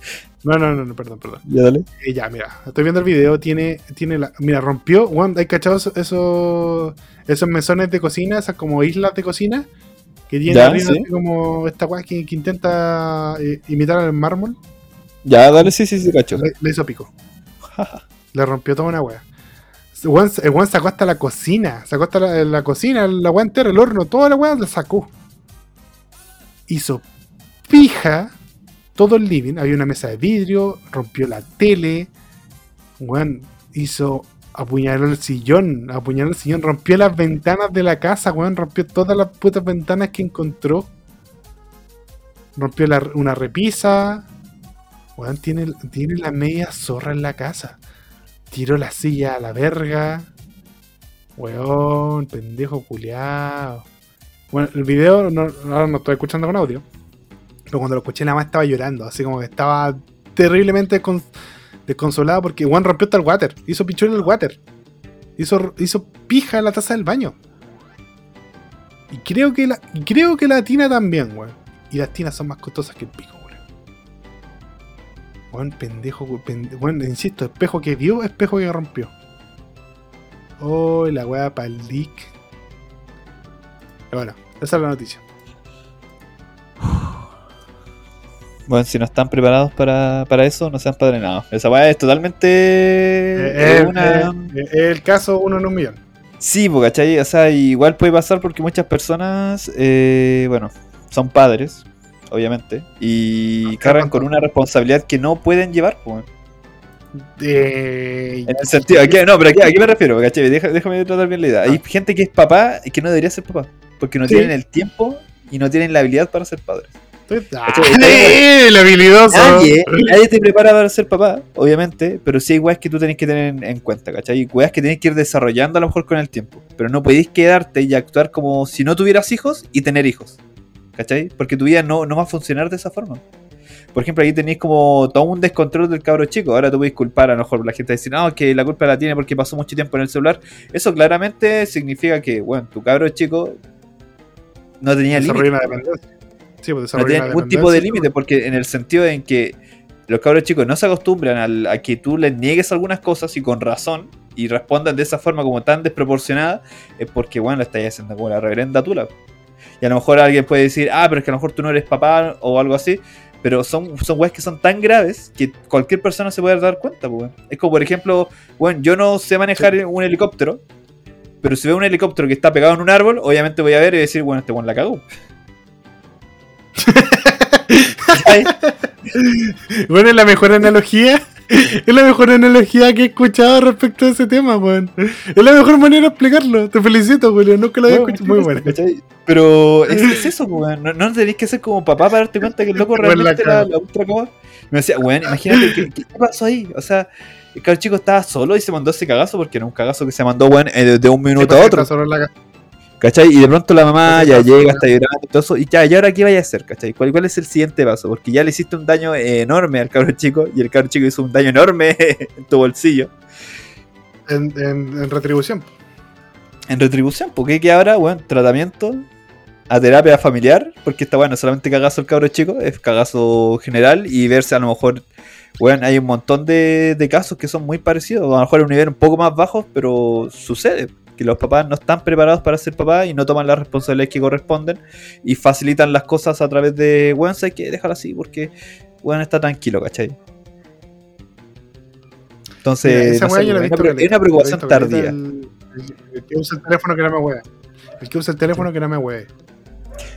No, no, no, no, perdón, perdón. Ya dale. Eh, ya, mira, estoy viendo el video, tiene, tiene la, mira, rompió, weón, ¿hay cachado eso- esos, esos mesones de cocina, esas como islas de cocina? Que tiene Ya, arriba sí. así como esta weá que, que intenta eh, imitar al mármol, Ya, dale, sí, sí, sí, cacho. le, le hizo pico. le rompió toda una weá. El weón sacó hasta la cocina, sacó hasta la, la cocina, la weá entera, el horno, toda la weá la sacó. Hizo pija todo el living, había una mesa de vidrio, rompió la tele, weón, hizo, apuñaló el sillón, apuñaló el sillón, rompió las ventanas de la casa, weón, rompió todas las putas ventanas que encontró. Rompió una repisa, weón, tiene, tiene la media zorra en la casa. Tiró la silla a la verga. Weón, pendejo culiao. Bueno, el video no, ahora no estoy escuchando con audio. Pero cuando lo escuché, la más estaba llorando. Así como que estaba terriblemente descon- desconsolada porque Juan rompió hasta el water. Hizo pichón en el water. Hizo, hizo pija la taza del baño. Y creo que la, creo que la tina también, weón. Y las tinas son más costosas que el pico, weón. Weón, pendejo, weón, pende- weón, insisto, espejo que vio, espejo que rompió. Oh, la weá pa'l leak. Pero bueno, esa es la noticia. Bueno, si no están preparados para, para eso, no sean padrenados. Esa weá es totalmente. Eh, eh, una... eh, eh, el caso uno en un millón. Sí, pues, ¿cachai? O sea, igual puede pasar porque muchas personas, eh, bueno, son padres, obviamente, y Ah, cargan con una responsabilidad que no pueden llevar, pues. En el sentido, aquí, no, pero aquí, aquí me refiero, ¿cachai? Deja- déjame tratar bien la idea. Hay gente que es papá y que no debería ser papá, porque no Sí. tienen el tiempo y no tienen la habilidad para ser padres. Estoy- ¡Ah, ¿Cachai? el habilidoso! Nadie, nadie te prepara para ser papá, obviamente, pero sí hay weas que tú tenés que tener en, en cuenta, ¿cachai? Y weas que tenés que ir desarrollando a lo mejor con el tiempo. Pero no podéis quedarte y actuar como si no tuvieras hijos y tener hijos, ¿cachai? Porque tu vida no, no va a funcionar de esa forma. Por ejemplo, ahí tenéis como todo un descontrol del cabro chico. Ahora tú podéis culpar, a lo mejor la gente dice, no, que la culpa la tiene porque pasó mucho tiempo en el celular. Eso claramente significa que, bueno, tu cabro chico no tenía límite. Sí, pues No tiene ningún tipo de límite, porque en el sentido en que los cabros chicos no se acostumbran al- a, que tú les niegues algunas cosas y con razón y respondan de esa forma como tan desproporcionada, es porque, bueno, lo estáis haciendo como la reverenda tula. Y a lo mejor alguien puede decir, ah, pero es que a lo mejor tú no eres papá o algo así, pero son, son weas que son tan graves que cualquier persona se puede dar cuenta, pues. Es como, por ejemplo, bueno, yo no sé manejar un helicóptero, pero si veo un helicóptero que está pegado en un árbol, obviamente voy a ver y decir, bueno, este weón la cagó. Bueno, es la mejor analogía. Es la mejor analogía que he escuchado respecto a ese tema, weón. Es la mejor manera de explicarlo. Te felicito, Julio. Nunca lo había escuchado. Muy bueno. Pero es, es eso, weón. No, no tenéis que ser como papá para darte cuenta que el loco realmente la la, ultra cagó. Me decía, weón, imagínate, ¿qué, qué pasó ahí? O sea, el chico estaba solo y se mandó ese cagazo porque era un cagazo que se mandó, weón, eh, de, de un minuto Sí, a otro. la ¿Cachai? Y de pronto la mamá ya está llega, está llorando y todo eso. Y ya, ¿y ahora qué vaya a hacer? ¿Cachai? ¿Cuál, ¿Cuál es el siguiente paso? Porque ya le hiciste un daño eh, enorme al cabrón chico y el cabrón chico hizo un daño enorme en tu bolsillo. En, en- en retribución. en retribución, porque que ahora, bueno, tratamiento a terapia familiar, porque esta bueno, solamente cagazo el cabro chico, es cagazo general y verse a lo mejor, bueno, hay un montón de, de casos que son muy parecidos, a lo mejor a un nivel un poco más bajo, pero sucede que los papás no están preparados para ser papás y no toman las responsabilidades que corresponden y facilitan las cosas a través de, bueno, hay que dejarlo así porque, bueno, está tranquilo, ¿cachai? Mira, Entonces, esa no sé, yo visto una, preocupación tardía. El, el- el que usa el teléfono que no me hueve. El que usa el teléfono que no me hueve.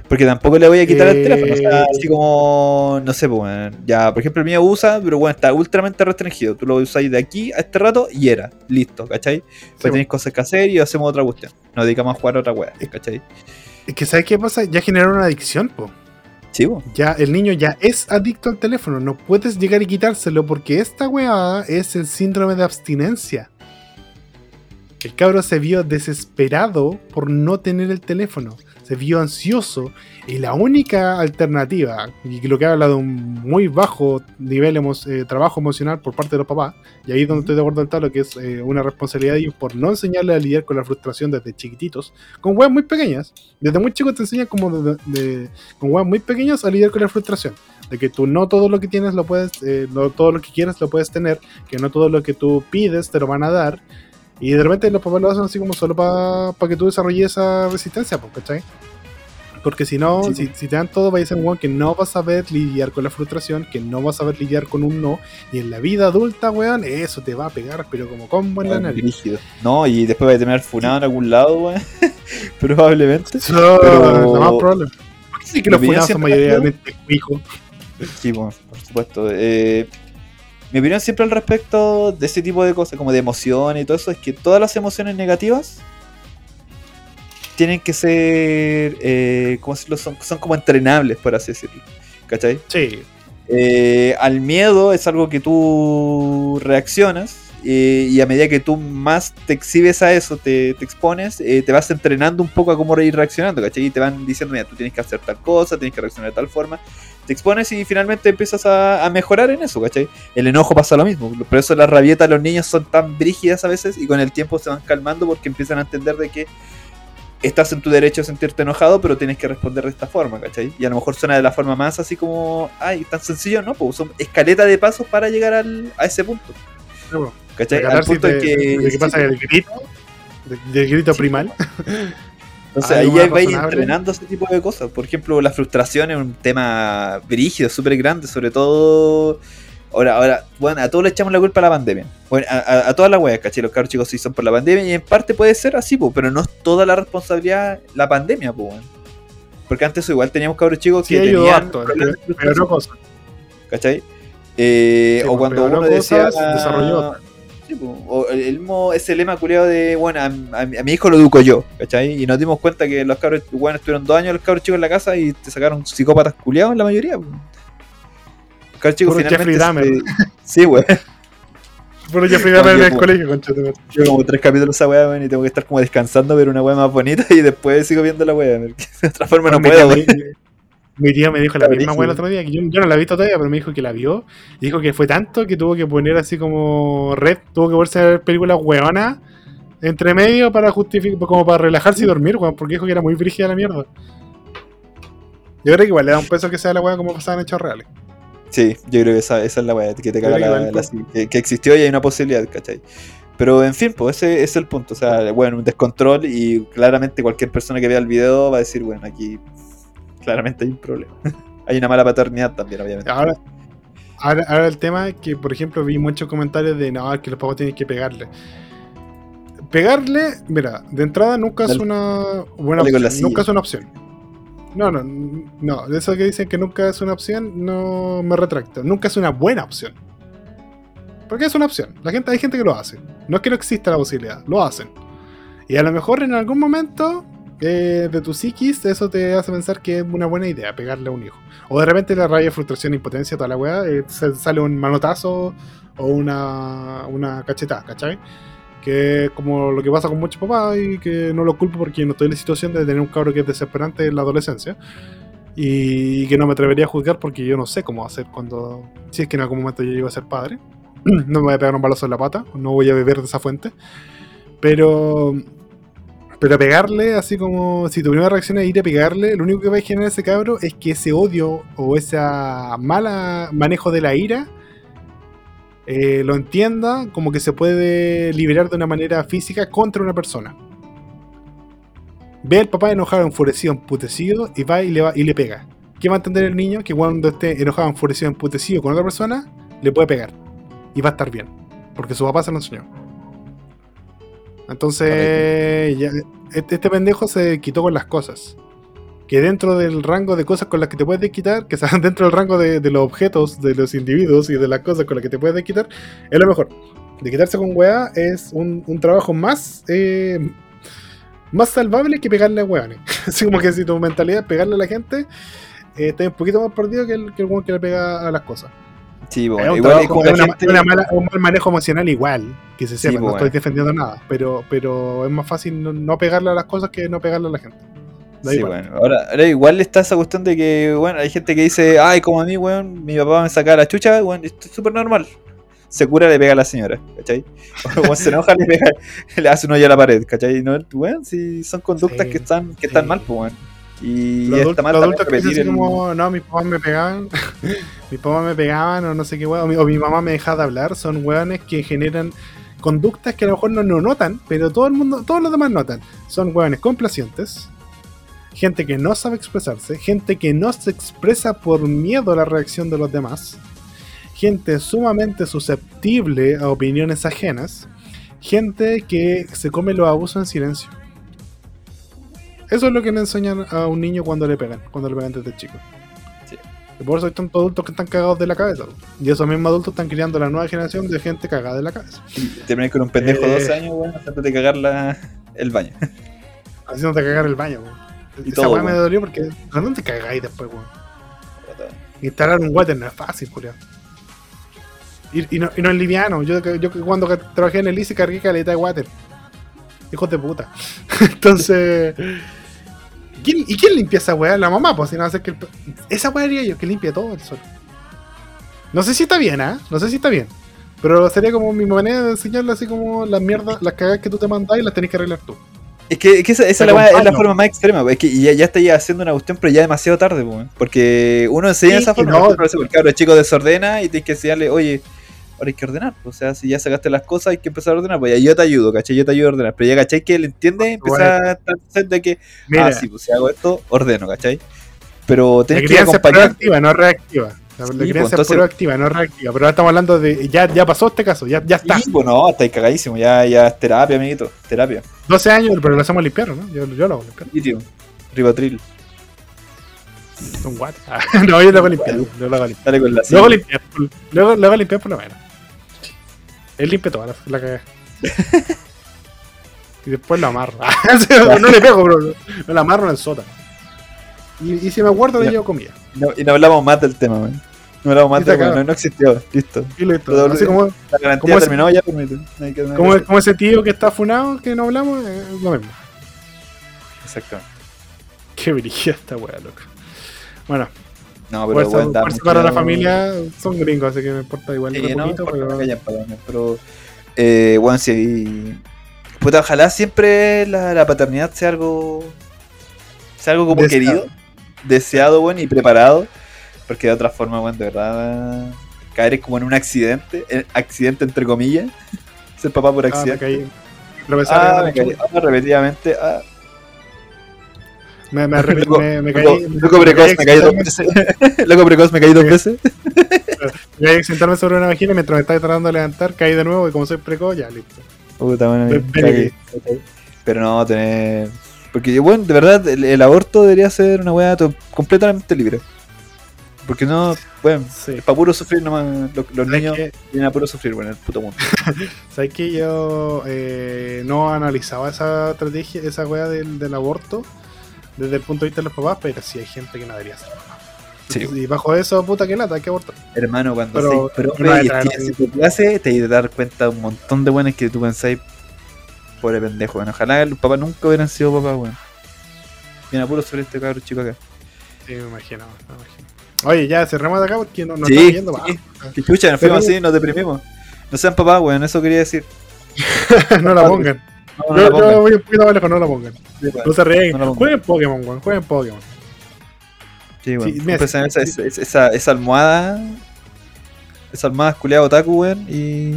Porque tampoco le voy a quitar el Eh, teléfono. O sea, así como, no sé, pues, ya, por ejemplo, el mío usa, pero bueno, está ultramente restringido. Tú lo usáis de aquí a este rato y era, listo, ¿cachai? Pues Sí, tenéis cosas que hacer y hacemos otra cuestión. Nos dedicamos a jugar a otra weá, ¿cachai? Es que ¿sabes qué pasa? Ya generaron una adicción, po. Sí, pues. Ya el niño ya es adicto al teléfono. No puedes llegar y quitárselo porque esta weá es el síndrome de abstinencia. El cabro se vio desesperado por no tener el teléfono. Se vio ansioso y la única alternativa, y lo que habla de un muy bajo nivel de trabajo emocional por parte de los papás, y ahí es donde estoy de acuerdo en lo que es eh, una responsabilidad de ellos por no enseñarle a lidiar con la frustración desde chiquititos, con weas muy pequeñas. Desde muy chicos te enseñan como de, con weas muy pequeñas a lidiar con la frustración. De que tú no todo lo que tienes lo puedes, eh, no todo lo que quieres lo puedes tener, que no todo lo que tú pides te lo van a dar. Y de repente los papás lo hacen así como solo para que tú desarrolles esa resistencia, ¿cachai? Porque si no, si, te dan todo, va a ser un weón que no vas a saber lidiar con la frustración, que no vas a saber lidiar con un no. Y en la vida adulta, weón, eso te va a pegar, pero como combo en la nariz. No, y después va a terminar funado en algún lado, weón. Probablemente. No, pero... no más problema. ¿Por qué sí que los funados son mayoritariamente hijos? Sí, por supuesto. Eh, mi opinión siempre al respecto de ese tipo de cosas, como de emociones y todo eso, es que todas las emociones negativas tienen que ser, eh, ¿cómo decirlo? Son, son como entrenables, por así decirlo. ¿Cachai? Sí. Eh, al miedo es algo que tú reaccionas eh, y a medida que tú más te exhibes a eso, te, expones, eh, te vas entrenando un poco a cómo ir reaccionando, ¿cachai? Y te van diciendo, mira, tú tienes que hacer tal cosa, tienes que reaccionar de tal forma. Te expones y finalmente empiezas a, mejorar en eso, ¿cachai? El enojo pasa lo mismo. Por eso las rabietas de los niños son tan brígidas a veces y con el tiempo se van calmando porque empiezan a entender de que estás en tu derecho a sentirte enojado, pero tienes que responder de esta forma, ¿cachai? Y a lo mejor suena de la forma más así como, ay, tan sencillo, ¿no? Pues son escaleta de pasos para llegar al, a ese punto. ¿Cachai? Al punto de, que... ¿Qué pasa? ¿El grito? ¿Del grito primal? Entonces ahí ya vais entrenando ese tipo de cosas. Por ejemplo, la frustración es un tema brígido, súper grande, sobre todo Ahora, ahora, bueno, a todos le echamos la culpa a la pandemia. Bueno, a, todas las weas, ¿cachai? Los cabros chicos sí son por la pandemia y en parte puede ser así, pero no es toda la responsabilidad la pandemia, pues, Porque antes igual teníamos cabros chicos que tenían pero no cosa. ¿Cachai? Eh, o cuando uno decía... Desarrolló o el mismo, ese lema culiado de, bueno, a, mi hijo lo educo yo, ¿cachai? Y nos dimos cuenta que los cabros, bueno, estuvieron dos años los cabros chicos en la casa y te sacaron psicópatas culiados en la mayoría. Claro, chico, Puro Jeffrey Dahmer. Sí, güey. Puro Jeffrey Dahmer en el colegio, concha Yo como tres capítulos esa weá, y tengo que estar como descansando, ver una weá más bonita y después sigo viendo la weá. De otra forma no puedo, güey. Mi tía me dijo la misma weá el otro día, que yo, no la he visto todavía, pero me dijo que la vio. Y dijo que fue tanto que tuvo que poner así como red, tuvo que ponerse a ver películas weonas entre medio para justificar, como para relajarse y dormir, weón, porque dijo que era muy frígida la mierda. Yo creo que igual le da un peso que sea la weá como pasaban hechos reales. Sí, yo creo que esa, esa es la weá, que te caga la, que, existió y hay una posibilidad, ¿cachai? Pero en fin, pues ese, es el punto. O sea, bueno, un descontrol y claramente cualquier persona que vea el video va a decir, bueno, aquí claramente hay un problema. hay una mala paternidad también, obviamente. Ahora, ahora, el tema es que, por ejemplo, vi muchos comentarios de, no, que los papás tienen que pegarle. Pegarle, mira, de entrada nunca es una buena opción, nunca es una opción. No, no, no. Eso que dicen que nunca es una opción, no me retracto. Nunca es una buena opción. Porque es una opción. La gente, hay gente que lo hace. No es que no exista la posibilidad, lo hacen. Y a lo mejor en algún momento eh, de tu psiquis, eso te hace pensar que es una buena idea pegarle a un hijo. O de repente la rabia, frustración, impotencia, toda la weá, eh, sale un manotazo o una, una cachetada, ¿cachai? que como lo que pasa con muchos papás y que no lo culpo porque no estoy en la situación de tener un cabro que es desesperante en la adolescencia y que no me atrevería a juzgar porque yo no sé cómo hacer cuando, si es que en algún momento yo llego a ser padre, no me voy a pegar un balazo en la pata, no voy a beber de esa fuente, pero pero pegarle, así como si tu primera reacción es ir a pegarle, lo único que va a generar ese cabro es que ese odio o ese mala manejo de la ira eh, lo entienda como que se puede liberar de una manera física contra una persona. Ve al papá enojado, enfurecido, emputecido y va y le, va y le pega. ¿Qué va a entender el niño? Que cuando esté enojado, enfurecido, emputecido con otra persona, le puede pegar. Y va a estar bien. Porque su papá se lo enseñó. Entonces, este, este pendejo se quitó con las cosas que dentro del rango de cosas con las que te puedes quitar, que están dentro del rango de, los objetos, de los individuos y de las cosas con las que te puedes quitar, es lo mejor. De quitarse con weá es un, trabajo más eh, más salvable que pegarle a weones. Así como que si tu mentalidad es pegarle a la gente, eh, estás un poquito más perdido que el, que el weón que le pega a las cosas. Sí, bueno, un, igual es trabajo- como es la una- gente- una mala- un mal manejo emocional igual, que se Sí, sepa, no pues, estoy defendiendo nada, pero, pero es más fácil no, no pegarle a las cosas que no pegarle a la gente. Sí, bueno. Ahora, ahora igual está esa cuestión de que, bueno, hay gente que dice, ay, como a mí, weón, mi papá me saca la chucha, weón, esto es súper normal. Se cura, le pega a la señora, ¿cachai? O se enoja, le pega, le hace un hoyo a la pared, ¿cachai? No, weón, si son conductas Sí, que están, que están mal, pues, weón. Y Los, está adultos, los que dicen como, no, mis papás me pegaban, mis papás me pegaban o no sé qué weón, o mi, o mi mamá me dejaba de hablar, son weones que generan conductas que a lo mejor no, no notan, pero todo el mundo, todos los demás notan. Son weones complacientes, gente que no sabe expresarse, gente que no se expresa por miedo a la reacción de los demás, gente sumamente susceptible a opiniones ajenas, gente que se come los abusos en silencio. Eso es lo que le enseñan a un niño cuando le pegan, cuando le pegan desde chico. Sí. Y por eso hay tantos adultos que están cagados de la cabeza. Y esos mismos adultos están criando la nueva generación de gente cagada de la cabeza. Terminar con un pendejo de Eh. 12 años, weón, haciéndote cagar la, el baño. Haciéndote cagar el baño, weón. Y Esa todo, me dolió porque ¿a dónde te cagáis después, weón? Instalar un water no es fácil, Julián. Y, y no, y no es liviano. Yo, yo cuando trabajé en el ICE cargué caleta de water. Hijos de puta. Entonces. ¿Quién- ¿Y quién limpia esa weá? La mamá, pues si no hace que el- Esa weá haría yo, que limpie todo el sol. No sé si está bien, ¿ah? No sé si está bien. Pero sería como mi manera de enseñarle así como las mierdas, las cagadas que tú te mandás y las tenés que arreglar tú. Es que, es que esa, es la, es forma más extrema, pues, es que ya, ya estáis haciendo una cuestión, pero ya demasiado tarde, pues, porque uno enseña Sí, esa forma, no. ese- el cabro chico desordena y tienes que enseñarle, oye, ahora hay que ordenar, pues, o sea, si ya sacaste las cosas hay que empezar a ordenar, pues ya yo te ayudo, ¿cachai? Yo te ayudo a ordenar, pero ya, ¿cachai? Que él entiende, empieza a estar de que, Mira, ah, sí, pues si hago esto, ordeno, ¿cachai? Pero la tienes que crianza es acompañar, proactiva, no reactiva. La, la Sí, crianza pues, entonces- proactiva, no reactiva. Pero ahora estamos hablando de. Ya, ya pasó este caso, ya, ya está. Sí, pues no, estáis cagadísimo, ya, ya es terapia, amiguito, terapia. 12 años, pero lo hacemos limpiar, ¿no? Yo, yo lo hago limpiar. Y tío, ribotril, Un guate. Ah, no, yo lo hago limpiar. Yo lo hago limpiar. dale con la Luego limpiar. Luego, luego limpiar por lo menos. Él limpia toda la, la cagada. y después lo amarro. no le pego, bro. Me lo amarro en el sótano. Y, y si me acuerdo, le Ya. llevo comida. No- y no hablamos más del tema, man. No hablamos más del tema, no, no existió, listo. Y listo. Así como, La garantía ¿Cómo es- terminó ya, permite. No no como, como ese tío que está funado, que no hablamos, eh, es lo mismo. Exactamente. Qué brilla esta wea, loco. Bueno, No, pero fuerza, bueno, fuerza para la familia son gringos, así que me importa igual Sí, no, poquito, pero... callan, pero eh, bueno, sí. Puta, ojalá siempre la, la paternidad sea algo. sea algo como Deseado. querido, deseado, bueno, y preparado. Porque de otra forma, bueno, de verdad. Caer como en un accidente, accidente entre comillas. Ser papá por Ah, me accidente. caí. Ah, me caí. Ah, repetidamente. Ah, me, me, Loco- me, me loco- caí. loco precoz, me caí dos veces. Loco precoz, me caí dos veces. Me caí sentarme sobre una vagina y mientras me estaba tratando de levantar, caí de nuevo y como soy precoz, ya listo. Puta, bueno, me cagué. Pero no, tener. Porque, bueno, de verdad, el, el aborto debería ser una weá completamente libre. Porque no, bueno, Sí. es para puro sufrir nomás. Los, los ¿Sabes niños qué? vienen a puro sufrir, bueno, en el puto mundo. ¿Sabes que yo eh, no analizaba esa estrategia, esa weá del, del aborto desde el punto de vista de los papás, pero sí hay gente que no debería ser papá. Sí. Y bajo eso, puta que lata, hay que abortar. Hermano, cuando Pero- profe no, y en tu clase, te vas a dar cuenta de un montón de buenas que tú pensáis. Pobre pendejo, bueno, ojalá los papás nunca hubieran sido papás, weón. Viene a puro sufrir este cabrón chico acá. Sí, me imagino, me imagino. Oye, ya cerramos de acá porque no, nos Sí, estamos yendo. sí. Que chucha, nos fuimos Pero- así, nos deprimimos. No sean papás, weón, eso quería decir. no la pongan. No, no yo, la yo voy un poquito más lejos, no la pongan. No se ríen. No jueguen Pokémon, weón. Jueguen Pokémon. Sí, weón. Sí, mira, esa, sí. esa, esa, esa almohada. Esa almohada culiada otaku, weón. Y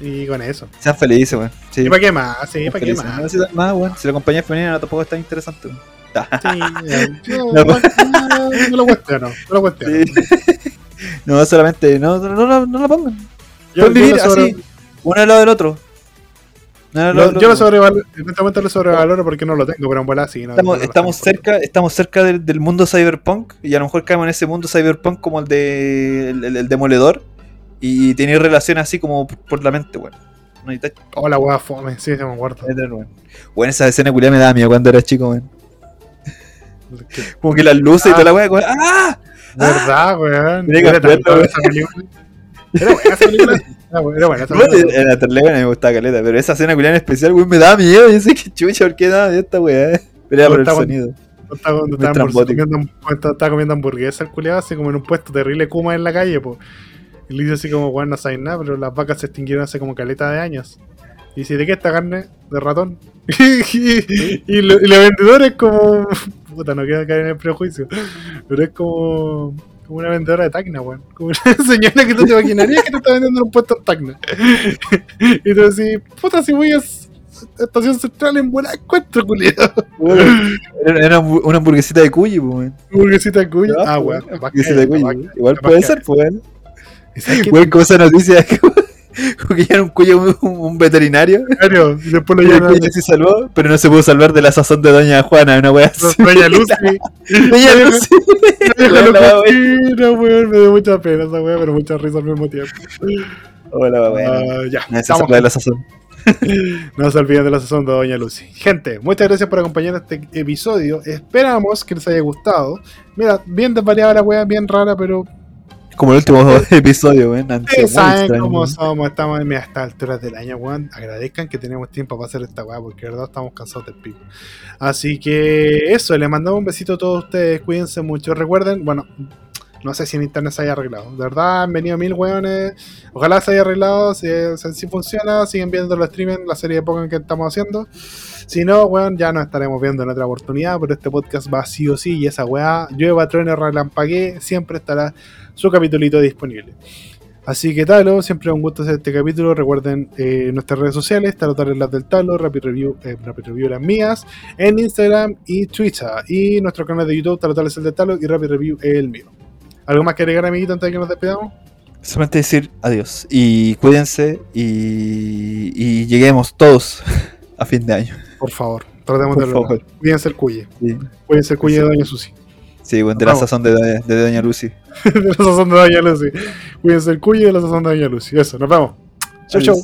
Y con eso. sean felices, weón. Sí, ¿Y para qué más? Sí, para qué más. No más, weón. Si la compañía femenina no tampoco es tan interesante, weón. Sí, no, No, no, no, no lo cuestiono. No lo cuestiono. Sí. no, solamente, no, no, no, no la pongan. Yo, Pueden yo vivir lo sobre- así, uno al lado del otro. Yo lo sobrevaloro, en este momento lo sobrevaloro porque no lo tengo, pero en bola sí. No, Estamos, estamos cerca, estamos cerca del, del mundo cyberpunk y a lo mejor caemos en ese mundo cyberpunk como el de el, el- el demoledor y tiene relaciones así como por la mente, weón. No necesitas Oh, la wea fome. Sí, se me weón. Bueno, esa escena culiada me daba miedo cuando era chico, weón. Como que las luces y toda la weá, ¡ah! ¿Verdad, weón? Era weón. buena esa película. Era buena, era buena esa película. la me gustaba caleta, pero esa escena culiada en especial, weón, me daba miedo. Yo sé que chucha, ¿por qué daba miedo esta weá? Pero era por el sonido. Trambótico. comiendo, hamburguesa el culiado, así como en un puesto terrible Kuma en la calle, pues. Y le dice así como, bueno, no sabes nada, pero las vacas se extinguieron hace como caleta de años. Y dice, ¿de qué esta carne? De ratón. y, y, lo- y la vendedora es como. Puta, no quiero caer en el prejuicio. Pero es como. Como una vendedora de Tacna, weón. Como una señora que tú te imaginarías que te está vendiendo en un puesto en Tacna. y tú decís, puta, si voy a estación central en buena encuentro, culiado. Era una hamburguesita de cuyi, pues, weón. Hamburguesita de cuyo. Ah, Ah, weón, hamburguesita de cuyi. Igual puede ser, pues, weón. Weón, como esa noticia, que ya un cuyo un, un veterinario. Serio, y después lo Y el se salvó, pero no se pudo salvar de la sazón de Doña Juana, una weá así. Doña Lucy. Doña Lucy. Doña Weón. Me dio mucha pena esa weá, pero mucha risa al mismo tiempo. Hola, weón. Ah, ya, No se de la sazón. No se olviden de la sazón de Doña Lucy. Gente, muchas gracias por acompañarnos en este episodio. Esperamos que les haya gustado. Mira, bien desvariada la weá, bien rara, pero Como el último episodio, weón. ustedes saben cómo somos. Estamos a estas alturas del año, weón. Agradezcan que tenemos tiempo para hacer esta weá, porque de verdad estamos cansados del pico. Así que eso, les mandamos un besito a todos ustedes. Cuídense mucho. Recuerden, bueno, no sé si en internet se haya arreglado. De verdad, han venido mil weones. Ojalá se haya arreglado. Si, funciona, siguen viendo los streaming, la serie de Pokémon que estamos haciendo. Si no, weón, ya nos estaremos viendo en otra oportunidad. Pero este podcast va sí o sí. Y esa weá, llueva, truene, relampaguee, siempre estará su capitulito disponible. Así que talo, siempre un gusto hacer este capítulo. Recuerden eh, nuestras redes sociales, Talotar las del Talo, Rapid Review, eh, Rapid Review las mías, en Instagram y Twitter. Y nuestro canal de YouTube, es el del Talo y Rapid Review el mío. ¿Algo más que agregar, amiguito, antes de que nos despidamos? Solamente decir adiós. Y cuídense y, y lleguemos todos a fin de año. Por favor, tratemos Por de lograrlo. favor. Cuídense el cuye. Sí, Cuídense el cuye de Doña Susi. sí weón, de la sazón de, Doña- de Doña Lucy. de la sazón de Doña Lucy. Cuídense el cuye de la sazón de Doña Lucy. Eso, nos vemos. Chau, chau.